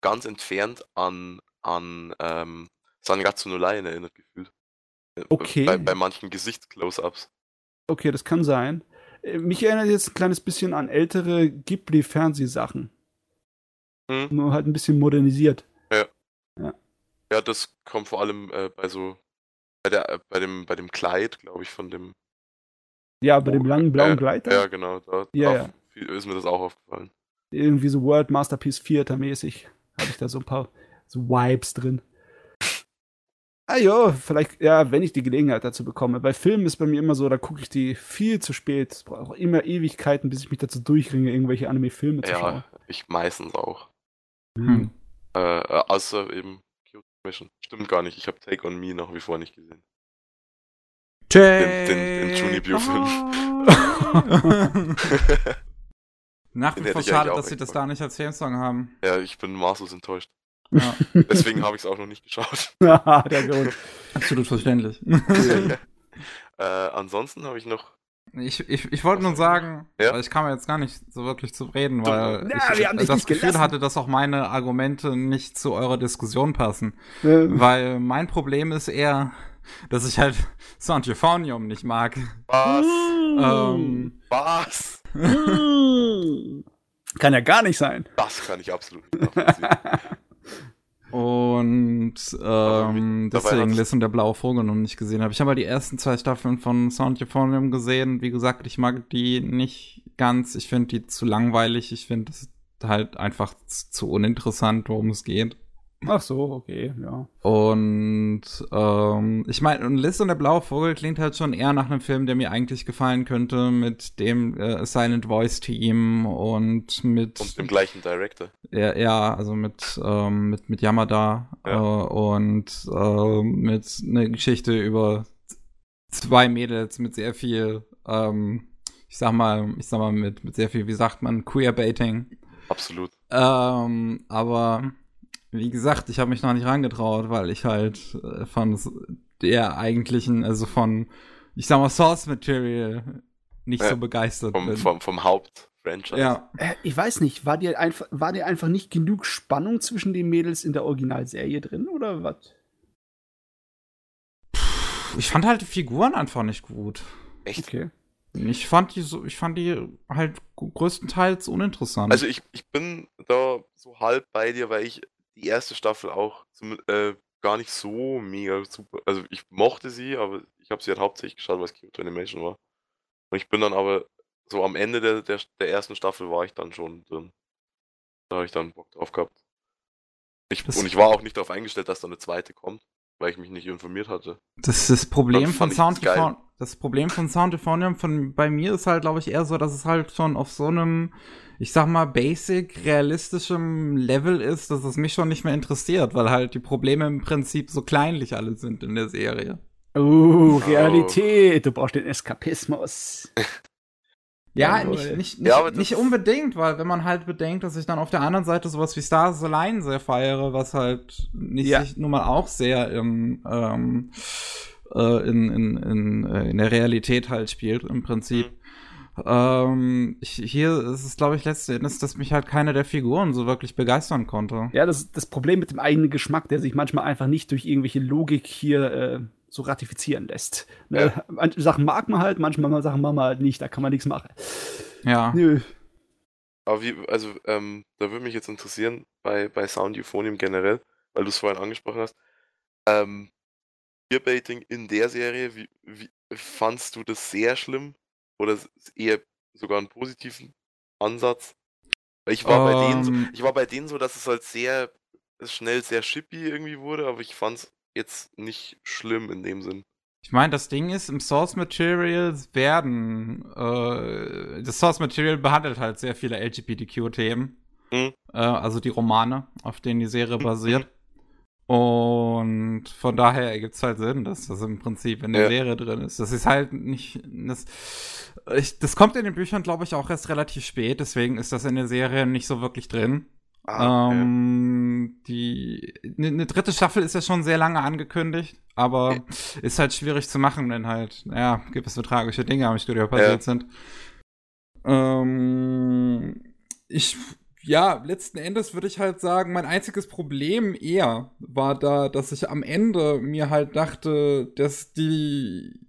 [SPEAKER 2] ganz entfernt an, an ähm, Sangatsu no Lion erinnert gefühlt. Äh,
[SPEAKER 3] Okay.
[SPEAKER 2] Bei, bei manchen Gesichtsclose-Ups.
[SPEAKER 3] Okay, das kann sein. Äh, Mich erinnert jetzt ein kleines bisschen an ältere Ghibli-Fernsehsachen.
[SPEAKER 2] Hm?
[SPEAKER 3] Nur halt ein bisschen modernisiert.
[SPEAKER 2] Ja, das kommt vor allem äh, bei so bei der äh, bei dem bei dem Kleid, glaube ich, von dem
[SPEAKER 3] Ja, bei dem langen blauen
[SPEAKER 2] äh,
[SPEAKER 3] Gleiter.
[SPEAKER 2] Ja, genau, da,
[SPEAKER 3] Ja, ja.
[SPEAKER 2] Ist mir das auch aufgefallen.
[SPEAKER 3] Irgendwie so World Masterpiece Theater mäßig. Habe ich da so ein paar so Vibes drin. Ah ja, vielleicht, ja, wenn ich die Gelegenheit dazu bekomme. Bei Filmen ist bei mir immer so, da gucke ich die viel zu spät. Es braucht immer Ewigkeiten, bis ich mich dazu durchringe, irgendwelche Anime-Filme zu schauen.
[SPEAKER 2] Ja, ich meistens auch.
[SPEAKER 1] Hm.
[SPEAKER 2] Äh, äh, außer eben Kyoto Mission. Stimmt gar nicht, ich habe Take on Me nach wie vor nicht gesehen. Den- den- den Junibyo-Film. *laughs* *laughs* *laughs*
[SPEAKER 1] Nach wie vor schade, dass sie das da nicht als Themesong haben.
[SPEAKER 2] ja, ich bin maßlos enttäuscht.
[SPEAKER 1] Ja, *laughs*
[SPEAKER 2] Deswegen habe ich es auch noch nicht geschaut. *laughs*
[SPEAKER 3] Der Grund. *laughs*
[SPEAKER 1] absolut verständlich.
[SPEAKER 2] äh, ansonsten habe ich noch.
[SPEAKER 1] Ich, ich, ich wollte nur sagen,
[SPEAKER 2] Ja?
[SPEAKER 1] weil ich kam jetzt gar nicht so wirklich zu reden, weil
[SPEAKER 3] Ja,
[SPEAKER 1] ich
[SPEAKER 3] wir haben dich
[SPEAKER 1] das Gefühl
[SPEAKER 3] gelassen.
[SPEAKER 1] hatte, dass auch meine Argumente nicht zu eurer Diskussion passen.
[SPEAKER 3] Äh,
[SPEAKER 1] Weil mein Problem ist eher, dass ich halt Sound Euphonium nicht mag.
[SPEAKER 2] Was?
[SPEAKER 1] Ähm,
[SPEAKER 2] Was?
[SPEAKER 3] Kann ja gar nicht sein.
[SPEAKER 2] Das kann ich absolut nicht nachvollziehen. *laughs*
[SPEAKER 1] und ähm, deswegen und der blaue Vogel noch nicht gesehen habe. Ich habe mal die ersten zwei Staffeln von Sound Euphonium gesehen. Wie gesagt, ich mag die nicht ganz. Ich finde die zu langweilig. Ich finde es halt einfach zu uninteressant, worum es geht.
[SPEAKER 3] Ach so, okay, ja.
[SPEAKER 1] Und ähm, ich meine, und Liz und der blaue Vogel klingt halt schon eher nach einem Film, der mir eigentlich gefallen könnte, mit dem äh, Silent Voice Team und mit
[SPEAKER 2] Und dem gleichen Director.
[SPEAKER 1] ja, ja also mit ähm, mit mit Yamada
[SPEAKER 2] Ja.
[SPEAKER 1] äh, und äh, mit einer Geschichte über zwei Mädels mit sehr viel ähm, ich sag mal, ich sag mal mit mit sehr viel, wie sagt man, Queerbaiting.
[SPEAKER 2] Absolut.
[SPEAKER 1] Ähm, aber wie gesagt, ich habe mich noch nicht rangetraut, weil ich halt äh, von der eigentlichen, also von, ich sag mal, Source Material nicht
[SPEAKER 2] Ja,
[SPEAKER 1] so begeistert
[SPEAKER 2] Vom,
[SPEAKER 1] bin.
[SPEAKER 2] vom, vom Haupt-Franchise.
[SPEAKER 1] ja,
[SPEAKER 3] Äh, ich weiß nicht, war dir, einfach, war dir einfach nicht genug Spannung zwischen den Mädels in der Originalserie drin oder was?
[SPEAKER 1] ich fand halt die Figuren einfach nicht gut.
[SPEAKER 2] Echt?
[SPEAKER 3] Okay.
[SPEAKER 1] Ich fand die so, ich fand die halt größtenteils uninteressant.
[SPEAKER 2] Also ich, ich bin da so halb bei dir, weil ich die erste Staffel auch zum, äh, gar nicht so mega super. Also ich mochte sie, aber ich habe sie halt hauptsächlich geschaut, weil es Kyoto Animation war. Und ich bin dann aber so am Ende der, der, der ersten Staffel war ich dann schon drin. Da habe ich dann Bock drauf gehabt. Ich, und ich war auch nicht darauf eingestellt, dass da eine zweite kommt, weil ich mich nicht informiert hatte.
[SPEAKER 1] Das ist das Problem von Sound. Euphon- Das Problem von Sound Euphonium von bei mir ist halt, glaube ich, eher so, dass es halt schon auf so einem, ich sag mal, basic realistischem Level ist, dass es mich schon nicht mehr interessiert, weil halt die Probleme im Prinzip so kleinlich alle sind in der Serie.
[SPEAKER 3] Oh, Realität. Du brauchst den Eskapismus.
[SPEAKER 1] Ja,
[SPEAKER 3] Jawohl.
[SPEAKER 1] nicht, nicht, nicht,
[SPEAKER 2] Ja,
[SPEAKER 1] nicht unbedingt, weil wenn man halt bedenkt, dass ich dann auf der anderen Seite sowas wie Stars Align sehr feiere, was halt nicht
[SPEAKER 3] Ja.
[SPEAKER 1] sich nun mal auch sehr im, ähm, äh, in, in, in, äh, in der Realität halt spielt, im Prinzip. Ähm, ich, hier ist es, glaube ich, letzten Endes, dass mich halt keine der Figuren so wirklich begeistern konnte.
[SPEAKER 3] Ja, das das Problem mit dem eigenen Geschmack, der sich manchmal einfach nicht durch irgendwelche Logik hier äh, so ratifizieren lässt. Ne? Manche Sachen mag man halt, manchmal Sachen mag man halt nicht, da kann man nichts machen.
[SPEAKER 1] Ja.
[SPEAKER 3] Nö.
[SPEAKER 2] Aber wie, also, ähm, da würde mich jetzt interessieren, bei, bei Sound Euphonium generell, weil du es vorhin angesprochen hast, ähm, Queerbaiting in der Serie, wie, wie fandst du das sehr schlimm? Oder eher sogar einen positiven Ansatz? Ich war bei denen so,
[SPEAKER 1] Ähm.
[SPEAKER 2] ich war bei denen so, dass es halt sehr schnell sehr shippy irgendwie wurde, aber ich fand es jetzt nicht schlimm in dem Sinn.
[SPEAKER 1] Ich meine, das Ding ist, im Source Material werden, äh, das Source Material behandelt halt sehr viele LGBTQ-Themen.
[SPEAKER 2] Mhm.
[SPEAKER 1] Äh, also die Romane, auf denen die Serie basiert. Und von daher ergibt es halt Sinn, dass das im Prinzip in der
[SPEAKER 2] Ja.
[SPEAKER 1] Serie drin ist. Das ist halt nicht. Das, ich, das kommt in den Büchern, glaube ich, auch erst relativ spät, deswegen ist das in der Serie nicht so wirklich drin.
[SPEAKER 2] Ah, okay.
[SPEAKER 1] Ähm, die eine ne dritte Staffel ist ja schon sehr lange angekündigt, aber ist halt schwierig zu machen, wenn halt, ja, gewisse tragische Dinge am Studio passiert sind. Ähm, ich, ja, letzten Endes würde ich halt sagen, mein einziges Problem eher war da, dass ich am Ende mir halt dachte, dass die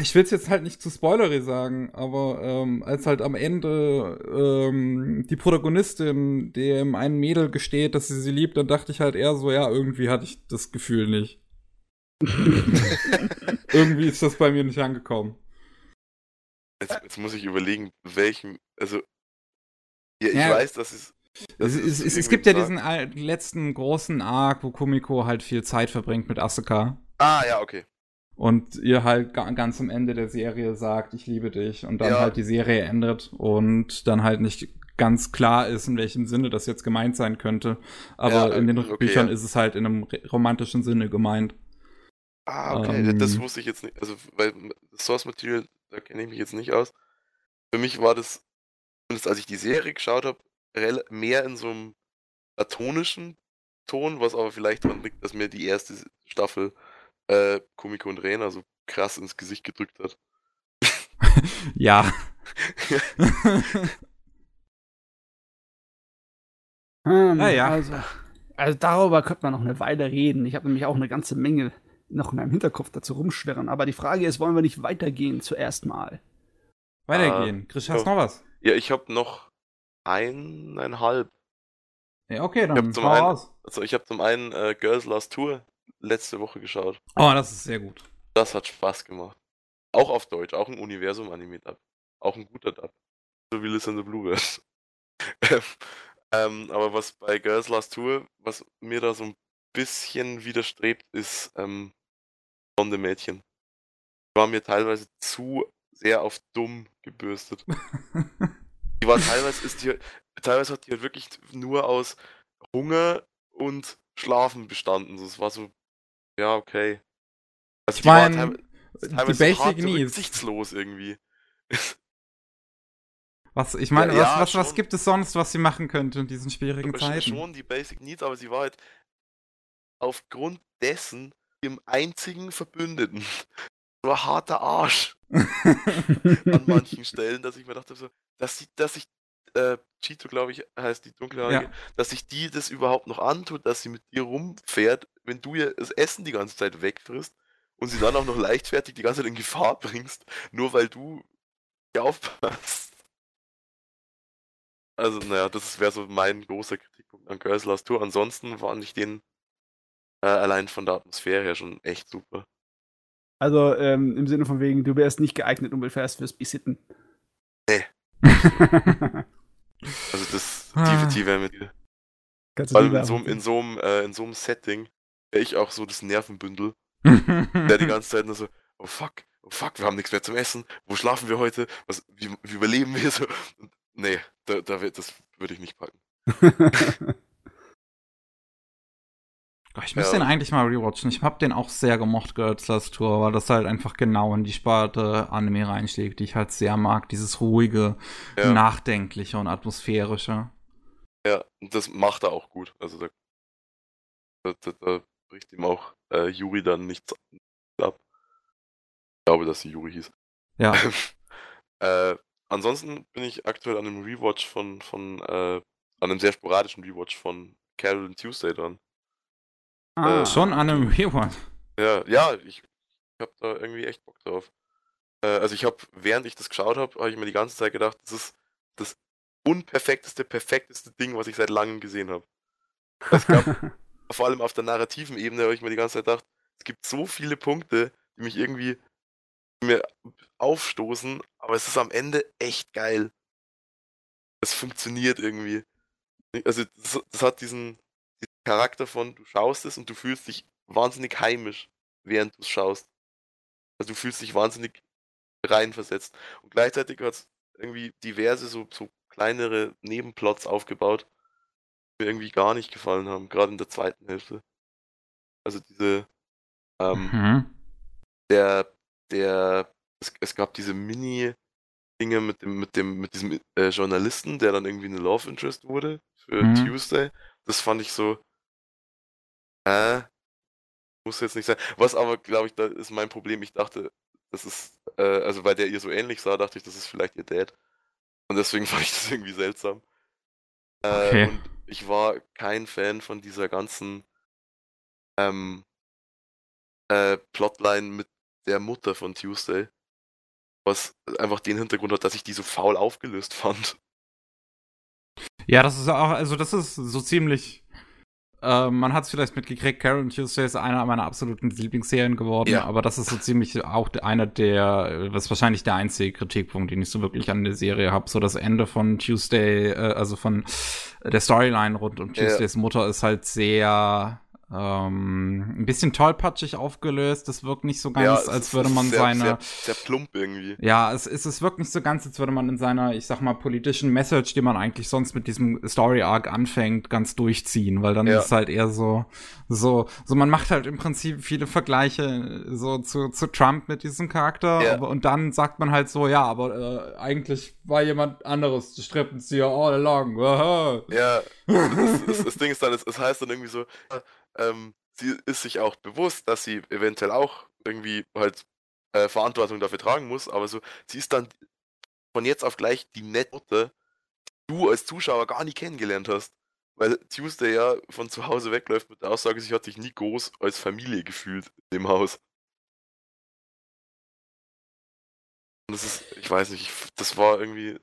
[SPEAKER 1] ich will es jetzt halt nicht zu spoilery sagen, aber ähm, als halt am Ende ähm, die Protagonistin dem einen Mädel gesteht, dass sie sie liebt, dann dachte ich halt eher so, ja, irgendwie hatte ich das Gefühl nicht. *laughs* irgendwie ist das bei mir nicht angekommen.
[SPEAKER 2] Jetzt, jetzt muss ich überlegen, welchen. Also. Ja, ich
[SPEAKER 1] Ja.
[SPEAKER 2] weiß, dass es. dass
[SPEAKER 1] Es, es, es, gibt ja diesen letzten großen Arc, wo Kumiko halt viel Zeit verbringt mit Asuka.
[SPEAKER 2] Ah, ja, okay.
[SPEAKER 1] Und ihr halt ga ganz am Ende der Serie sagt, ich liebe dich. Und dann
[SPEAKER 2] Ja.
[SPEAKER 1] halt die Serie endet und dann halt nicht ganz klar ist, in welchem Sinne das jetzt gemeint sein könnte. Aber
[SPEAKER 2] Ja,
[SPEAKER 1] in den
[SPEAKER 2] okay,
[SPEAKER 1] Büchern
[SPEAKER 2] ja.
[SPEAKER 1] ist es halt in einem romantischen Sinne gemeint.
[SPEAKER 2] Ah, okay.
[SPEAKER 1] Ähm.
[SPEAKER 2] das wusste ich jetzt nicht. Also, weil das Source Material, da kenne ich mich jetzt nicht aus. Für mich war das, zumindest als ich die Serie geschaut habe, mehr in so einem platonischen Ton, was aber vielleicht daran liegt, dass mir die erste Staffel äh, Kumiko und Rena so krass ins Gesicht gedrückt hat. *laughs*
[SPEAKER 1] Ja. *laughs*
[SPEAKER 3] Hm,
[SPEAKER 1] Ja, ja.
[SPEAKER 3] Also, also darüber könnte man noch eine Weile reden. Ich habe nämlich auch eine ganze Menge noch in meinem Hinterkopf dazu rumschwirren. Aber die Frage ist, wollen wir nicht weitergehen zuerst mal?
[SPEAKER 1] Weitergehen. Chris, hast du noch was?
[SPEAKER 2] Ja, ich habe noch eineinhalb.
[SPEAKER 1] Ja, okay,
[SPEAKER 2] Ich hab
[SPEAKER 1] dann
[SPEAKER 2] zum einen-
[SPEAKER 1] raus.
[SPEAKER 2] Also ich habe zum einen äh, Girls Last Tour letzte Woche geschaut.
[SPEAKER 1] Oh, das ist sehr gut.
[SPEAKER 2] Das hat Spaß gemacht. Auch auf Deutsch, auch ein Universum-Anime-Dub. Auch ein guter Dub. So wie Listen the Bluebird. *laughs* ähm, aber was bei Girls Last Tour, was mir da so ein bisschen widerstrebt, ist ähm, blonde Mädchen. War mir teilweise zu sehr auf dumm gebürstet. Die war teilweise, ist die, teilweise hat die halt wirklich nur aus Hunger und Schlafen bestanden. So, Es war so, ja, okay. Also
[SPEAKER 1] Ich meine, die Basic
[SPEAKER 2] so
[SPEAKER 1] Needs.
[SPEAKER 2] rücksichtslos irgendwie.
[SPEAKER 1] Was, ich meine,
[SPEAKER 2] Ja,
[SPEAKER 1] was,
[SPEAKER 2] ja,
[SPEAKER 1] was, was gibt es sonst, was sie machen könnte in diesen schwierigen
[SPEAKER 2] Aber
[SPEAKER 1] Zeiten?
[SPEAKER 2] Schon die Basic Needs, aber sie war halt aufgrund dessen ihrem einzigen Verbündeten. So ein harter Arsch *laughs* an manchen Stellen, dass ich mir dachte, so, dass sie, dass ich, äh, Cheeto, glaube ich, heißt die dunkelhaarige,
[SPEAKER 1] Ja.
[SPEAKER 2] dass sich die das überhaupt noch antut, dass sie mit dir rumfährt, wenn du ihr das Essen die ganze Zeit wegfrisst und sie dann auch noch leichtfertig die ganze Zeit in Gefahr bringst, nur weil du ihr aufpasst. Also, naja, das wäre so mein großer Kritikpunkt an Girls Last Tour. Ansonsten fand ich den äh, allein von der Atmosphäre her schon echt super.
[SPEAKER 3] Also ähm, im Sinne von wegen, du wärst nicht geeignet und fährst fürs Besitten.
[SPEAKER 2] Nee. *laughs* Also das,
[SPEAKER 1] Ah.
[SPEAKER 2] die, die wäre mit dir.
[SPEAKER 3] Kannst
[SPEAKER 2] Vor
[SPEAKER 3] du
[SPEAKER 2] allem in so, in, so einem, äh, in so einem Setting wäre ich auch so das Nervenbündel, *laughs* der die ganze Zeit nur so, oh fuck, oh fuck, wir haben nichts mehr zum Essen, wo schlafen wir heute, was, wie, wie überleben wir so? Und, nee, da, da, wär- das würde ich nicht packen. *laughs*
[SPEAKER 1] Ich müsste
[SPEAKER 2] Ja.
[SPEAKER 1] den eigentlich mal rewatchen. Ich hab den auch sehr gemocht, Girls Last Tour, weil das halt einfach genau in die Sparte Anime reinschlägt, die ich halt sehr mag. Dieses ruhige,
[SPEAKER 2] Ja.
[SPEAKER 1] nachdenkliche und atmosphärische.
[SPEAKER 2] Ja, und das macht er auch gut. Also da, da, da, da bricht ihm auch äh, Yuri dann nichts ab. Ich glaube, dass sie Yuri hieß.
[SPEAKER 1] Ja. *laughs*
[SPEAKER 2] äh, ansonsten bin ich aktuell an einem Rewatch von, von äh, an einem sehr sporadischen Rewatch von Carol and Tuesday dran.
[SPEAKER 3] Ah,
[SPEAKER 2] äh,
[SPEAKER 1] Schon an einem Rewatch.
[SPEAKER 2] Ja, ja, ich, ich habe da irgendwie echt Bock drauf. Äh, also ich habe, während ich das geschaut habe, habe ich mir die ganze Zeit gedacht, das ist das unperfekteste, perfekteste Ding, was ich seit langem gesehen habe. Es gab *laughs* vor allem auf der narrativen Ebene habe ich mir die ganze Zeit gedacht, es gibt so viele Punkte, die mich irgendwie die mir aufstoßen, aber es ist am Ende echt geil. Es funktioniert irgendwie. Also das, das hat diesen Charakter von, du schaust es und du fühlst dich wahnsinnig heimisch, während du es schaust. Also du fühlst dich wahnsinnig reinversetzt. Und gleichzeitig hat es irgendwie diverse so, so kleinere Nebenplots aufgebaut, die mir irgendwie gar nicht gefallen haben, gerade in der zweiten Hälfte. Also diese, ähm,
[SPEAKER 1] Mhm.
[SPEAKER 2] der, der, es, es gab diese Mini-Dinge mit dem, mit dem, mit diesem äh, Journalisten, der dann irgendwie eine Love Interest wurde für
[SPEAKER 1] Mhm.
[SPEAKER 2] Tuesday. Das fand ich so, äh, muss jetzt nicht sein. Was aber, glaube ich, da ist mein Problem. Ich dachte, das ist, äh, also weil der ihr so ähnlich sah, dachte ich, das ist vielleicht ihr Dad. Und deswegen *laughs* fand ich das irgendwie seltsam. Äh,
[SPEAKER 1] Okay.
[SPEAKER 2] Und ich war kein Fan von dieser ganzen ähm, äh, Plotline mit der Mutter von Tuesday. Was einfach den Hintergrund hat, dass ich die so faul aufgelöst fand.
[SPEAKER 1] Ja, das ist auch, also das ist so ziemlich äh, man hat es vielleicht mitgekriegt, Carol and Tuesday ist einer meiner absoluten Lieblingsserien geworden,
[SPEAKER 2] Ja.
[SPEAKER 1] aber das ist so ziemlich auch einer der, was wahrscheinlich der einzige Kritikpunkt, den ich so wirklich an der Serie habe. So das Ende von Tuesday, äh, also von der Storyline rund um
[SPEAKER 2] Ja.
[SPEAKER 1] Tuesdays Mutter ist halt sehr ähm, ein bisschen tollpatschig aufgelöst. Das wirkt nicht so ganz,
[SPEAKER 2] es
[SPEAKER 1] als
[SPEAKER 2] ist-
[SPEAKER 1] würde man
[SPEAKER 2] sehr,
[SPEAKER 1] seine
[SPEAKER 2] Sehr, sehr plump irgendwie.
[SPEAKER 1] ja, es, es, es wirkt nicht so ganz, als würde man in seiner, ich sag mal, politischen Message, die man eigentlich sonst mit diesem Story Arc anfängt, ganz durchziehen, weil dann
[SPEAKER 2] Ja.
[SPEAKER 1] ist es halt eher so, so, so man macht halt im Prinzip viele Vergleiche so zu, zu Trump mit diesem Charakter,
[SPEAKER 2] Ja.
[SPEAKER 1] aber, und dann sagt man halt so, ja, aber äh, eigentlich war jemand anderes die Strippenzieher all along.
[SPEAKER 2] Ja, *laughs* das, das, das Ding ist dann, es, es heißt dann irgendwie so, ähm, sie ist sich auch bewusst, dass sie eventuell auch irgendwie halt äh, Verantwortung dafür tragen muss, aber so, sie ist dann von jetzt auf gleich die nette die du als Zuschauer gar nie kennengelernt hast. Weil Tuesday ja von zu Hause wegläuft mit der Aussage, sie hat sich nie groß als Familie gefühlt dem Haus. Und das ist, ich weiß nicht, ich, das war irgendwie,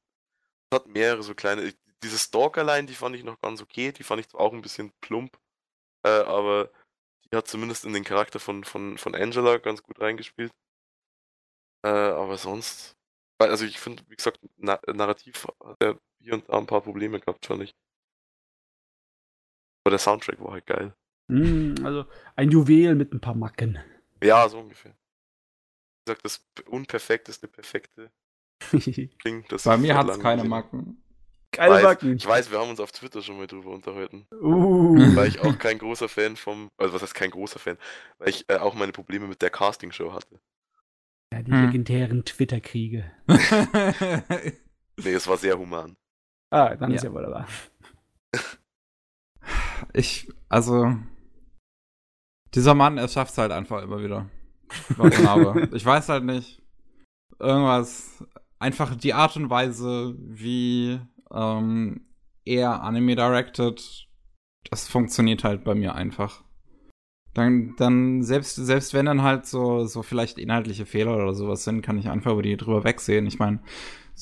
[SPEAKER 2] das hat mehrere so kleine, diese Stalker-Line, die fand ich noch ganz okay, die fand ich auch ein bisschen plump, äh, aber die hat zumindest in den Charakter von, von, von Angela ganz gut reingespielt. Äh, aber sonst, also ich finde, wie gesagt, na, narrativ hat er hier und da ein paar Probleme gehabt, fand ich. Aber der Soundtrack war halt geil.
[SPEAKER 3] Hm, also ein Juwel mit ein paar Macken.
[SPEAKER 2] Ja, so ungefähr. Wie gesagt, das unperfekteste perfekte *laughs* Ding. Das
[SPEAKER 1] Bei mir
[SPEAKER 2] seit
[SPEAKER 1] hat's
[SPEAKER 2] langem
[SPEAKER 1] keine Macken.
[SPEAKER 3] Keine
[SPEAKER 2] weiß,
[SPEAKER 3] Macken.
[SPEAKER 2] Ich weiß, wir haben uns auf Twitter schon mal drüber unterhalten.
[SPEAKER 3] Uh.
[SPEAKER 2] Weil ich auch kein großer Fan vom, also was heißt kein großer Fan, weil ich äh, auch meine Probleme mit der Castingshow hatte.
[SPEAKER 3] Ja, die
[SPEAKER 1] Hm.
[SPEAKER 3] legendären Twitter-Kriege. *laughs*
[SPEAKER 2] Nee, es war sehr human.
[SPEAKER 3] Ah, dann ist
[SPEAKER 1] Ja.
[SPEAKER 3] ja wohl wahr.
[SPEAKER 1] ich, also, dieser Mann, er schafft's halt einfach immer wieder. *laughs* Ich weiß halt nicht. Irgendwas, einfach die Art und Weise, wie ähm, er Anime directed, das funktioniert halt bei mir einfach. Dann, dann selbst, selbst wenn dann halt so, so vielleicht inhaltliche Fehler oder sowas sind, kann ich einfach über die drüber wegsehen. Ich meine,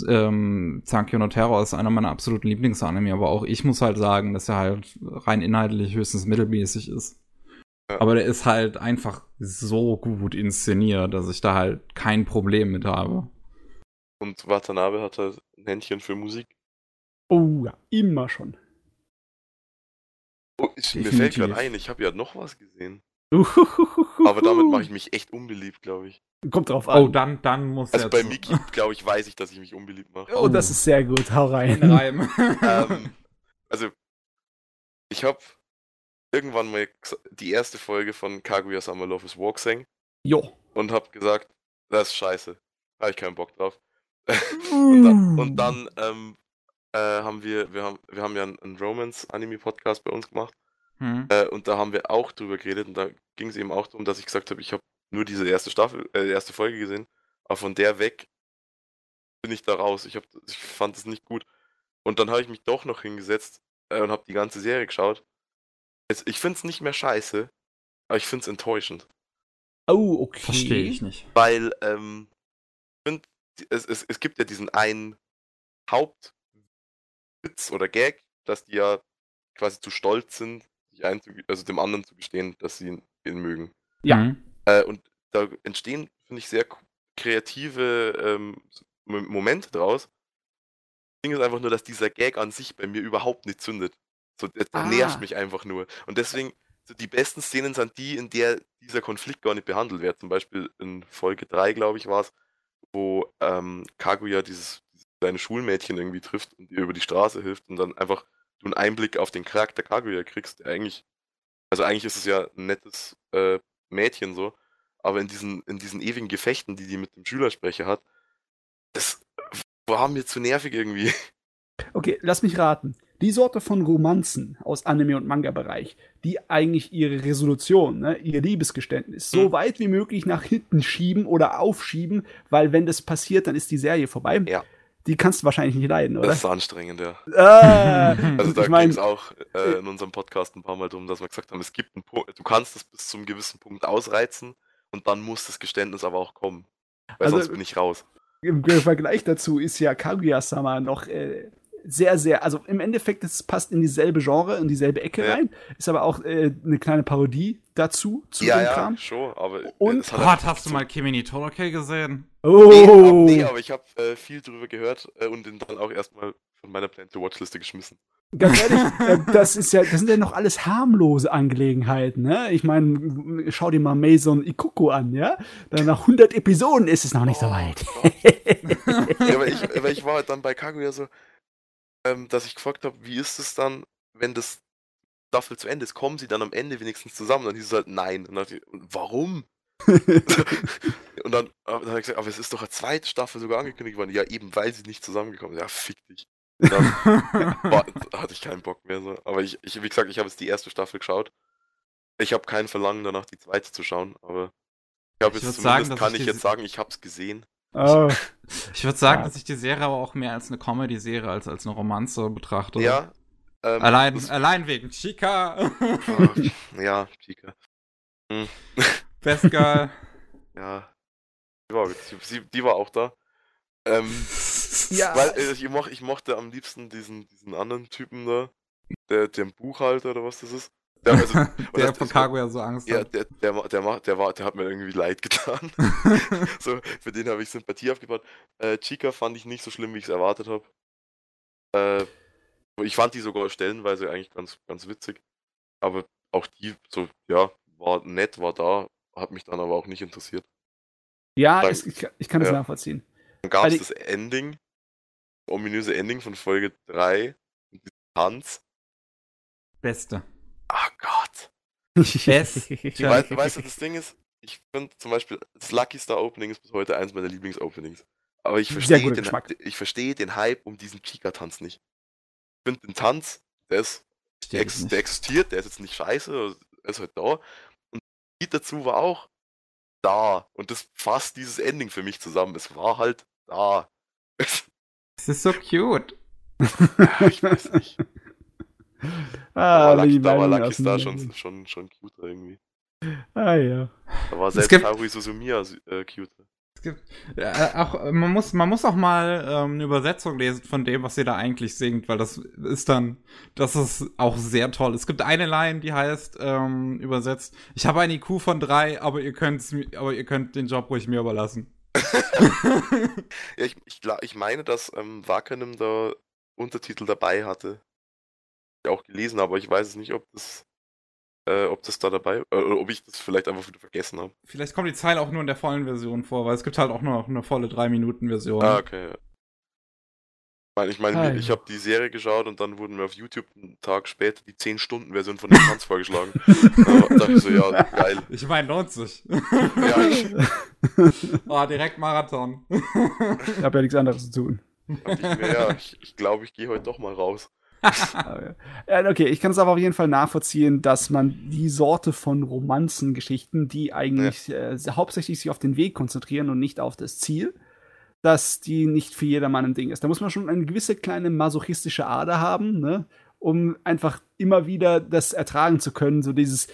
[SPEAKER 1] ähm, Zankyo no Terror ist einer meiner absoluten Lieblingsanime, aber auch ich muss halt sagen, dass er halt rein inhaltlich höchstens mittelmäßig ist.
[SPEAKER 2] Ja.
[SPEAKER 1] Aber der ist halt einfach so gut inszeniert, dass ich da halt kein Problem mit habe.
[SPEAKER 2] Und Watanabe hat halt ein Händchen für Musik.
[SPEAKER 3] Oh ja, immer schon.
[SPEAKER 2] Oh, ich, mir fällt gerade ein, ich habe ja noch was gesehen. Aber damit mache ich mich echt unbeliebt, glaube ich.
[SPEAKER 3] Kommt drauf an.
[SPEAKER 1] Oh, dann, dann muss
[SPEAKER 2] Also
[SPEAKER 1] er
[SPEAKER 2] bei Miki, glaube ich, weiß ich, dass ich mich unbeliebt mache.
[SPEAKER 3] Oh, das ist sehr gut. Hau rein.
[SPEAKER 1] Ein Reim.
[SPEAKER 2] ähm, *laughs* also, ich habe irgendwann mal die erste Folge von Kaguya Summer Love is War gesehen
[SPEAKER 3] Jo.
[SPEAKER 2] und habe gesagt, das ist scheiße. Habe ich keinen Bock drauf. *laughs* und dann, und dann ähm, äh, haben wir, wir haben, wir haben ja einen, Romance-Anime-Podcast bei uns gemacht.
[SPEAKER 1] Hm.
[SPEAKER 2] Äh, und da haben wir auch drüber geredet und da ging es eben auch darum, dass ich gesagt habe, ich habe nur diese erste Staffel, äh, erste Folge gesehen, aber von der weg bin ich da raus. Ich, hab, ich fand es nicht gut. Und dann habe ich mich doch noch hingesetzt äh, und habe die ganze Serie geschaut. Jetzt, ich finde es nicht mehr scheiße, aber ich finde es enttäuschend.
[SPEAKER 3] Oh, okay.
[SPEAKER 1] Verstehe ich nicht.
[SPEAKER 2] Weil, ähm, find, es, es, es gibt ja diesen einen Hauptwitz oder Gag, dass die ja quasi zu stolz sind, sich also dem anderen zu gestehen, dass sie ihn, ihn mögen.
[SPEAKER 3] Ja.
[SPEAKER 1] Hm.
[SPEAKER 2] Äh, und da entstehen, finde ich, sehr kreative ähm, Momente draus. Das Ding ist einfach nur, dass dieser Gag an sich bei mir überhaupt nicht zündet. So, der,
[SPEAKER 3] Ah.
[SPEAKER 2] nervt mich einfach nur. Und deswegen, so die besten Szenen sind die, in der dieser Konflikt gar nicht behandelt wird. Zum Beispiel in Folge 3, glaube ich, war es, wo ähm, Kaguya dieses kleine Schulmädchen irgendwie trifft und ihr über die Straße hilft und dann einfach du einen Einblick auf den Charakter Kaguya kriegst, der eigentlich, also eigentlich ist es ja ein nettes äh, Mädchen so, aber in diesen, in diesen ewigen Gefechten, die die mit dem Schülersprecher hat, das war mir zu nervig irgendwie.
[SPEAKER 3] Okay, lass mich raten. Die Sorte von Romanzen aus Anime- und Manga-Bereich, die eigentlich ihre Resolution, ne, ihr Liebesgeständnis, so
[SPEAKER 2] Hm.
[SPEAKER 3] weit wie möglich nach hinten schieben oder aufschieben, weil wenn das passiert, dann ist die Serie vorbei.
[SPEAKER 2] Ja.
[SPEAKER 3] Die kannst du wahrscheinlich nicht leiden, oder?
[SPEAKER 2] Das ist anstrengend, ja.
[SPEAKER 3] Ah, *laughs*
[SPEAKER 2] Also da
[SPEAKER 3] ich mein,
[SPEAKER 2] ging es auch äh, in unserem Podcast ein paar Mal drum, dass wir gesagt haben, es gibt einen Punkt, du kannst es bis zum gewissen Punkt ausreizen und dann muss das Geständnis aber auch kommen. Weil
[SPEAKER 3] Also-
[SPEAKER 2] sonst bin ich raus.
[SPEAKER 3] im Vergleich dazu ist ja Kaguya-sama noch äh, sehr, sehr, also im Endeffekt, es passt in dieselbe Genre, in dieselbe Ecke
[SPEAKER 2] Ja.
[SPEAKER 3] rein, ist aber auch äh, eine kleine Parodie dazu, zu
[SPEAKER 2] ja,
[SPEAKER 3] dem
[SPEAKER 2] ja,
[SPEAKER 3] Kram.
[SPEAKER 2] schon, aber
[SPEAKER 3] Und-
[SPEAKER 1] Gott, hast du mal Kimi ni Toroke gesehen?
[SPEAKER 3] Oh!
[SPEAKER 2] Nee, aber, nee, aber ich habe äh, viel drüber gehört äh, und den dann auch erstmal von meiner Plan-to-Watch-Liste geschmissen.
[SPEAKER 3] Ganz ehrlich, äh, das ist ja, das sind ja noch alles harmlose Angelegenheiten, ne? Ich meine, schau dir mal Mason Ikuko an, ja? Dann nach 100 Episoden ist es noch nicht so
[SPEAKER 2] Oh
[SPEAKER 3] weit.
[SPEAKER 2] Gott. ja, aber, ich, aber ich war halt dann bei Kaguya so, ähm, dass ich gefragt habe, wie ist es dann, wenn das Staffel zu Ende ist, kommen sie dann am Ende wenigstens zusammen? Dann hieß es halt nein. Und dann dachte ich, warum? *laughs* und dann, äh, dann habe ich gesagt, aber es ist doch eine zweite Staffel sogar angekündigt worden. Ja, eben weil sie nicht zusammengekommen sind. Ja, fick dich. Dann *laughs* war, hatte ich keinen Bock mehr. So. Aber ich, ich, wie gesagt, ich habe jetzt die erste Staffel geschaut. Ich habe kein Verlangen danach, die zweite zu schauen, aber ich habe jetzt
[SPEAKER 1] sagen,
[SPEAKER 2] zumindest,
[SPEAKER 1] dass
[SPEAKER 2] kann
[SPEAKER 1] ich
[SPEAKER 2] ich jetzt sagen, ich habe es gesehen.
[SPEAKER 3] Oh, *laughs*
[SPEAKER 1] Ich würde sagen,
[SPEAKER 3] Ja.
[SPEAKER 1] dass ich die Serie aber auch mehr als eine Comedy-Serie als als eine Romanze betrachte.
[SPEAKER 2] Ja. Ähm,
[SPEAKER 1] Allein, allein wegen Chica.
[SPEAKER 2] Ah, ja, Chica.
[SPEAKER 1] Best Girl. *laughs*
[SPEAKER 2] Ja. Die war, sie, die war auch da. Ähm, *laughs*
[SPEAKER 3] Ja.
[SPEAKER 2] weil äh, ich, moch, ich mochte am liebsten diesen, diesen anderen Typen da, der, den Buchhalter oder was das ist. Der, also, *laughs*
[SPEAKER 1] der
[SPEAKER 2] das-
[SPEAKER 1] von
[SPEAKER 2] das-
[SPEAKER 1] Kaguya so Angst
[SPEAKER 2] Ja,
[SPEAKER 1] hat.
[SPEAKER 2] der, der, ma- der, ma- der, war, der hat mir irgendwie leid getan. so, für den habe ich Sympathie aufgebaut. Äh, Chica fand ich nicht so schlimm, wie ich es erwartet habe. Äh, ich fand die sogar stellenweise eigentlich ganz, ganz witzig. Aber auch die, so, ja, war nett, war da, hat mich dann aber auch nicht interessiert.
[SPEAKER 3] ja, es, ich, ich kann das
[SPEAKER 2] Ja.
[SPEAKER 3] nachvollziehen.
[SPEAKER 2] Dann gab es das Ending, das ominöse Ending von Folge 3, und diesen Tanz.
[SPEAKER 1] Beste.
[SPEAKER 2] Ah Gott.
[SPEAKER 1] Best. *laughs*
[SPEAKER 2] Weißt, weißt du, das Ding ist, ich finde zum Beispiel, das Lucky Star Opening ist bis heute eins meiner Lieblingsopenings. Aber ich verstehe den, ich verstehe den Hype um diesen Chica-Tanz nicht. Ich finde den Tanz, der, ist, der, ex, der existiert, der ist jetzt nicht scheiße, er ist halt da. Lied dazu war auch da. Und das fasst dieses Ending für mich zusammen. Es war halt da. *laughs*
[SPEAKER 1] Es ist so cute.
[SPEAKER 2] Ich weiß nicht. *laughs*
[SPEAKER 3] ah,
[SPEAKER 2] da war Lucky, da war Lucky Star schon, schon, schon cuter irgendwie.
[SPEAKER 3] Ah, ja.
[SPEAKER 2] Da war selbst
[SPEAKER 1] gibt-
[SPEAKER 2] Haruhi Suzumiya äh, cuter.
[SPEAKER 1] Gibt, äh, auch, man, muss, man muss auch mal ähm, eine Übersetzung lesen von dem, was sie da eigentlich singt, weil das ist dann, das ist auch sehr toll. Es gibt eine Line, die heißt, ähm, übersetzt, ich habe ein IQ von drei, aber ihr könnt's, aber ihr könnt den Job ruhig mir überlassen. *laughs*
[SPEAKER 2] Ja, ich, ich, ich meine, dass ähm, Wakanim da Untertitel dabei hatte. Ich auch gelesen, aber ich weiß es nicht, ob das, äh, ob das da dabei, äh, oder ob ich das vielleicht einfach wieder vergessen habe.
[SPEAKER 1] Vielleicht kommt die Zeile auch nur in der vollen Version vor, weil es gibt halt auch nur noch eine volle 3-Minuten-Version.
[SPEAKER 2] Ah, okay. Ich meine,
[SPEAKER 3] Ah,
[SPEAKER 2] ich habe die Serie geschaut und dann wurden mir auf YouTube einen Tag später die 10-Stunden-Version von dem Tanz *laughs* vorgeschlagen. Da dachte ich so, ja, *laughs* geil.
[SPEAKER 1] Ich meine, lohnt sich.
[SPEAKER 2] Ja, ich, *laughs*
[SPEAKER 1] oh, direkt Marathon.
[SPEAKER 3] Ich habe ja nichts anderes zu tun.
[SPEAKER 2] ich mir, ja, ich, ich glaube, ich gehe heute doch mal raus. *laughs*
[SPEAKER 3] Ja, okay, ich kann es aber auf jeden Fall nachvollziehen, dass man die Sorte von Romanzengeschichten, die eigentlich äh, hauptsächlich sich auf den Weg konzentrieren und nicht auf das Ziel, dass die nicht für jedermann ein Ding ist. Da muss man schon eine gewisse kleine masochistische Ader haben, ne? um einfach immer wieder das ertragen zu können, so dieses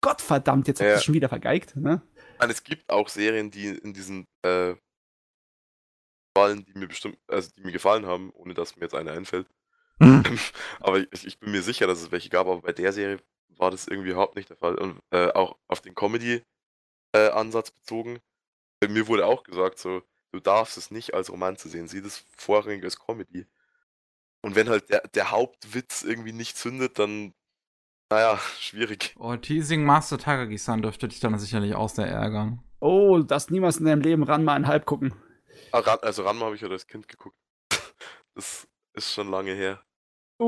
[SPEAKER 3] Gottverdammt, jetzt hab ich
[SPEAKER 2] Ja.
[SPEAKER 3] schon wieder vergeigt. Ne?
[SPEAKER 2] Meine, es gibt auch Serien, die in diesen äh, Fallen, die mir bestimmt, also die mir gefallen haben, ohne dass mir jetzt eine einfällt. *laughs* aber ich, ich bin mir sicher, dass es welche gab, aber bei der Serie war das irgendwie überhaupt nicht der Fall. Und äh, auch auf den Comedy-Ansatz bezogen, bei mir wurde auch gesagt, so, du darfst es nicht als Romanze sehen, sieh das vorrangig als Comedy. Und wenn halt der, der Hauptwitz irgendwie nicht zündet, dann, naja, *laughs* schwierig.
[SPEAKER 1] Oh, Teasing Master Takagi-san dürfte dich dann sicherlich auch sehr ärgern.
[SPEAKER 3] Oh, du darfst niemals in deinem Leben ran mal einen Halb gucken.
[SPEAKER 2] Ah, also Ranma habe ich ja als Kind geguckt. *laughs* Das ist schon lange her,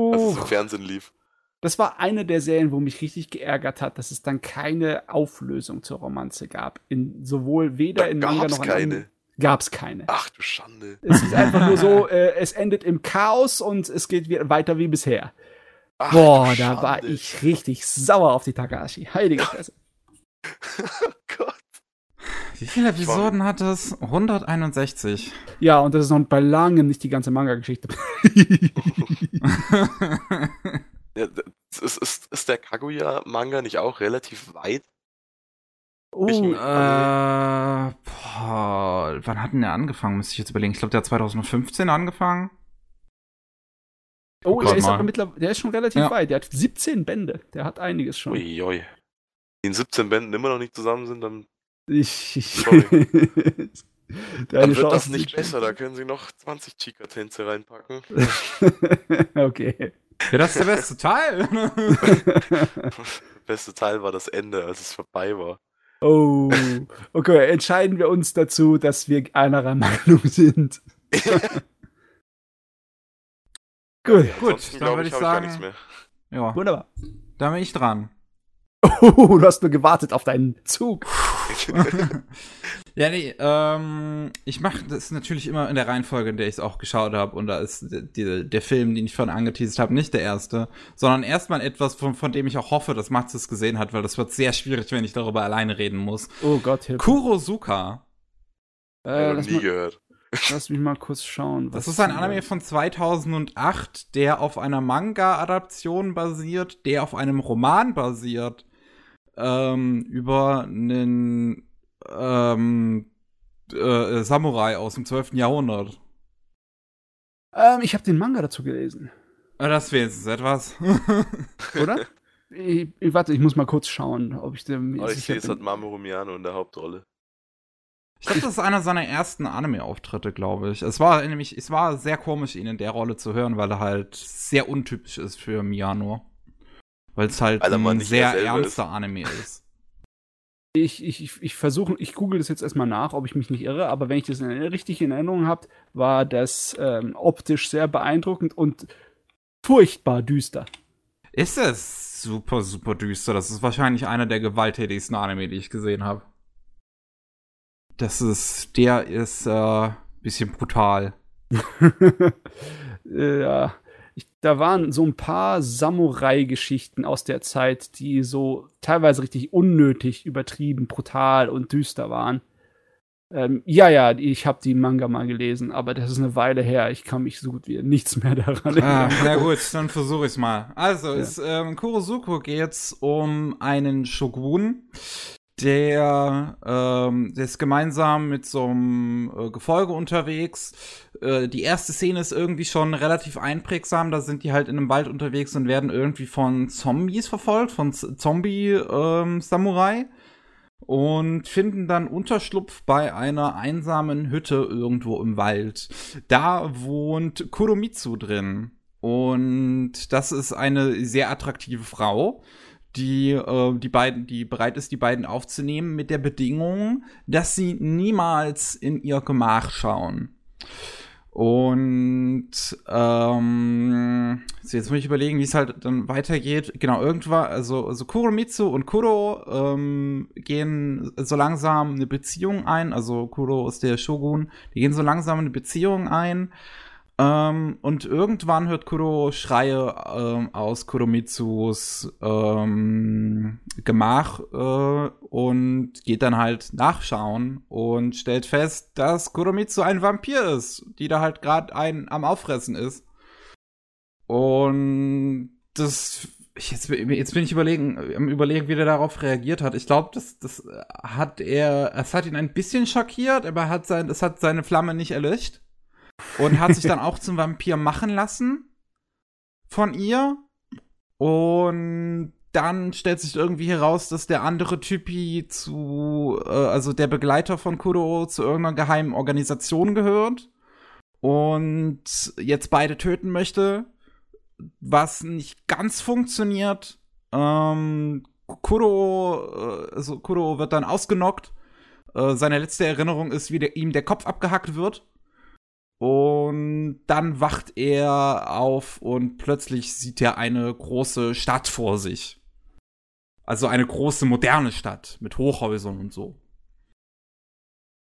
[SPEAKER 2] als
[SPEAKER 3] Oh,
[SPEAKER 2] es im Fernsehen lief.
[SPEAKER 3] das war eine der Serien, wo mich richtig geärgert hat, dass es dann keine Auflösung zur Romanze gab. In, sowohl weder
[SPEAKER 2] Da
[SPEAKER 3] in Manga noch in
[SPEAKER 2] keine.
[SPEAKER 3] Gab es keine.
[SPEAKER 2] Ach du Schande.
[SPEAKER 3] Es ist einfach nur so, *laughs* äh, es endet im Chaos und es geht wie, weiter wie bisher.
[SPEAKER 2] Ach,
[SPEAKER 3] Boah, da war ich richtig sauer auf die Takashi. Heilige *laughs* Fresse.
[SPEAKER 2] oh Gott.
[SPEAKER 1] Wie viele Episoden hat es? 161.
[SPEAKER 3] Ja, und das ist noch bei langem nicht die ganze Manga-Geschichte. *laughs*
[SPEAKER 2] Ja, ist, ist, ist der Kaguya-Manga nicht auch relativ weit?
[SPEAKER 3] oh,
[SPEAKER 2] Ich-
[SPEAKER 1] äh, boah, wann hat denn der angefangen? Müsste ich jetzt überlegen. Ich glaube, der hat 2015 angefangen.
[SPEAKER 3] Oh, der ist, aber mittlerweile, der ist schon relativ
[SPEAKER 1] Ja.
[SPEAKER 3] weit. Der hat 17 Bände. Der hat einiges schon.
[SPEAKER 2] Uiui. Die in 17 Bänden immer noch nicht zusammen sind, dann,
[SPEAKER 3] Ich, *laughs* ich,
[SPEAKER 2] dann wird das nicht besser. Da *laughs* können sie noch 20 Chica-Tänze reinpacken. *laughs*
[SPEAKER 3] okay.
[SPEAKER 1] Ja, das ist der beste Teil.
[SPEAKER 2] Der beste Teil war das Ende, als es vorbei war.
[SPEAKER 3] Oh, okay, entscheiden wir uns dazu, dass wir einer Meinung sind. Gut,
[SPEAKER 2] Ansonsten,
[SPEAKER 1] dann
[SPEAKER 2] glaub
[SPEAKER 1] würde ich
[SPEAKER 2] gar
[SPEAKER 1] sagen- ja,
[SPEAKER 3] wunderbar.
[SPEAKER 1] da bin ich dran.
[SPEAKER 3] Oh, du hast nur gewartet auf deinen Zug. *laughs*
[SPEAKER 1] ja, nee, ähm, ich mache das natürlich immer in der Reihenfolge, in der ich es auch geschaut habe. Und da ist die, die, der Film, den ich vorhin angeteasert habe, nicht der erste, sondern erstmal etwas, von, von dem ich auch hoffe, dass Max es gesehen hat, weil das wird sehr schwierig, wenn ich darüber alleine reden muss.
[SPEAKER 3] Oh Gott, Hilfe.
[SPEAKER 1] Kurosuka.
[SPEAKER 3] Äh, lass,
[SPEAKER 2] nie
[SPEAKER 3] mal,
[SPEAKER 2] gehört. *laughs*
[SPEAKER 3] lass mich mal kurz schauen.
[SPEAKER 1] Das ist ein Anime von 2008, der auf einer Manga-Adaption basiert, der auf einem Roman basiert, ähm, über einen ähm, äh, Samurai aus dem 12. Jahrhundert.
[SPEAKER 3] Ähm, ich habe den Manga dazu gelesen,
[SPEAKER 1] Äh, Das wäre jetzt etwas. *laughs*
[SPEAKER 3] oder? ich, ich, warte, ich muss mal kurz schauen, ob ich dem
[SPEAKER 2] Aber ich sehe, es hat Mamoru Miyano in der Hauptrolle.
[SPEAKER 1] Ich glaube, das ist einer seiner ersten Anime-Auftritte, glaube ich. Es war nämlich, es war sehr komisch, ihn in der Rolle zu hören, weil er halt sehr untypisch ist für Miyano. Weil es halt
[SPEAKER 2] Weil er mal
[SPEAKER 1] ein sehr
[SPEAKER 2] er
[SPEAKER 1] ernster Anime ist.
[SPEAKER 3] Ich, ich, ich, versuche, ich google das jetzt erstmal nach, ob ich mich nicht irre, aber wenn ich das in, richtig in Erinnerung habe, war das ähm, optisch sehr beeindruckend und furchtbar düster.
[SPEAKER 1] Ist es super, super düster. Das ist wahrscheinlich einer der gewalttätigsten Anime, die ich gesehen habe. Das ist, der ist äh, bisschen brutal. *laughs*
[SPEAKER 3] Ja, da waren so ein paar Samurai-Geschichten aus der Zeit, die so teilweise richtig unnötig, übertrieben, brutal und düster waren. Ähm, ja, ja, ich habe die Manga mal gelesen, aber das ist eine Weile her. Ich kann mich so gut wie nichts mehr daran
[SPEAKER 1] Ah,
[SPEAKER 3] erinnern.
[SPEAKER 1] na gut, dann versuche ich's mal. Also,
[SPEAKER 3] Ja.
[SPEAKER 1] es, ähm, Kurosuko geht's um einen Shogun, der, ähm, der ist gemeinsam mit so einem äh, Gefolge unterwegs. Äh, die erste Szene ist irgendwie schon relativ einprägsam. Da sind die halt in einem Wald unterwegs und werden irgendwie von Zombies verfolgt, von Zombie-Samurai. und finden dann Unterschlupf bei einer einsamen Hütte irgendwo im Wald. Da wohnt Kuromitsu drin. Und das ist eine sehr attraktive Frau, die äh, die beiden, die bereit ist, die beiden aufzunehmen, mit der Bedingung, dass sie niemals in ihr Gemach schauen. Und ähm, jetzt muss ich überlegen, wie es halt dann weitergeht. Genau, irgendwann, also, also Kuromitsu und Kuro ähm, gehen so langsam eine Beziehung ein. Also Kuro ist der Shogun, die gehen so langsam eine Beziehung ein. Ähm, und irgendwann hört Kuro Schreie ähm, aus Kuromitsus ähm, Gemach äh, und geht dann halt nachschauen und stellt fest, dass Kuromitsu ein Vampir ist, die da halt gerade ein am Auffressen ist. Und das jetzt, jetzt bin ich überlegen, überlegen, wie der darauf reagiert hat. Ich glaube, das, das hat er, es hat ihn ein bisschen schockiert, aber er hat sein, es hat seine Flamme nicht erlöscht und hat sich dann *laughs* auch zum Vampir machen lassen von ihr. Und dann stellt sich irgendwie heraus, dass der andere Typi zu, äh, also der Begleiter von Kuro zu irgendeiner geheimen Organisation gehört und jetzt beide töten möchte, was nicht ganz funktioniert. Ähm, Kuro, äh, also Kuro wird dann ausgenockt. Äh, seine letzte Erinnerung ist, wie der, ihm der Kopf abgehackt wird. Und dann wacht er auf und plötzlich sieht er eine große Stadt vor sich. Also eine große moderne Stadt mit Hochhäusern und so.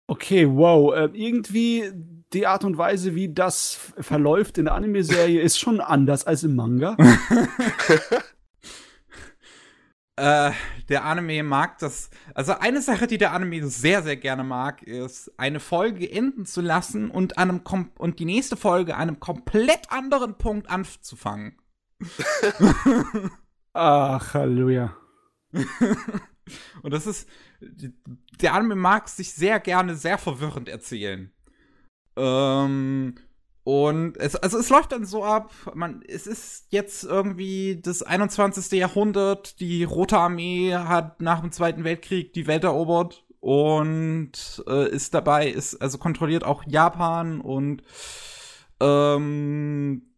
[SPEAKER 3] Okay, wow. Äh, irgendwie die Art und Weise, wie das verläuft in der Anime-Serie, ist schon anders als im Manga. *laughs* *laughs*
[SPEAKER 1] Äh, der Anime mag das. Also eine Sache, die der Anime sehr, sehr gerne mag, ist, eine Folge enden zu lassen und an einem kom und die nächste Folge an einem komplett anderen Punkt anzufangen. *laughs*
[SPEAKER 3] Ach, Halleluja. *laughs*
[SPEAKER 1] und das ist. Der Anime mag sich sehr gerne sehr verwirrend erzählen. Ähm, Und es, also es läuft dann so ab, man, es ist jetzt irgendwie das 21. Jahrhundert, die Rote Armee hat nach dem Zweiten Weltkrieg die Welt erobert und äh, ist dabei, ist, also kontrolliert auch Japan und ähm,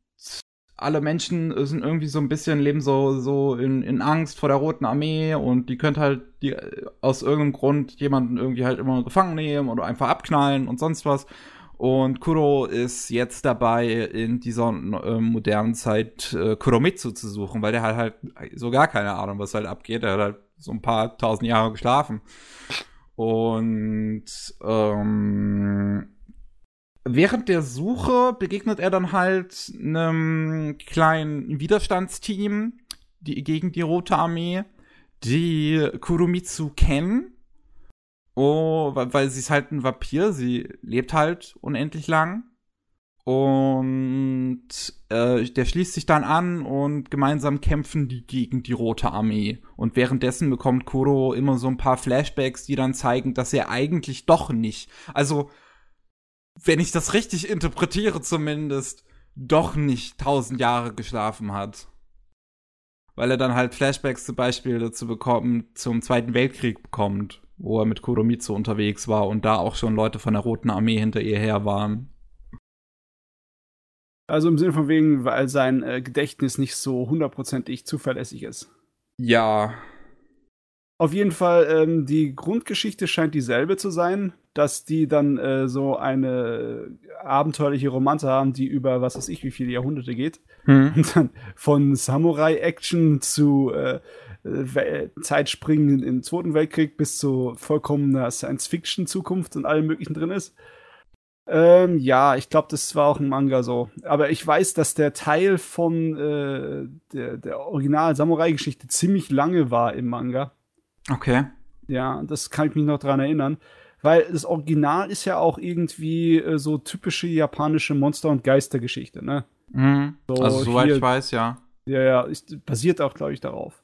[SPEAKER 1] alle Menschen sind irgendwie so ein bisschen, leben so, so in, in Angst vor der Roten Armee und die könnte halt die, aus irgendeinem Grund jemanden irgendwie halt immer gefangen nehmen oder einfach abknallen und sonst was. Und Kuro ist jetzt dabei, in dieser äh, modernen Zeit äh, Kuromitsu zu suchen, weil der hat halt so gar keine Ahnung, was halt abgeht. Er hat halt so ein paar tausend Jahre geschlafen. Und ähm, während der Suche begegnet er dann halt einem kleinen Widerstandsteam die, gegen die Rote Armee, die Kurumitsu kennen. Oh, weil, sie ist halt ein Vampir, sie lebt halt unendlich lang. Und äh, der schließt sich dann an und gemeinsam kämpfen die gegen die Rote Armee. Und währenddessen bekommt Kuro immer so ein paar Flashbacks, die dann zeigen, dass er eigentlich doch nicht. Also, wenn ich das richtig interpretiere zumindest, doch nicht tausend Jahre geschlafen hat. Weil er dann halt Flashbacks zum Beispiel dazu bekommt, zum Zweiten Weltkrieg bekommt, wo er mit Kuromitsu unterwegs war und da auch schon Leute von der Roten Armee hinter ihr her waren.
[SPEAKER 3] Also im Sinne von wegen, weil sein äh, Gedächtnis nicht so hundertprozentig zuverlässig ist.
[SPEAKER 1] Ja.
[SPEAKER 3] Auf jeden Fall, ähm, die Grundgeschichte scheint dieselbe zu sein dass die dann äh, so eine abenteuerliche Romanze haben, die über was weiß ich wie viele Jahrhunderte geht. Hm. Und dann von Samurai-Action zu äh, Zeitspringen im Zweiten Weltkrieg bis zu vollkommener Science-Fiction-Zukunft und allem möglichen drin ist. Ähm, ja, ich glaube, das war auch ein Manga so. Aber ich weiß, dass der Teil von äh, der, der Original-Samurai-Geschichte ziemlich lange war im Manga.
[SPEAKER 1] Okay.
[SPEAKER 3] Ja, das kann ich mich noch dran erinnern. Weil das Original ist ja auch irgendwie äh, so typische japanische Monster- und Geistergeschichte, ne?
[SPEAKER 1] Mhm. So also soweit hier, ich weiß, ja.
[SPEAKER 3] Ja, ja, ist, basiert auch, glaube ich, darauf.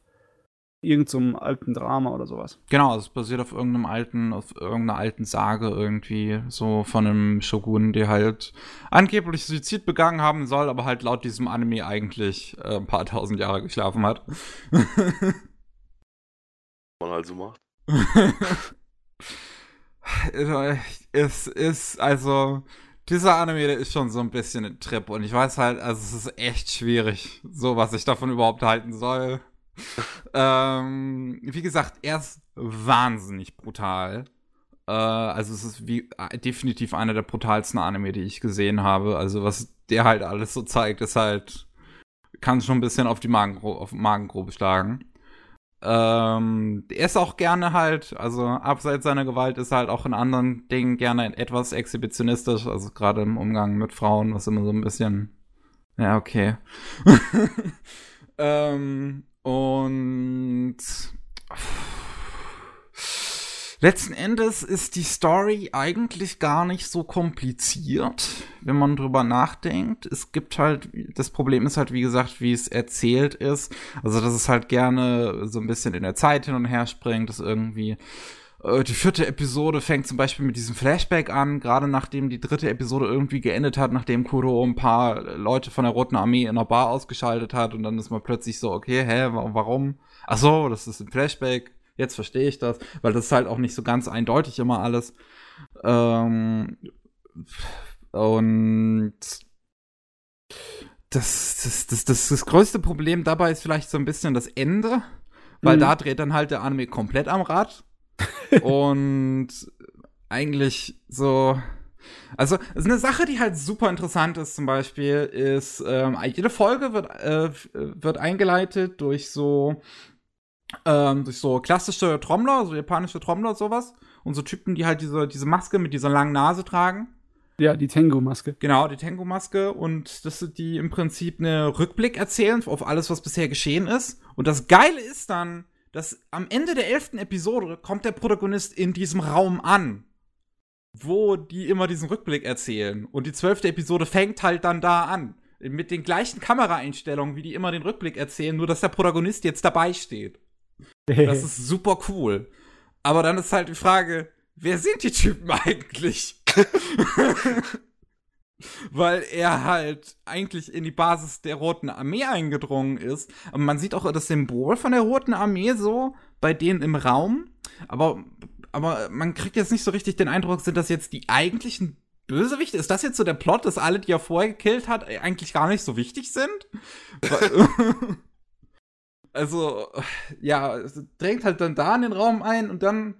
[SPEAKER 3] Irgend so einem alten Drama oder sowas.
[SPEAKER 1] Genau, es basiert auf irgendeinem alten, auf irgendeiner alten Sage irgendwie, so von einem Shogun, der halt angeblich Suizid begangen haben soll, aber halt laut diesem Anime eigentlich äh, ein paar tausend Jahre geschlafen hat.
[SPEAKER 2] Man halt so macht. *laughs*
[SPEAKER 1] es ist, also, dieser Anime, der ist schon so ein bisschen ein Trip und ich weiß halt, also es ist echt schwierig, so was ich davon überhaupt halten soll. *laughs* ähm, wie gesagt, er ist wahnsinnig brutal. Äh, also es ist wie äh, definitiv einer der brutalsten Anime, die ich gesehen habe. Also was der halt alles so zeigt, ist halt, kann schon ein bisschen auf die Magengrube, auf Magengrube schlagen. Ähm, er ist auch gerne halt, also abseits seiner Gewalt ist er halt auch in anderen Dingen gerne etwas exhibitionistisch, also gerade im Umgang mit Frauen, was immer so ein bisschen, ja, okay. *laughs* ähm, und Letzten Endes ist die Story eigentlich gar nicht so kompliziert, wenn man drüber nachdenkt. Es gibt halt, das Problem ist halt, wie gesagt, wie es erzählt ist. Also, dass es halt gerne so ein bisschen in der Zeit hin und her springt, dass irgendwie die vierte Episode fängt zum Beispiel mit diesem Flashback an, gerade nachdem die dritte Episode irgendwie geendet hat, nachdem Kuro ein paar Leute von der Roten Armee in der Bar ausgeschaltet hat und dann ist man plötzlich so, okay, hä, warum? Ach so, das ist ein Flashback jetzt verstehe ich das, weil das ist halt auch nicht so ganz eindeutig immer alles. Ähm, und das, das, das, das, das größte Problem dabei ist vielleicht so ein bisschen das Ende, weil mhm. da dreht dann halt der Anime komplett am Rad. Und eigentlich so. Also, eine Sache, die halt super interessant ist, zum Beispiel, ist, ähm, jede Folge wird, äh, wird eingeleitet durch so ähm, durch so klassische Trommler, so japanische Trommler sowas. Und so Typen, die halt diese, diese Maske mit dieser langen Nase tragen.
[SPEAKER 3] Ja, die Tengu-Maske.
[SPEAKER 1] Genau, die Tengu-Maske. Und das sind die im Prinzip eine Rückblick erzählen auf alles, was bisher geschehen ist. Und das Geile ist dann, dass am Ende der elften Episode kommt der Protagonist in diesem Raum an. Wo die immer diesen Rückblick erzählen. Und die zwölfte Episode fängt halt dann da an. Mit den gleichen Kameraeinstellungen, wie die immer den Rückblick erzählen, nur dass der Protagonist jetzt dabei steht. Das *laughs* ist super cool. Aber dann ist halt die Frage, wer sind die Typen *laughs* eigentlich? *laughs* weil er halt eigentlich in die Basis der Roten Armee eingedrungen ist. Aber man sieht auch das Symbol von der Roten Armee so bei denen im Raum. Aber, aber man kriegt jetzt nicht so richtig den Eindruck, sind das jetzt die eigentlichen Bösewichte? Ist das jetzt so der Plot, dass alle, die er vorher gekillt hat, eigentlich gar nicht so wichtig sind? *laughs* also, ja, es drängt halt dann da in den Raum ein und dann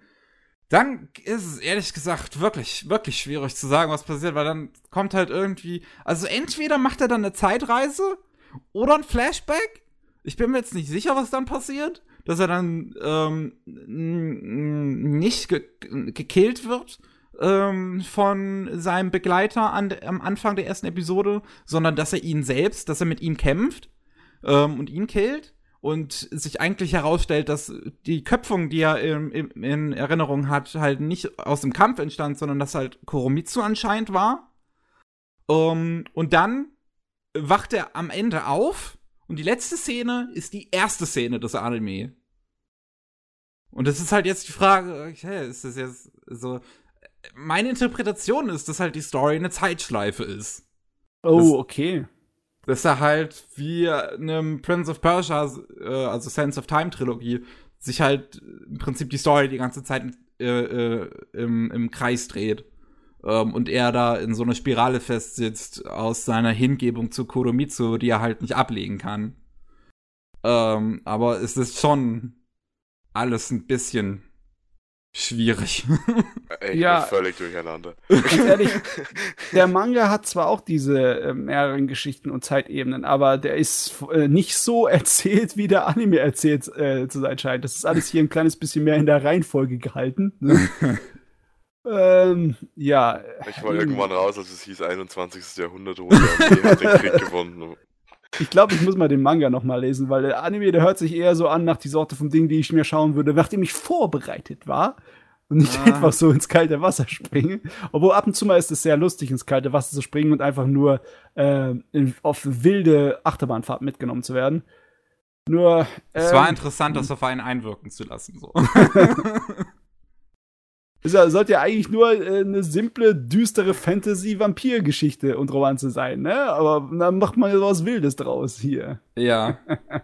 [SPEAKER 1] dann ist es ehrlich gesagt wirklich, wirklich schwierig zu sagen, was passiert, weil dann kommt halt irgendwie, also entweder macht er dann eine Zeitreise oder ein Flashback. Ich bin mir jetzt nicht sicher, was dann passiert, dass er dann ähm, nicht ge gekillt wird ähm, von seinem Begleiter an, am Anfang der ersten Episode, sondern dass er ihn selbst, dass er mit ihm kämpft ähm, und ihn killt und sich eigentlich herausstellt, dass die Köpfung, die er in, in, in, Erinnerung hat, halt nicht aus dem Kampf entstand, sondern dass halt Koromitsu anscheinend war. Um, und dann wacht er am Ende auf und die letzte Szene ist die erste Szene des Anime. Und das ist halt jetzt die Frage, okay, ist das jetzt so. Meine Interpretation ist, dass halt die Story eine Zeitschleife ist.
[SPEAKER 3] Oh, das, okay
[SPEAKER 1] dass er halt wie einem Prince of Persia, äh, also Sense of Time Trilogie, sich halt im Prinzip die Story die ganze Zeit äh, äh, im, im Kreis dreht. Ähm, und er da in so einer Spirale festsitzt aus seiner Hingebung zu Kuromitsu, die er halt nicht ablegen kann. Ähm, aber es ist schon alles ein bisschen schwierig.
[SPEAKER 2] Ich ja, bin völlig durcheinander.
[SPEAKER 3] Ganz ehrlich, *laughs* der Manga hat zwar auch diese äh, mehreren Geschichten und Zeitebenen, aber der ist äh, nicht so erzählt, wie der Anime erzählt äh, zu sein scheint. Das ist alles hier ein kleines bisschen mehr in der Reihenfolge gehalten. Ne? *laughs* ähm, ja.
[SPEAKER 2] Ich war irgendwann raus, als es hieß 21. Jahrhundert und hat den Krieg gewonnen.
[SPEAKER 3] Ich glaube, ich muss mal den Manga noch mal lesen, weil der Anime, der hört sich eher so an nach die Sorte von Dingen, die ich mir schauen würde, nachdem ich vorbereitet war und nicht ah. einfach so ins kalte Wasser springe. Obwohl ab und zu mal ist es sehr lustig, ins kalte Wasser zu springen und einfach nur äh, in, auf wilde Achterbahnfahrt mitgenommen zu werden. Nur. Ähm,
[SPEAKER 1] es war interessant, das auf einen einwirken zu lassen. So. *laughs* *laughs*
[SPEAKER 3] Sollte ja eigentlich nur äh, eine simple, düstere Fantasy-Vampir-Geschichte und Romanze sein, ne? Aber dann macht man ja was Wildes draus hier.
[SPEAKER 1] Ja. *laughs*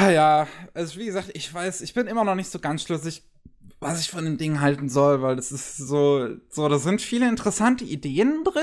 [SPEAKER 1] ja, also wie gesagt, ich weiß, ich bin immer noch nicht so ganz schlüssig, was ich von dem Ding halten soll, weil das ist so, so, da sind viele interessante Ideen drin,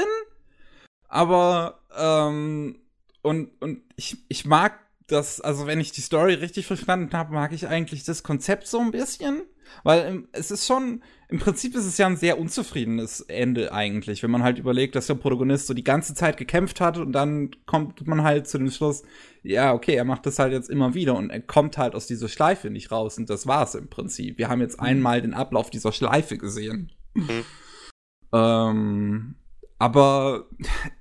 [SPEAKER 1] aber, ähm, und, und ich, ich mag das, also wenn ich die Story richtig verstanden habe, mag ich eigentlich das Konzept so ein bisschen. Weil es ist schon, im Prinzip ist es ja ein sehr unzufriedenes Ende eigentlich, wenn man halt überlegt, dass der Protagonist so die ganze Zeit gekämpft hat und dann kommt man halt zu dem Schluss, ja, okay, er macht das halt jetzt immer wieder und er kommt halt aus dieser Schleife nicht raus und das war's im Prinzip. Wir haben jetzt mhm. einmal den Ablauf dieser Schleife gesehen. Mhm. Ähm, aber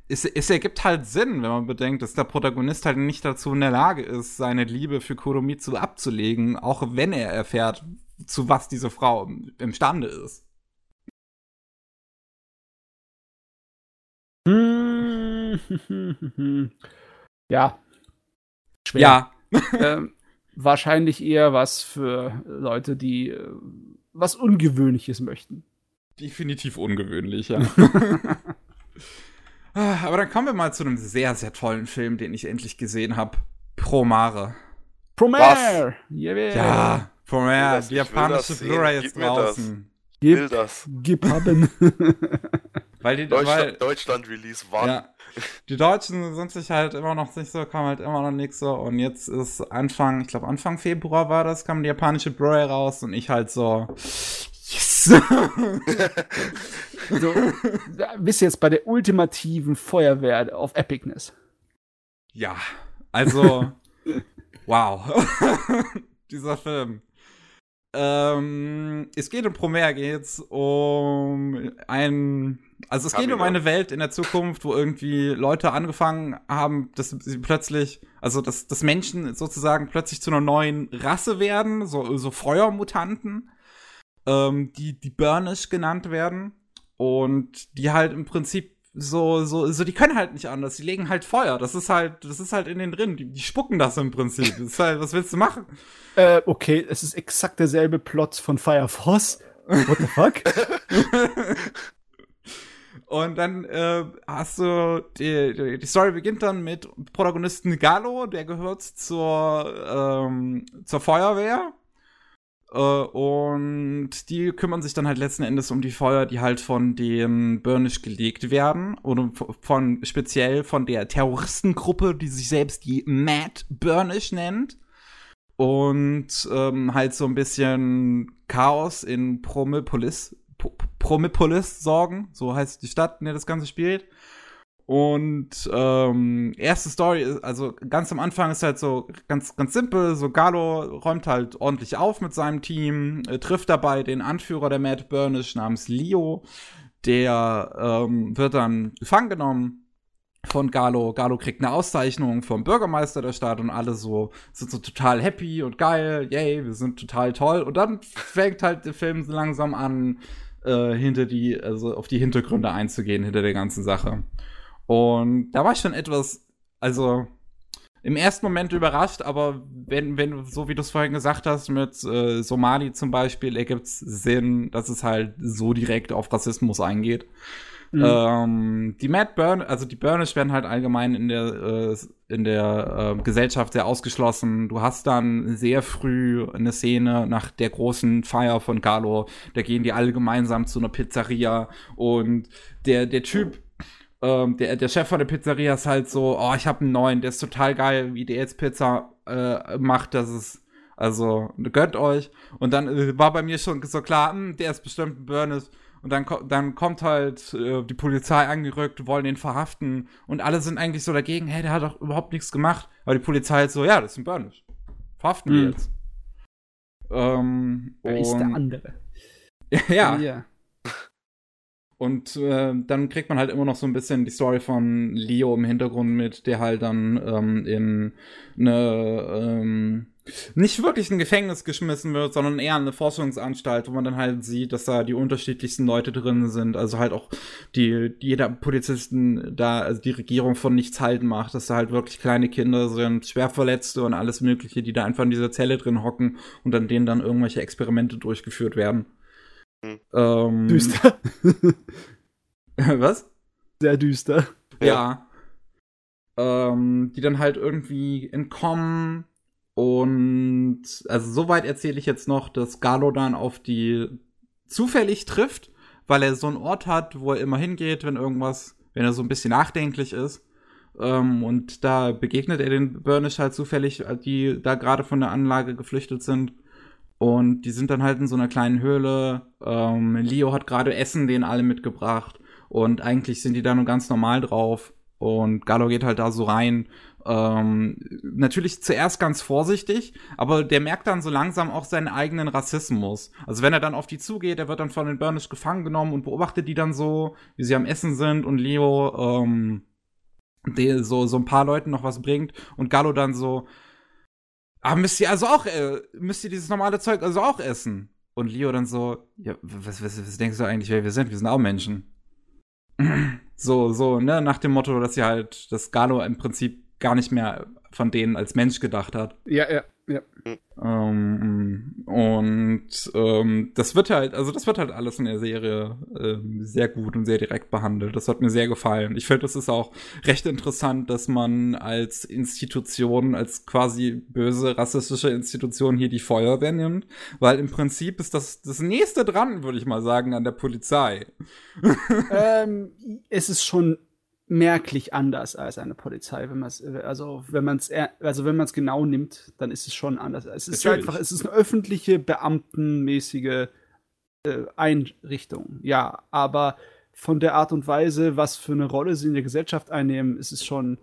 [SPEAKER 1] es, es ergibt halt Sinn, wenn man bedenkt, dass der Protagonist halt nicht dazu in der Lage ist, seine Liebe für Kuromitsu abzulegen, auch wenn er erfährt, zu was diese Frau imstande ist. *laughs*
[SPEAKER 3] Ja.
[SPEAKER 1] Schwer. Ja. *laughs*
[SPEAKER 3] ähm, wahrscheinlich eher was für Leute, die äh, was Ungewöhnliches möchten.
[SPEAKER 1] Definitiv ungewöhnlich, ja. *laughs* Aber dann kommen wir mal zu einem sehr, sehr tollen Film, den ich endlich gesehen habe. Promare.
[SPEAKER 3] Promare!
[SPEAKER 1] Yeah. Ja, Promare, die japanische Blu-ray ist draußen.
[SPEAKER 3] Gib, will das. Gib haben. *laughs*
[SPEAKER 1] weil die,
[SPEAKER 2] Deutschland,
[SPEAKER 1] weil,
[SPEAKER 2] Deutschland Release wann? Ja,
[SPEAKER 1] die Deutschen sind sich halt immer noch nicht so, kam halt immer noch nichts so. Und jetzt ist Anfang, ich glaube Anfang Februar war das, kam die japanische Blu-ray raus und ich halt so,
[SPEAKER 3] so, bist jetzt bei der ultimativen Feuerwehr auf Epicness.
[SPEAKER 1] Ja, also, *laughs* wow. *laughs* Dieser Film. Ähm, es geht um Promare geht's um ein, also es geht um eine Welt in der Zukunft, wo irgendwie Leute angefangen haben, dass sie plötzlich, also dass, dass Menschen sozusagen plötzlich zu einer neuen Rasse werden, so, so Feuermutanten, ähm, die, die Burnish genannt werden und die halt im Prinzip so, so, so, die können halt nicht anders. Die legen halt Feuer. Das ist halt, das ist halt in den drin. Die, die spucken das im Prinzip. Das ist halt, was willst du machen?
[SPEAKER 3] Äh, okay, es ist exakt derselbe Plot von Fire Force. What the fuck? *laughs*
[SPEAKER 1] Und dann äh, hast du, die, die Story beginnt dann mit Protagonisten Gallo, der gehört zur, ähm, zur Feuerwehr. Äh, und die kümmern sich dann halt letzten Endes um die Feuer, die halt von den Burnish gelegt werden. Oder von speziell von der Terroristengruppe, die sich selbst die Mad Burnish nennt. Und ähm, halt so ein bisschen Chaos in Promepolis Promepolis sorgen, so heißt die Stadt, in der das Ganze spielt. Und ähm, erste Story also ganz am Anfang ist halt so ganz, ganz simpel. So Galo räumt halt ordentlich auf mit seinem Team, äh, trifft dabei den Anführer der Mad Burnish namens Leo. Der ähm, wird dann gefangen genommen von Galo. Galo kriegt eine Auszeichnung vom Bürgermeister der Stadt und alle so sind so total happy und geil, yay, wir sind total toll. Und dann fängt halt der Film so langsam an, äh, hinter die, also auf die Hintergründe einzugehen hinter der ganzen Sache. Und da war ich schon etwas, also im ersten Moment überrascht, aber wenn, wenn, so wie du es vorhin gesagt hast, mit äh, Somali zum Beispiel, ergibt es Sinn, dass es halt so direkt auf Rassismus eingeht. Mhm. Ähm, die Mad Burn, also die Burnish werden halt allgemein in der, äh, in der äh, Gesellschaft sehr ausgeschlossen. Du hast dann sehr früh eine Szene nach der großen Feier von Galo. Da gehen die alle gemeinsam zu einer Pizzeria und der, der Typ, ähm, der, der Chef von der Pizzeria ist halt so, oh, ich habe einen neuen, der ist total geil, wie der jetzt Pizza äh, macht, das ist also gönnt euch. Und dann äh, war bei mir schon so klar, mh, hm, der ist bestimmt ein Burnis. Und dann, dann kommt halt äh, die Polizei angerückt, wollen ihn verhaften. Und alle sind eigentlich so dagegen, hey, der hat doch überhaupt nichts gemacht. Aber die Polizei halt so, ja, das ist ein Burnish. Verhaften wir mhm. jetzt.
[SPEAKER 3] Ähm, Wer ist der andere? *laughs*
[SPEAKER 1] ja. ja. Und äh, dann kriegt man halt immer noch so ein bisschen die Story von Leo im Hintergrund mit, der halt dann ähm, in eine ähm, nicht wirklich ein Gefängnis geschmissen wird, sondern eher eine Forschungsanstalt, wo man dann halt sieht, dass da die unterschiedlichsten Leute drin sind. Also halt auch die, jeder Polizisten da, also die Regierung von nichts halten macht, dass da halt wirklich kleine Kinder sind, Schwerverletzte und alles Mögliche, die da einfach in dieser Zelle drin hocken und an denen dann irgendwelche Experimente durchgeführt werden.
[SPEAKER 3] Hm. Ähm, düster. *laughs*
[SPEAKER 1] was?
[SPEAKER 3] Sehr düster.
[SPEAKER 1] Ja. ja. Ähm, die dann halt irgendwie entkommen und also soweit erzähle ich jetzt noch, dass Galo dann auf die zufällig trifft, weil er so einen Ort hat, wo er immer hingeht, wenn irgendwas, wenn er so ein bisschen nachdenklich ist. Ähm, und da begegnet er den Burnish halt zufällig, die da gerade von der Anlage geflüchtet sind. Und die sind dann halt in so einer kleinen Höhle. Ähm, Leo hat gerade Essen den alle mitgebracht. Und eigentlich sind die da nur ganz normal drauf. Und Gallo geht halt da so rein ähm, natürlich zuerst ganz vorsichtig, aber der merkt dann so langsam auch seinen eigenen Rassismus. Also wenn er dann auf die zugeht, er wird dann von den Burnish gefangen genommen und beobachtet die dann so, wie sie am Essen sind und Leo ähm, so, so ein paar Leuten noch was bringt und Gallo dann so, ah, müsst ihr also auch, äh, müsst ihr dieses normale Zeug also auch essen? Und Leo dann so, ja, was, was, was denkst du eigentlich, wer wir sind? Wir sind auch Menschen. *clears throat* so, so, ne, nach dem Motto, dass sie halt, dass Gallo im Prinzip gar nicht mehr von denen als Mensch gedacht hat.
[SPEAKER 3] Ja, ja, ja.
[SPEAKER 1] Ähm, und ähm, das wird halt, also das wird halt alles in der Serie äh, sehr gut und sehr direkt behandelt. Das hat mir sehr gefallen. Ich finde, es ist auch recht interessant, dass man als Institution, als quasi böse rassistische Institution hier die Feuerwehr nimmt, weil im Prinzip ist das das nächste dran, würde ich mal sagen, an der Polizei.
[SPEAKER 3] ähm, es ist schon merklich anders als eine Polizei, wenn man es also wenn man es also wenn man es genau nimmt, dann ist es schon anders. Es ist Natürlich. einfach, es ist eine öffentliche beamtenmäßige äh, Einrichtung, ja, aber von der Art und Weise, was für eine Rolle sie in der Gesellschaft einnehmen, ist es schon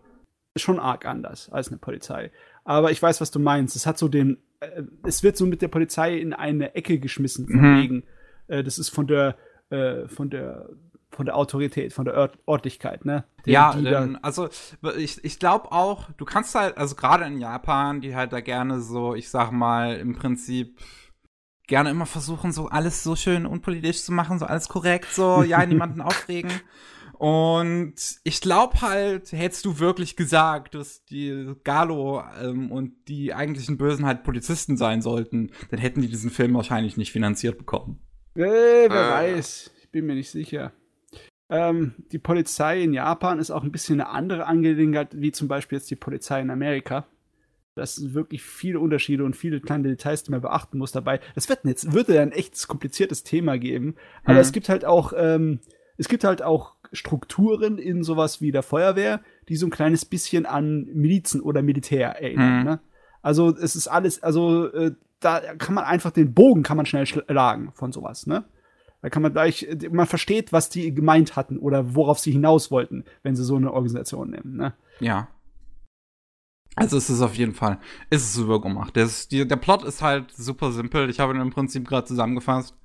[SPEAKER 3] schon arg anders als eine Polizei. Aber ich weiß, was du meinst. Es hat so den, äh, es wird so mit der Polizei in eine Ecke geschmissen, mhm. wegen, äh, das ist von der, äh, von der von der Autorität, von der Ört Örtlichkeit, ne?
[SPEAKER 1] Die, ja, denn, also ich, ich glaube auch, du kannst halt, also gerade in Japan, die halt da gerne so, ich sag mal, im Prinzip gerne immer versuchen, so alles so schön unpolitisch zu machen, so alles korrekt, so, ja, *laughs* niemanden aufregen. Und ich glaube halt, hättest du wirklich gesagt, dass die Galo ähm, und die eigentlichen Bösen halt Polizisten sein sollten, dann hätten die diesen Film wahrscheinlich nicht finanziert bekommen.
[SPEAKER 3] Äh, wer äh. weiß. Ich bin mir nicht sicher. Ähm, die Polizei in Japan ist auch ein bisschen eine andere Angelegenheit, wie zum Beispiel jetzt die Polizei in Amerika. Das sind wirklich viele Unterschiede und viele kleine Details, die man beachten muss dabei. Das wird jetzt würde ein echt kompliziertes Thema geben, aber
[SPEAKER 1] Mhm.
[SPEAKER 3] es gibt halt auch ähm, es gibt halt auch Strukturen in sowas wie der Feuerwehr, die so ein kleines bisschen an Milizen oder Militär erinnern.
[SPEAKER 1] Mhm.
[SPEAKER 3] Ne? Also es ist alles, also äh, da kann man einfach den Bogen kann man schnell schlagen von sowas, ne? Da kann man gleich, man versteht, was die gemeint hatten oder worauf sie hinaus wollten, wenn sie so eine Organisation nehmen, ne?
[SPEAKER 1] Ja. Also es ist auf jeden Fall, ist es super gemacht. Der, ist, die, der Plot ist halt super simpel. Ich habe ihn im Prinzip gerade zusammengefasst.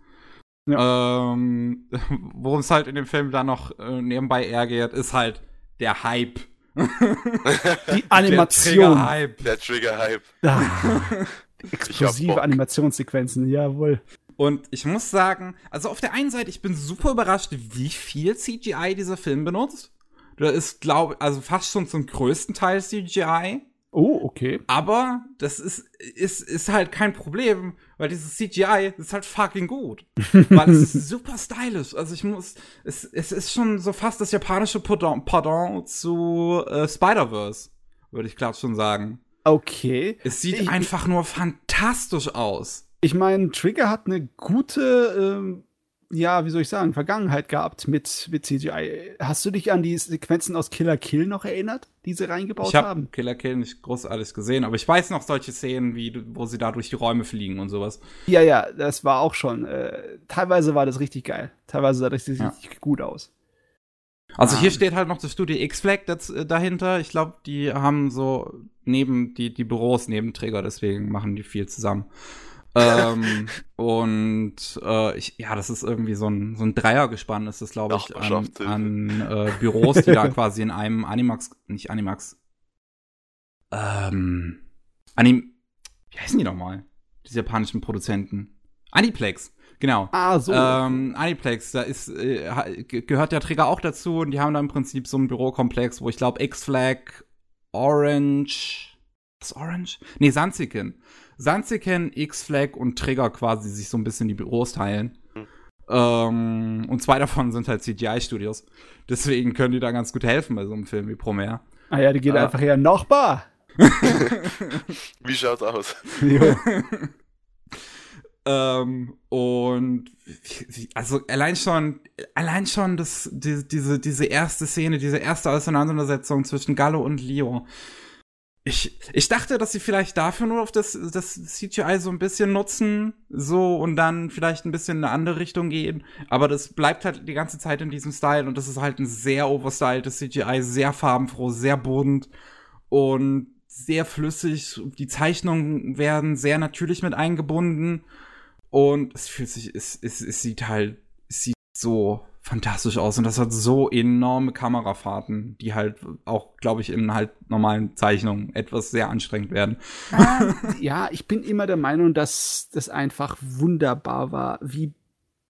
[SPEAKER 1] Ähm, *laughs* Worum es halt in dem Film dann noch äh, nebenbei eher geht, ist halt der Hype. *laughs* *laughs*
[SPEAKER 3] Die Animation.
[SPEAKER 1] Der Hype.
[SPEAKER 2] Der Trigger-Hype.
[SPEAKER 3] Ah,
[SPEAKER 2] hab
[SPEAKER 3] explosive. Animationssequenzen, jawohl.
[SPEAKER 1] Und ich muss sagen, also auf der einen Seite, ich bin super überrascht, wie viel CGI dieser Film benutzt. Da ist, glaube also fast schon zum größten Teil CGI.
[SPEAKER 3] Oh, okay.
[SPEAKER 1] Aber das ist, ist, ist halt kein Problem, weil dieses CGI ist halt fucking gut. *laughs* weil es ist super stylisch. Also ich muss, es, es ist schon so fast das japanische Pardon, Pardon zu äh, Spider-Verse, würde ich glaube schon sagen.
[SPEAKER 3] Okay.
[SPEAKER 1] Es sieht
[SPEAKER 3] Ich-
[SPEAKER 1] einfach nur fantastisch aus.
[SPEAKER 3] Ich meine, Trigger hat eine gute, ähm, ja, wie soll ich sagen, Vergangenheit gehabt mit, mit CGI. Hast du dich an die Sequenzen aus Killer Kill noch erinnert, die sie reingebaut
[SPEAKER 1] Ich habe
[SPEAKER 3] haben?
[SPEAKER 1] Killer Kill nicht großartig gesehen, aber ich weiß noch solche Szenen, wie wo sie da durch die Räume fliegen und sowas.
[SPEAKER 3] Ja, ja, das war auch schon. Äh, teilweise war das richtig geil. Teilweise sah das richtig,
[SPEAKER 1] Ja.
[SPEAKER 3] richtig gut aus.
[SPEAKER 1] Also
[SPEAKER 3] Ah.
[SPEAKER 1] hier steht halt noch das Studio X-Flag äh, dahinter. Ich glaube, die haben so neben die, die Büros Nebenträger, deswegen machen die viel zusammen. Ähm, und äh, ich, ja, das ist irgendwie so ein, so ein Dreiergespann, ist das, glaube ich, an, an äh, Büros, die da *laughs* quasi in einem Animax, nicht Animax, ähm, Anim, wie heißen die nochmal? Diese japanischen Produzenten. Aniplex, genau.
[SPEAKER 3] Ah, so.
[SPEAKER 1] Ähm, Aniplex, da ist, äh, gehört der Träger auch dazu und die haben da im Prinzip so einen Bürokomplex, wo ich glaube X-Flag, Orange, ist Orange? Nee, Sanziken. Sanziken, X-Flag und Trigger quasi sich so ein bisschen die Büros teilen.
[SPEAKER 2] Hm.
[SPEAKER 1] Ähm, und zwei davon sind halt CGI-Studios. Deswegen können die da ganz gut helfen bei so einem Film wie Promare.
[SPEAKER 3] ah ja, die geht
[SPEAKER 1] ah.
[SPEAKER 3] einfach her. Nachbar! *laughs*
[SPEAKER 2] Wie schaut's aus?
[SPEAKER 3] Jo. *laughs*
[SPEAKER 1] Ähm, und also allein schon, allein schon das, die, diese, diese erste Szene, diese erste Auseinandersetzung zwischen Gallo und Leo. Ich, ich dachte, dass sie vielleicht dafür nur auf das, das CGI so ein bisschen nutzen, so und dann vielleicht ein bisschen in eine andere Richtung gehen. Aber das bleibt halt die ganze Zeit in diesem Style und das ist halt ein sehr overstyltes CGI, sehr farbenfroh, sehr bunt und sehr flüssig. Die Zeichnungen werden sehr natürlich mit eingebunden. Und es fühlt sich, es, es, es sieht halt, es sieht so fantastisch aus. Und das hat so enorme Kamerafahrten, die halt auch, glaube ich, in halt normalen Zeichnungen etwas sehr anstrengend werden.
[SPEAKER 3] Ah, *laughs* ja, ich bin immer der Meinung, dass das einfach wunderbar war, wie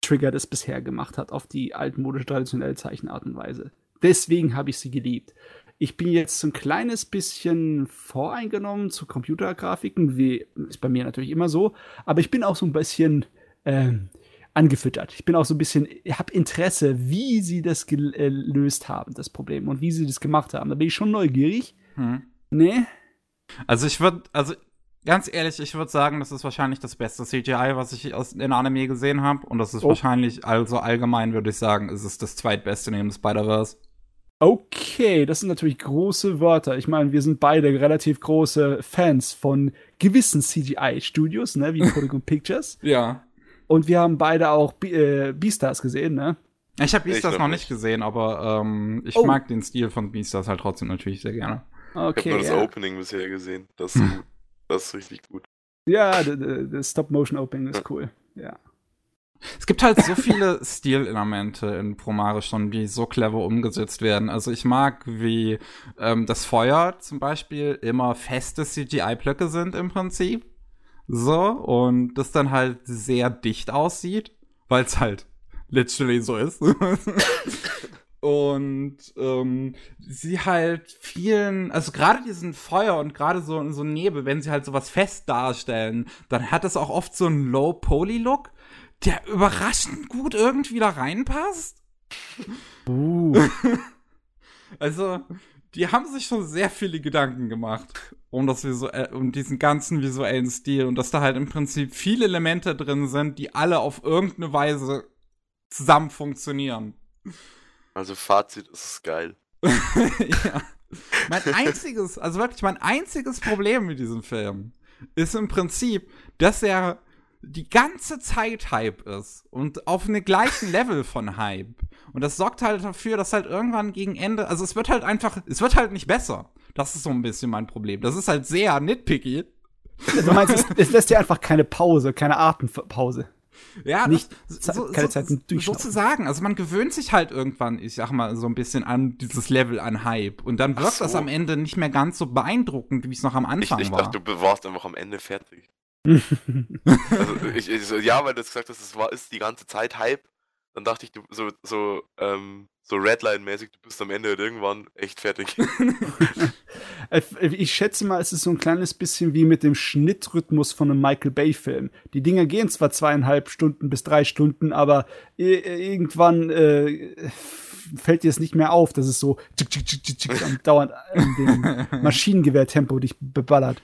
[SPEAKER 3] Trigger das bisher gemacht hat auf die altmodische, traditionelle Zeichenart und Weise. Deswegen habe ich sie geliebt. Ich bin jetzt so ein kleines bisschen voreingenommen zu Computergrafiken, wie ist bei mir natürlich immer so, aber ich bin auch so ein bisschen ähm, angefüttert. Ich bin auch so ein bisschen, ich habe Interesse, wie sie das gelöst haben, das Problem, und wie sie das gemacht haben. Da bin ich schon neugierig.
[SPEAKER 1] Hm.
[SPEAKER 3] Nee,
[SPEAKER 1] Also ich würde, also ganz ehrlich, ich würde sagen, das ist wahrscheinlich das beste CGI, was ich aus in Anime gesehen habe. Und das ist
[SPEAKER 3] Oh.
[SPEAKER 1] wahrscheinlich, also allgemein würde ich sagen, ist es das zweitbeste neben Spider-Verse.
[SPEAKER 3] Okay, das sind natürlich große Wörter. Ich meine, wir sind beide relativ große Fans von gewissen CGI-Studios, ne, wie Polygon *laughs* Pictures.
[SPEAKER 1] Ja.
[SPEAKER 3] Und wir haben beide auch B äh, Beastars gesehen, ne?
[SPEAKER 1] Ich habe
[SPEAKER 2] Ich
[SPEAKER 1] Beastars
[SPEAKER 2] noch
[SPEAKER 1] noch nicht gesehen, aber ähm, ich
[SPEAKER 3] Oh.
[SPEAKER 1] mag den Stil von Beastars halt trotzdem natürlich sehr gerne.
[SPEAKER 2] Ich habe
[SPEAKER 3] Okay,
[SPEAKER 2] nur das
[SPEAKER 3] ja.
[SPEAKER 2] Opening bisher gesehen. Das ist,
[SPEAKER 1] Hm.
[SPEAKER 2] gut. das ist richtig gut.
[SPEAKER 3] Ja, das Stop-Motion-Opening ist cool. Ja.
[SPEAKER 1] Es gibt halt so viele *laughs* Stilelemente in Promare schon, die so clever umgesetzt werden. Also ich mag, wie ähm, das Feuer zum Beispiel immer feste CGI-Blöcke sind im Prinzip. So, und das dann halt sehr dicht aussieht, weil es halt literally so ist. *laughs* und ähm, sie halt vielen, also gerade diesen Feuer und gerade so, so Nebel, wenn sie halt sowas fest darstellen, dann hat es auch oft so einen Low-Poly-Look, der überraschend gut irgendwie da reinpasst.
[SPEAKER 3] Uh. *laughs*
[SPEAKER 1] Also, die haben sich schon sehr viele Gedanken gemacht um das visuell, um diesen ganzen visuellen Stil und dass da halt im Prinzip viele Elemente drin sind, die alle auf irgendeine Weise zusammen funktionieren.
[SPEAKER 2] Also Fazit ist es geil. *laughs*
[SPEAKER 1] ja. Mein einziges, also wirklich mein einziges Problem mit diesem Film ist im Prinzip, dass er die ganze Zeit Hype ist und auf einem gleichen *laughs* Level von Hype. Und das sorgt halt dafür, dass halt irgendwann gegen Ende, also es wird halt einfach, es wird halt nicht besser. Das ist so ein bisschen mein Problem. Das ist halt sehr nitpicky.
[SPEAKER 3] Du meinst, es, *laughs* es lässt dir einfach keine Pause, keine Atempause.
[SPEAKER 1] Ja,
[SPEAKER 3] nicht
[SPEAKER 1] das, so,
[SPEAKER 3] keine
[SPEAKER 1] so,
[SPEAKER 3] Zeit zum Durchschnaufen.
[SPEAKER 1] sozusagen. Also man gewöhnt sich halt irgendwann, ich sag mal, so ein bisschen an dieses Level an Hype. Und dann wirkt
[SPEAKER 2] so.
[SPEAKER 1] das am Ende nicht mehr ganz so beeindruckend, wie es noch am
[SPEAKER 2] Ich,
[SPEAKER 1] Anfang
[SPEAKER 2] ich
[SPEAKER 1] war.
[SPEAKER 2] dachte, du warst einfach am Ende fertig. Also, ich, ich, so, ja, weil du jetzt gesagt hast, es war, ist die ganze Zeit Hype. Dann dachte ich, du so, so, ähm, so Redline-mäßig, du bist am Ende halt irgendwann echt fertig. *laughs*
[SPEAKER 3] Äh, Ich schätze mal, es ist so ein kleines bisschen wie mit dem Schnittrhythmus von einem Michael Bay-Film. Die Dinger gehen zwar zweieinhalb Stunden bis drei Stunden, aber irgendwann äh, fällt dir es nicht mehr auf, dass es so tschick, tschick, tschick, tschick, *laughs* dauernd in dem *laughs* Maschinengewehrtempo dich beballert.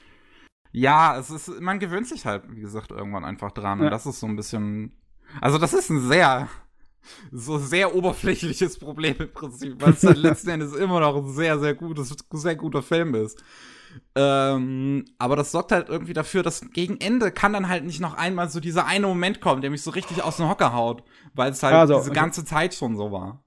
[SPEAKER 1] Ja, es ist, man gewöhnt sich halt, wie gesagt, irgendwann einfach dran.
[SPEAKER 3] Ja.
[SPEAKER 1] Und das ist so ein bisschen. Also, das ist ein sehr, so sehr oberflächliches Problem im Prinzip, weil es dann *laughs* letzten Endes immer noch ein sehr, sehr gutes, sehr guter Film ist. Ähm, aber das sorgt halt irgendwie dafür, dass gegen Ende kann dann halt nicht noch einmal so dieser eine Moment kommen, der mich so richtig aus dem Hocker haut, weil es halt
[SPEAKER 3] Also,
[SPEAKER 1] diese
[SPEAKER 3] okay.
[SPEAKER 1] ganze Zeit schon so war.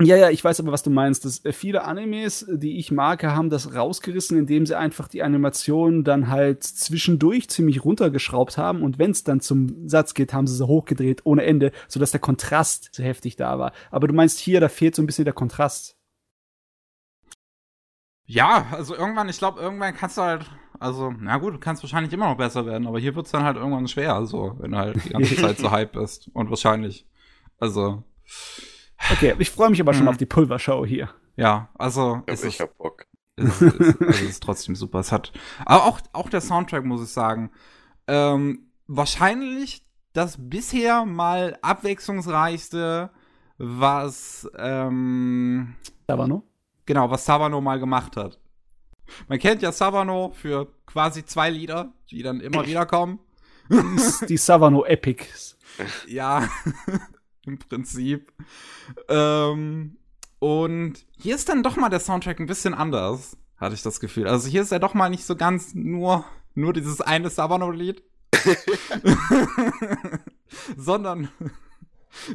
[SPEAKER 3] Ja, ja, ich weiß aber, was du meinst. Das, äh, viele Animes, die ich mag, haben das rausgerissen, indem sie einfach die Animation dann halt zwischendurch ziemlich runtergeschraubt haben und wenn es dann zum Satz geht, haben sie sie hochgedreht ohne Ende, sodass der Kontrast so heftig da war. Aber du meinst hier, da fehlt so ein bisschen der Kontrast.
[SPEAKER 1] Ja, also irgendwann, ich glaube, irgendwann kannst du halt, also, na gut, du kannst wahrscheinlich immer noch besser werden, aber hier wird's dann halt irgendwann schwer, also, wenn du halt die ganze *laughs* Zeit so hype bist. Und wahrscheinlich, also,
[SPEAKER 3] Okay, ich freue mich aber schon
[SPEAKER 1] Mhm.
[SPEAKER 3] auf die Pulvershow hier.
[SPEAKER 1] ja, also,
[SPEAKER 2] ich
[SPEAKER 1] ist,
[SPEAKER 2] hab Bock.
[SPEAKER 1] es ist, es also, es ist trotzdem super. Es hat, aber auch, auch der Soundtrack, muss ich sagen, ähm, wahrscheinlich das bisher mal abwechslungsreichste, was, ähm,
[SPEAKER 3] noch.
[SPEAKER 1] Genau, was Savano mal gemacht hat. Man kennt ja Savano für quasi zwei Lieder, die dann immer *clears throat* wieder kommen.
[SPEAKER 3] Die, die Savano Epics.
[SPEAKER 1] Ja, *laughs* im Prinzip. Ähm, und hier ist dann doch mal der Soundtrack ein bisschen anders, hatte ich das Gefühl. Also hier ist er doch mal nicht so ganz nur, nur dieses eine Savano-Lied. *laughs* sondern,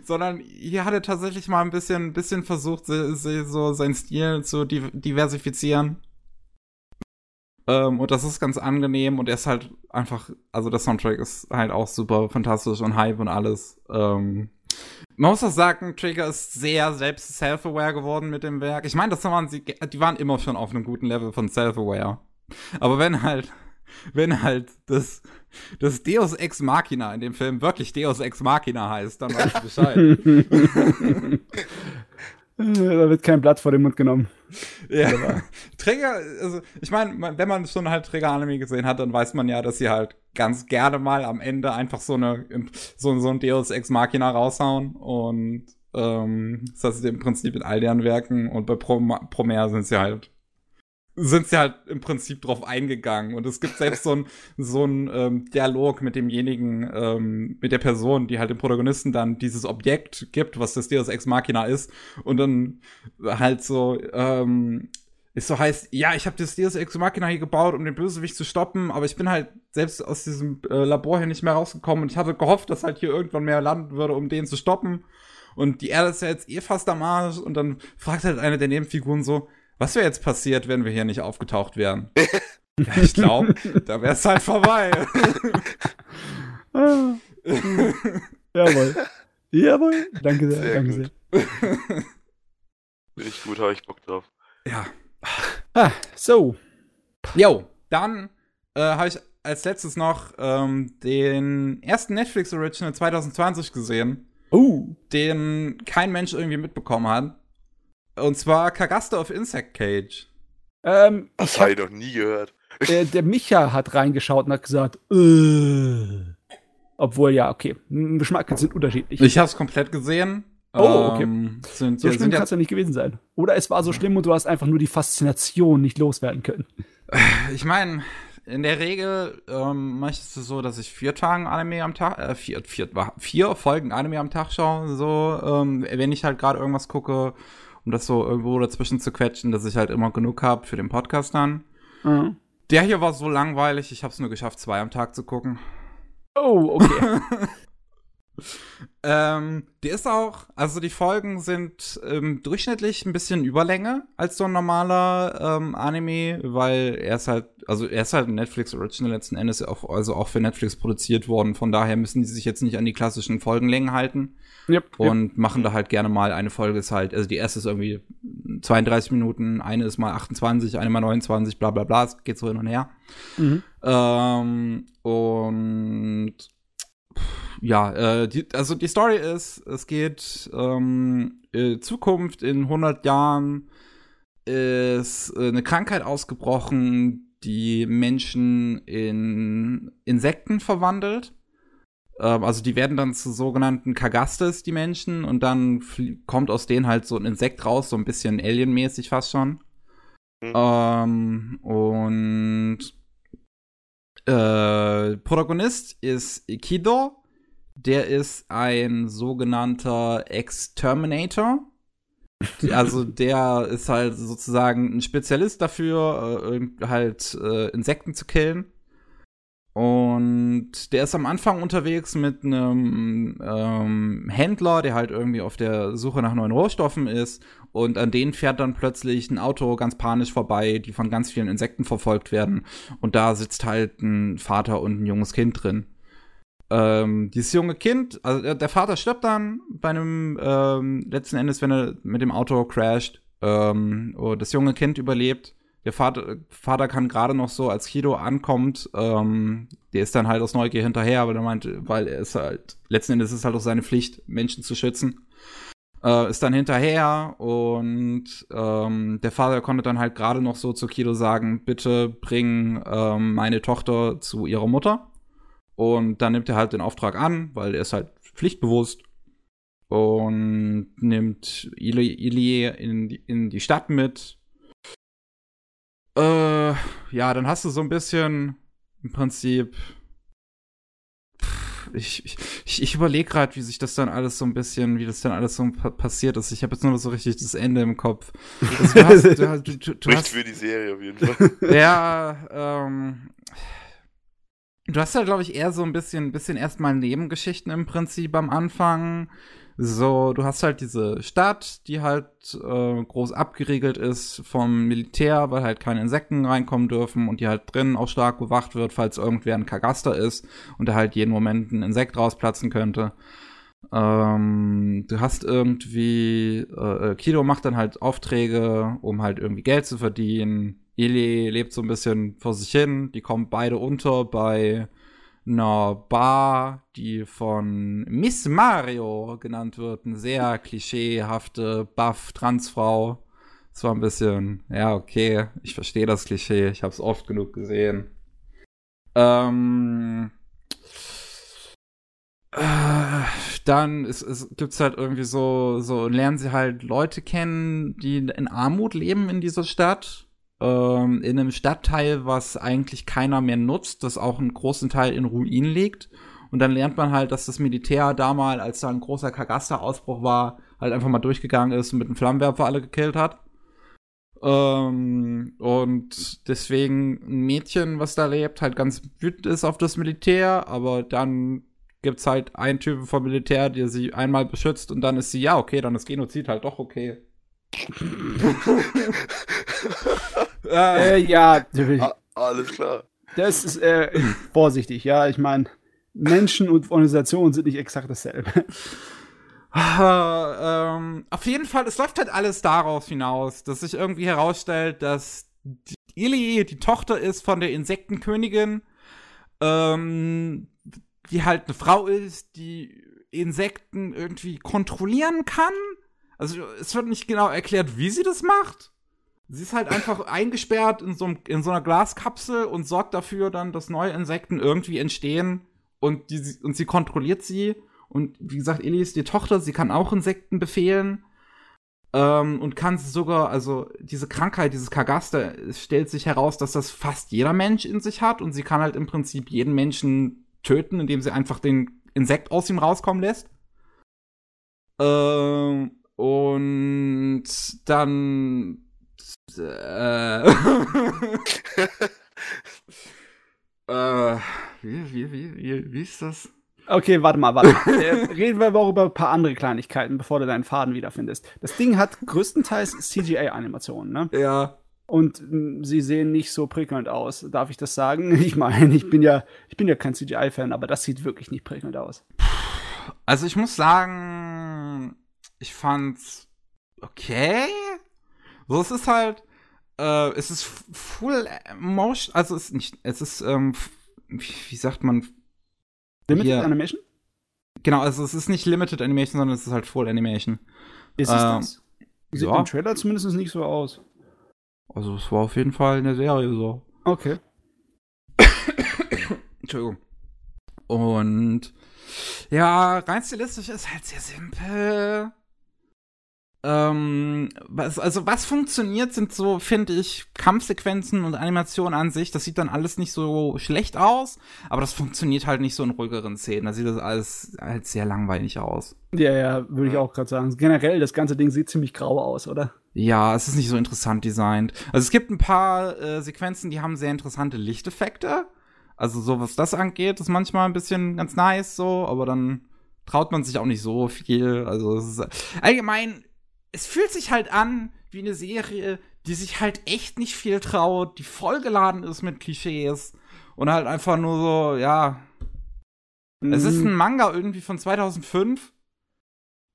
[SPEAKER 1] sondern hier hat er tatsächlich mal ein bisschen, ein bisschen versucht, se- so seinen Stil zu div- diversifizieren. Ähm, und das ist ganz angenehm und er ist halt einfach, also der Soundtrack ist halt auch super fantastisch und Hype und alles. Ähm, man muss auch sagen, Trigger ist sehr selbst self-aware geworden mit dem Werk. Ich meine, das waren sie, die waren immer schon auf einem guten Level von self-aware. Aber wenn halt, wenn halt das, das Deus Ex Machina in dem Film wirklich Deus Ex Machina heißt, dann weißt du Bescheid. *laughs*
[SPEAKER 3] da wird kein Blatt vor den Mund genommen.
[SPEAKER 1] Ja. Trigger, also ich meine, wenn man schon halt Trigger-Anime gesehen hat, dann weiß man ja, dass sie halt ganz gerne mal am Ende einfach so eine so, so ein Deus Ex Machina raushauen und ähm, das heißt im Prinzip in all deren Werken und bei Prom Promare sind sie halt sind sie halt im Prinzip drauf eingegangen. Und es gibt selbst so ein *laughs* so ähm, Dialog mit demjenigen ähm, mit der Person, die halt dem Protagonisten dann dieses Objekt gibt, was das Deus Ex Machina ist. Und dann halt so ähm, es so heißt, ja, ich habe das Deus Ex Machina hier gebaut, um den Bösewicht zu stoppen, aber ich bin halt selbst aus diesem äh, Labor hier nicht mehr rausgekommen. Und ich hatte gehofft, dass halt hier irgendwann mehr landen würde, um den zu stoppen. Und die Erde ist ja jetzt eh fast am Arsch. Und dann fragt halt eine der Nebenfiguren so, was wäre jetzt passiert, wenn wir hier nicht aufgetaucht wären? *laughs* ja, ich glaube, da wäre es halt vorbei.
[SPEAKER 3] Ah, jawohl. Jawohl. Danke sehr.
[SPEAKER 2] Sehr
[SPEAKER 3] danke
[SPEAKER 2] gut.
[SPEAKER 3] sehr.
[SPEAKER 2] Bin ich gut, habe ich Bock drauf.
[SPEAKER 1] ja.
[SPEAKER 3] Ah, so.
[SPEAKER 1] Jo, dann äh, habe ich als letztes noch ähm, den ersten Netflix Original 2020 gesehen.
[SPEAKER 3] Oh.
[SPEAKER 1] den kein Mensch irgendwie mitbekommen hat. Und zwar Kagasta of Insect Cage.
[SPEAKER 3] Ähm,
[SPEAKER 2] Das
[SPEAKER 3] ich
[SPEAKER 2] habe
[SPEAKER 3] hab,
[SPEAKER 2] ich noch nie gehört. *laughs*
[SPEAKER 3] der, der Micha hat reingeschaut und hat gesagt, äh. Obwohl, ja, okay. m, Geschmäcker sind unterschiedlich.
[SPEAKER 1] Ich habe es komplett gesehen.
[SPEAKER 3] Oh, okay.
[SPEAKER 1] Ähm, sind,
[SPEAKER 3] So
[SPEAKER 1] ja,
[SPEAKER 3] schlimm kann
[SPEAKER 1] ja,
[SPEAKER 3] es ja nicht gewesen sein. Oder es war so schlimm und du hast einfach nur die Faszination nicht loswerden können. *sighs*
[SPEAKER 1] ich meine, in der Regel ähm, mache ich es so, dass ich vier Tagen Anime am Tag, äh, vier, vier, vier Folgen Anime am Tag schaue, so, ähm, wenn ich halt gerade irgendwas gucke, um das so irgendwo dazwischen zu quetschen, dass ich halt immer genug habe für den Podcast dann.
[SPEAKER 3] Mhm.
[SPEAKER 1] Der hier war so langweilig, ich habe es nur geschafft, zwei am Tag zu gucken.
[SPEAKER 3] Oh, okay. *laughs*
[SPEAKER 1] Ähm, die ist auch, also die Folgen sind ähm, durchschnittlich ein bisschen Überlänge als so ein normaler ähm, Anime, weil er ist halt, also er ist halt ein Netflix Original letzten Endes, auch, also auch für Netflix produziert worden. Von daher müssen die sich jetzt nicht an die klassischen Folgenlängen halten
[SPEAKER 3] yep, yep.
[SPEAKER 1] und machen da halt gerne mal eine Folge ist halt, also die erste ist irgendwie 32 Minuten, eine ist mal 28, eine mal 29, bla bla bla, es geht so hin und her.
[SPEAKER 3] Mhm.
[SPEAKER 1] Ähm, und ja, äh, die, also die Story ist, es geht ähm, äh, Zukunft in 100 Jahren ist äh, eine Krankheit ausgebrochen, die Menschen in Insekten verwandelt. Ähm, also die werden dann zu sogenannten Kagastes, die Menschen, und dann kommt aus denen halt so ein Insekt raus, so ein bisschen alienmäßig fast schon.
[SPEAKER 2] Mhm.
[SPEAKER 1] Ähm, und äh, Protagonist ist Ikido. Der ist ein sogenannter Exterminator. Also *laughs* der ist halt sozusagen ein Spezialist dafür, äh, halt äh, Insekten zu killen. Und der ist am Anfang unterwegs mit einem ähm, Händler, der halt irgendwie auf der Suche nach neuen Rohstoffen ist. Und an denen fährt dann plötzlich ein Auto ganz panisch vorbei, die von ganz vielen Insekten verfolgt werden. Und da sitzt halt ein Vater und ein junges Kind drin. Ähm, dieses junge Kind, also der- Vater stirbt dann bei einem, ähm, letzten Endes, wenn er mit dem Auto crasht. Ähm, das junge Kind überlebt. Der Vater, Vater kann gerade noch so, als Kido ankommt, ähm, der ist dann halt aus Neugier hinterher, weil er meint, weil er ist halt, letzten Endes ist es halt auch seine Pflicht, Menschen zu schützen. Äh, ist dann hinterher und ähm, der Vater konnte dann halt gerade noch so zu Kido sagen, bitte bring ähm, meine Tochter zu ihrer Mutter. Und dann nimmt er halt den Auftrag an, weil er ist halt pflichtbewusst und nimmt Ili, in, in die Stadt mit. Äh, ja, dann hast du so ein bisschen im Prinzip. Pff, Ich, ich, ich, überlege gerade, wie sich das dann alles so ein bisschen, wie das dann alles so pa passiert ist. Ich habe jetzt nur noch so richtig das Ende im Kopf. Also du hast, du, hast- du, du, du hast
[SPEAKER 2] für die Serie auf jeden Fall. *laughs*
[SPEAKER 1] ja, ähm. Du hast ja, glaube ich, eher so ein bisschen, bisschen erstmal Nebengeschichten im Prinzip am Anfang. So, du hast halt diese Stadt, die halt äh, groß abgeriegelt ist vom Militär, weil halt keine Insekten reinkommen dürfen und die halt drinnen auch stark bewacht wird, falls irgendwer ein Kagaster ist und da halt jeden Moment ein Insekt rausplatzen könnte. Ähm, du hast irgendwie, äh, äh, Kido macht dann halt Aufträge, um halt irgendwie Geld zu verdienen. Ili lebt so ein bisschen vor sich hin. Die kommen beide unter bei einer Bar, die von Miss Mario genannt wird. Eine sehr klischeehafte Buff-Transfrau. Das war ein bisschen, ja, okay, ich verstehe das Klischee. Ich habe es oft genug gesehen. Ähm, äh, dann ist, es gibt's halt irgendwie so, so lernen sie halt Leute kennen, die in Armut leben in dieser Stadt. Ähm, in einem Stadtteil, was eigentlich keiner mehr nutzt, das auch einen großen Teil in Ruinen liegt. Und dann lernt man halt, dass das Militär damals, als da ein großer Kagasta-Ausbruch war, halt einfach mal durchgegangen ist und mit einem Flammenwerfer alle gekillt hat. Ähm, und deswegen ein Mädchen, was da lebt, halt ganz wütend ist auf das Militär, aber dann gibt's halt einen Typen vom Militär, der sie einmal beschützt und dann ist sie, ja, okay, dann ist Genozid halt doch okay. Äh,
[SPEAKER 3] ja,
[SPEAKER 2] Ah, alles klar.
[SPEAKER 3] das ist äh, vorsichtig, ja. Ich meine, Menschen und Organisationen sind nicht exakt dasselbe.
[SPEAKER 1] Ah, ähm, auf jeden Fall, es läuft halt alles darauf hinaus, dass sich irgendwie herausstellt, dass die Ili die Tochter ist von der Insektenkönigin, ähm, die halt eine Frau ist, die Insekten irgendwie kontrollieren kann. Also es wird nicht genau erklärt, wie sie das macht. Sie ist halt einfach *laughs* eingesperrt in so, einem- in so einer Glaskapsel und sorgt dafür dann, dass neue Insekten irgendwie entstehen und, die, und sie kontrolliert sie. Und wie gesagt, Ellie ist die Tochter, sie kann auch Insekten befehlen. Ähm, und kann sogar, also diese Krankheit, dieses Kagaster, es stellt sich heraus, dass das fast jeder Mensch in sich hat und sie kann halt im Prinzip jeden Menschen töten, indem sie einfach den Insekt aus ihm rauskommen lässt. Ähm, und dann äh, *laughs* äh, wie, wie, wie, wie, wie ist das?
[SPEAKER 3] Okay, warte mal, warte mal. *laughs* Äh, Reden wir aber über ein paar andere Kleinigkeiten, bevor du deinen Faden wiederfindest. Das Ding hat größtenteils CGI-Animationen, ne?
[SPEAKER 1] Ja.
[SPEAKER 3] Und mh, sie sehen nicht so prickelnd aus. Darf ich das sagen? *laughs* Ich meine, ich bin ja, ich bin ja kein CGI-Fan, aber das sieht wirklich nicht prickelnd aus.
[SPEAKER 1] Also ich muss sagen, ich fand's okay. So, es ist halt, äh, es ist full motion, also es ist nicht, es ist, ähm, wie, sagt man,
[SPEAKER 3] Limited
[SPEAKER 1] Hier.
[SPEAKER 3] Animation?
[SPEAKER 1] genau, also es ist nicht Limited Animation, sondern es ist halt Full Animation.
[SPEAKER 3] Ist es
[SPEAKER 1] Ähm,
[SPEAKER 3] das? Sieht
[SPEAKER 1] ja.
[SPEAKER 3] im Trailer zumindest nicht so aus.
[SPEAKER 1] Also es war auf jeden Fall eine Serie so.
[SPEAKER 3] Okay. *coughs*
[SPEAKER 1] Entschuldigung. Und ja, rein stilistisch ist halt sehr simpel. Ähm, was, also was funktioniert, sind so, finde ich, Kampfsequenzen und Animationen an sich. Das sieht dann alles nicht so schlecht aus, aber das funktioniert halt nicht so in ruhigeren Szenen. Da sieht das alles halt sehr langweilig aus.
[SPEAKER 3] Ja, ja, würde ich auch gerade sagen. Generell, das ganze Ding sieht ziemlich grau aus, oder?
[SPEAKER 1] Ja, es ist nicht so interessant designt. Also es gibt ein paar äh, Sequenzen, die haben sehr interessante Lichteffekte. Also so was das angeht, ist manchmal ein bisschen ganz nice so, aber dann traut man sich auch nicht so viel. Also es ist allgemein, es fühlt sich halt an wie eine Serie, die sich halt echt nicht viel traut, die vollgeladen ist mit Klischees und halt einfach nur so, ja, es ist
[SPEAKER 3] Mhm.
[SPEAKER 1] ein Manga irgendwie von 2005,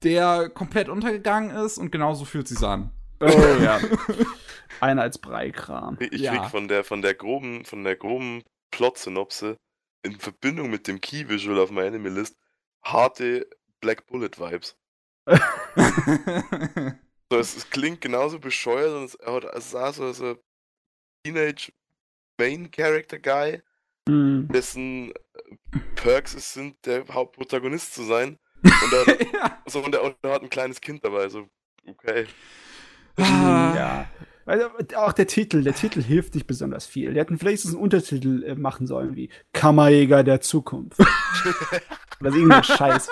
[SPEAKER 1] der komplett untergegangen ist und genauso fühlt sich's an.
[SPEAKER 3] Oh ja. *laughs* Einheitsbrei-Kram.
[SPEAKER 2] Ich
[SPEAKER 1] Ja.
[SPEAKER 2] krieg von der, von der groben, von der groben Plot-Synopse in Verbindung mit dem Key-Visual auf meiner Enemy-List harte Black Bullet-Vibes. So, es, es klingt genauso bescheuert und es, aber es sah so als ein Teenage Main Character Guy,
[SPEAKER 3] Mhm.
[SPEAKER 2] dessen äh, Perks es sind, der Hauptprotagonist zu sein. Und er, *laughs*
[SPEAKER 1] ja.
[SPEAKER 2] so, und, er, und er hat ein kleines Kind dabei, so, okay.
[SPEAKER 1] Ah.
[SPEAKER 3] Ja. Also, auch der Titel, der Titel hilft nicht besonders viel. Die hätten vielleicht so einen Untertitel äh, machen sollen wie Kammerjäger der Zukunft. *laughs* Oder so irgendein Scheiß.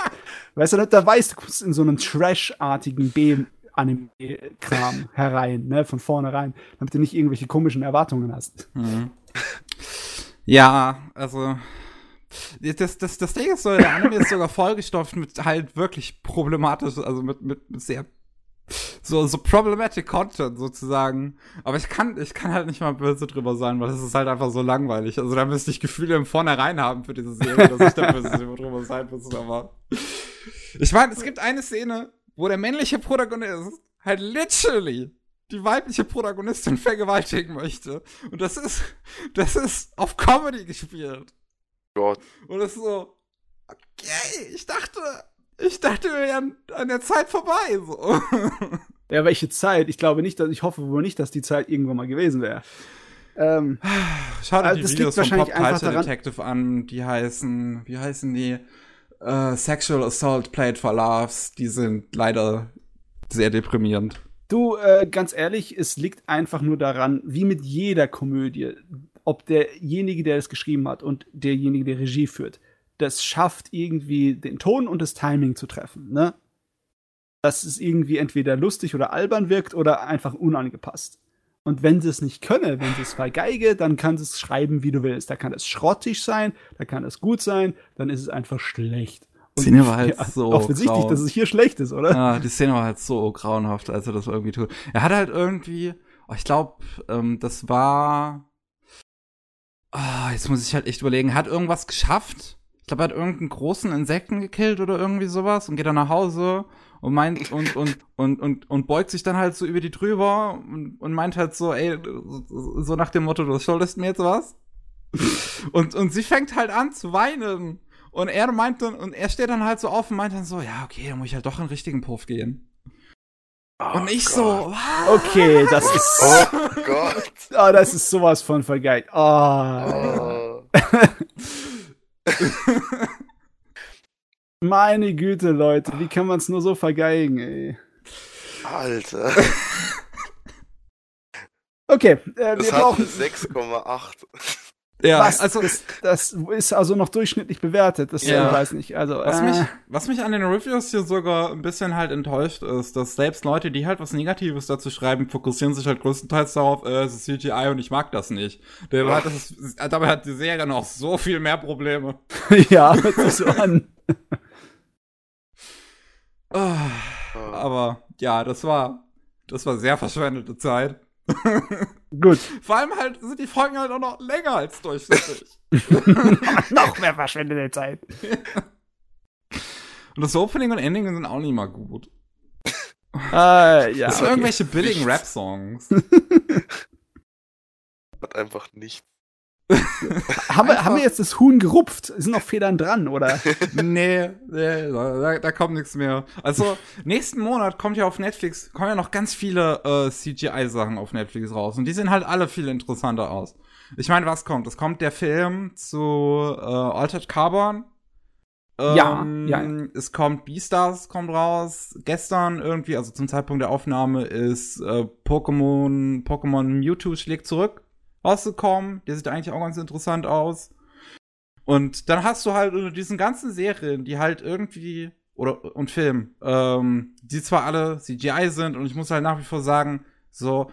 [SPEAKER 3] Weißt du, da weißt du, kommst in so einen Trash-artigen B-Anime-Kram herein, ne, von vornherein, damit du nicht irgendwelche komischen Erwartungen hast.
[SPEAKER 1] Mhm. Ja, also. Das, das, das Ding ist so, der Anime ist sogar vollgestopft mit halt wirklich problematisch, also mit, mit, mit sehr so, so problematic Content sozusagen. Aber ich kann, ich kann halt nicht mal böse drüber sein, weil es ist halt einfach so langweilig. Also da müsste ich Gefühle im Vornherein haben für diese Serie, dass ich da *laughs* böse drüber sein muss, aber. Ich meine, es gibt eine Szene, wo der männliche Protagonist halt literally die weibliche Protagonistin vergewaltigen möchte. Und das ist, das ist auf Comedy gespielt.
[SPEAKER 2] Gott.
[SPEAKER 1] Und das ist so, okay, ich dachte, ich dachte, wir wären an der Zeit vorbei, so. *laughs*
[SPEAKER 3] Ja, welche Zeit? Ich glaube nicht, dass ich hoffe wohl nicht, dass die Zeit irgendwann mal gewesen wäre. Ähm,
[SPEAKER 1] Schau dir
[SPEAKER 3] Also
[SPEAKER 1] die Videos von
[SPEAKER 3] wahrscheinlich
[SPEAKER 1] Pop Culture Detective an, die heißen, wie heißen die? Äh, Sexual Assault Played for Loves. Die sind leider sehr deprimierend.
[SPEAKER 3] Du, äh, ganz ehrlich, es liegt einfach nur daran, wie mit jeder Komödie, ob derjenige, der es geschrieben hat und derjenige, der Regie führt, das schafft irgendwie den Ton und das Timing zu treffen, ne? Dass es irgendwie entweder lustig oder albern wirkt oder einfach unangepasst. Und wenn sie es nicht können, wenn sie es vergeige, dann kann sie es schreiben, wie du willst. Da kann es schrottig sein, da kann es gut sein, dann ist es einfach schlecht. Und
[SPEAKER 1] Szene *laughs* war halt so
[SPEAKER 3] offensichtlich,
[SPEAKER 1] grau.
[SPEAKER 3] dass es hier schlecht ist, oder?
[SPEAKER 1] Ja, die Szene war halt so grauenhaft, als er das irgendwie tut. Er hat halt irgendwie, oh, ich glaube, ähm, das war. Ah, jetzt muss ich halt echt überlegen, hat irgendwas geschafft? Ich glaube, er hat irgendeinen großen Insekten gekillt oder irgendwie sowas und geht dann nach Hause und meint *laughs* und und und und und beugt sich dann halt so über die drüber und, und meint halt so, ey, so nach dem Motto, du schuldest mir jetzt was. und und sie fängt halt an zu weinen und er meint dann und er steht dann halt so auf und meint dann so, ja okay, dann muss ich halt doch in den richtigen Puff gehen.
[SPEAKER 2] Oh
[SPEAKER 1] und ich
[SPEAKER 2] Gott.
[SPEAKER 1] so, was?
[SPEAKER 3] Okay, das ist.
[SPEAKER 2] Oh Gott.
[SPEAKER 3] Oh, *laughs* das ist sowas von vergeigt. Oh.
[SPEAKER 2] Oh. *laughs* *laughs*
[SPEAKER 3] Meine Güte, Leute, wie kann man es nur so vergeigen, ey?
[SPEAKER 2] Alter. *laughs*
[SPEAKER 3] Okay, äh,
[SPEAKER 2] Das
[SPEAKER 3] wir
[SPEAKER 2] hat
[SPEAKER 3] brauchen.
[SPEAKER 2] 6,8.
[SPEAKER 1] Ja,
[SPEAKER 3] was?
[SPEAKER 1] also
[SPEAKER 3] das, das ist also noch durchschnittlich bewertet. Das
[SPEAKER 1] Ja.
[SPEAKER 3] ich weiß nicht. Also,
[SPEAKER 1] Was
[SPEAKER 3] äh,
[SPEAKER 1] mich, was mich an den Reviews hier sogar ein bisschen halt enttäuscht ist, dass selbst Leute, die halt was Negatives dazu schreiben, fokussieren sich halt größtenteils darauf, äh, es ist CGI und ich mag das nicht. Dabei hat, das dabei hat die Serie noch so viel mehr Probleme. *laughs*
[SPEAKER 3] ja, hört sich so an.
[SPEAKER 1] Ah, Aber ja, das war, das war sehr verschwendete Zeit.
[SPEAKER 3] Gut. *laughs*
[SPEAKER 1] Vor allem halt sind die Folgen halt auch noch länger als durchschnittlich. *laughs*
[SPEAKER 3] noch mehr verschwendete Zeit.
[SPEAKER 1] und das Opening und Ending sind auch nicht mal gut.
[SPEAKER 3] Äh, ja.
[SPEAKER 1] das sind
[SPEAKER 3] okay.
[SPEAKER 1] irgendwelche billigen
[SPEAKER 2] Nichts.
[SPEAKER 1] Rap-Songs. *laughs*
[SPEAKER 2] Hat einfach nicht. *laughs*
[SPEAKER 3] Haben wir, haben wir jetzt das Huhn gerupft? Sind noch Federn dran, oder? *laughs*
[SPEAKER 1] nee, nee da, da kommt nichts mehr. Also, nächsten Monat kommt ja auf Netflix, kommen ja noch ganz viele äh, CGI-Sachen auf Netflix raus. Und die sehen halt alle viel interessanter aus. Ich meine, was kommt? Es kommt der Film zu äh, Altered Carbon.
[SPEAKER 3] Ja,
[SPEAKER 1] Ähm,
[SPEAKER 3] ja.
[SPEAKER 1] Es kommt Beastars, kommt raus. Gestern irgendwie, also zum Zeitpunkt der Aufnahme, ist äh, Pokémon, Pokémon Mewtwo schlägt zurück rausgekommen. Der sieht eigentlich auch ganz interessant aus. Und dann hast du halt unter diesen ganzen Serien, die halt irgendwie, oder und Filmen, ähm, die zwar alle CGI sind und ich muss halt nach wie vor sagen, so,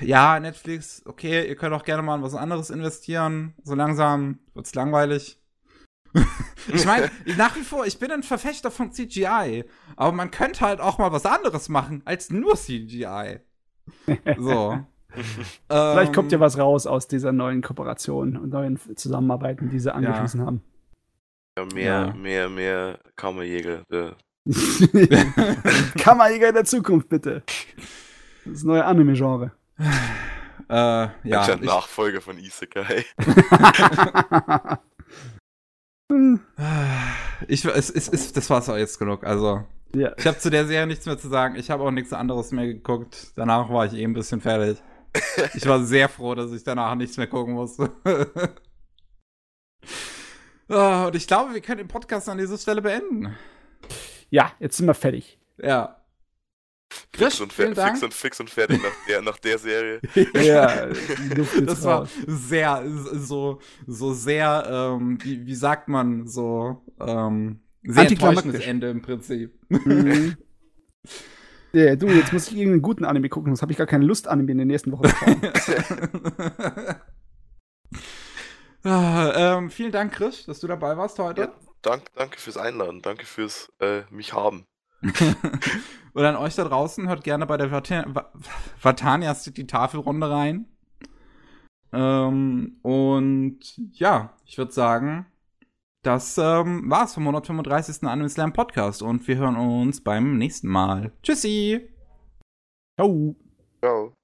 [SPEAKER 1] ja, Netflix, okay, ihr könnt auch gerne mal in was anderes investieren. So langsam wird's langweilig. *laughs* ich meine, *laughs* nach wie vor, ich bin ein Verfechter von CGI, aber man könnte halt auch mal was anderes machen als nur CGI. So. *laughs* *laughs*
[SPEAKER 3] Vielleicht kommt ja
[SPEAKER 1] Ähm,
[SPEAKER 3] was raus aus dieser neuen Kooperation und neuen Zusammenarbeiten, die sie angeschlossen haben.
[SPEAKER 2] Ja, mehr,
[SPEAKER 1] Ja.
[SPEAKER 2] mehr, mehr Kammerjäger. Der, *laughs*
[SPEAKER 3] Kammerjäger der Zukunft, bitte. Das neue Anime-Genre.
[SPEAKER 1] Äh, ja,
[SPEAKER 2] ja,
[SPEAKER 1] ich,
[SPEAKER 2] Nachfolger von Isekai. *laughs*
[SPEAKER 1] ich, es, es, es, das war's auch jetzt genug. Also,
[SPEAKER 3] ja.
[SPEAKER 1] ich habe zu der Serie nichts mehr zu sagen. Ich habe auch nichts anderes mehr geguckt. Danach war ich eh ein bisschen fertig. Ich war sehr froh, dass ich danach nichts mehr gucken musste. *laughs* Ah, Und ich glaube, wir können den Podcast an dieser Stelle beenden.
[SPEAKER 3] ja, jetzt sind wir fertig.
[SPEAKER 1] Ja.
[SPEAKER 2] Fix
[SPEAKER 1] Chris,
[SPEAKER 2] und,
[SPEAKER 1] vielen Dank.
[SPEAKER 2] fix und fix und fertig nach der, nach der Serie. *laughs*
[SPEAKER 3] Ja,
[SPEAKER 1] Das war
[SPEAKER 3] raus.
[SPEAKER 1] sehr, so, so sehr, ähm, wie, wie sagt man, so, ähm, sehr enttäuschendes Ende im Prinzip.
[SPEAKER 3] Mhm. *laughs* Ja, du, jetzt muss ich irgendeinen guten Anime gucken, sonst habe ich gar keine Lust, Anime in den nächsten Wochen zu schauen. *laughs*
[SPEAKER 1] ah, ähm, vielen Dank, Chris, dass du dabei warst heute.
[SPEAKER 2] Ja, dank, danke fürs Einladen, danke fürs äh, mich haben. *laughs*
[SPEAKER 1] Und an euch da draußen, hört gerne bei der Vata- Va- Vatania City Tafelrunde rein. Ähm, und ja, ich würde sagen, das ähm, war's vom 135. Anime Slam Podcast und wir hören uns beim nächsten Mal. Tschüssi!
[SPEAKER 3] Ciao.
[SPEAKER 2] Ciao.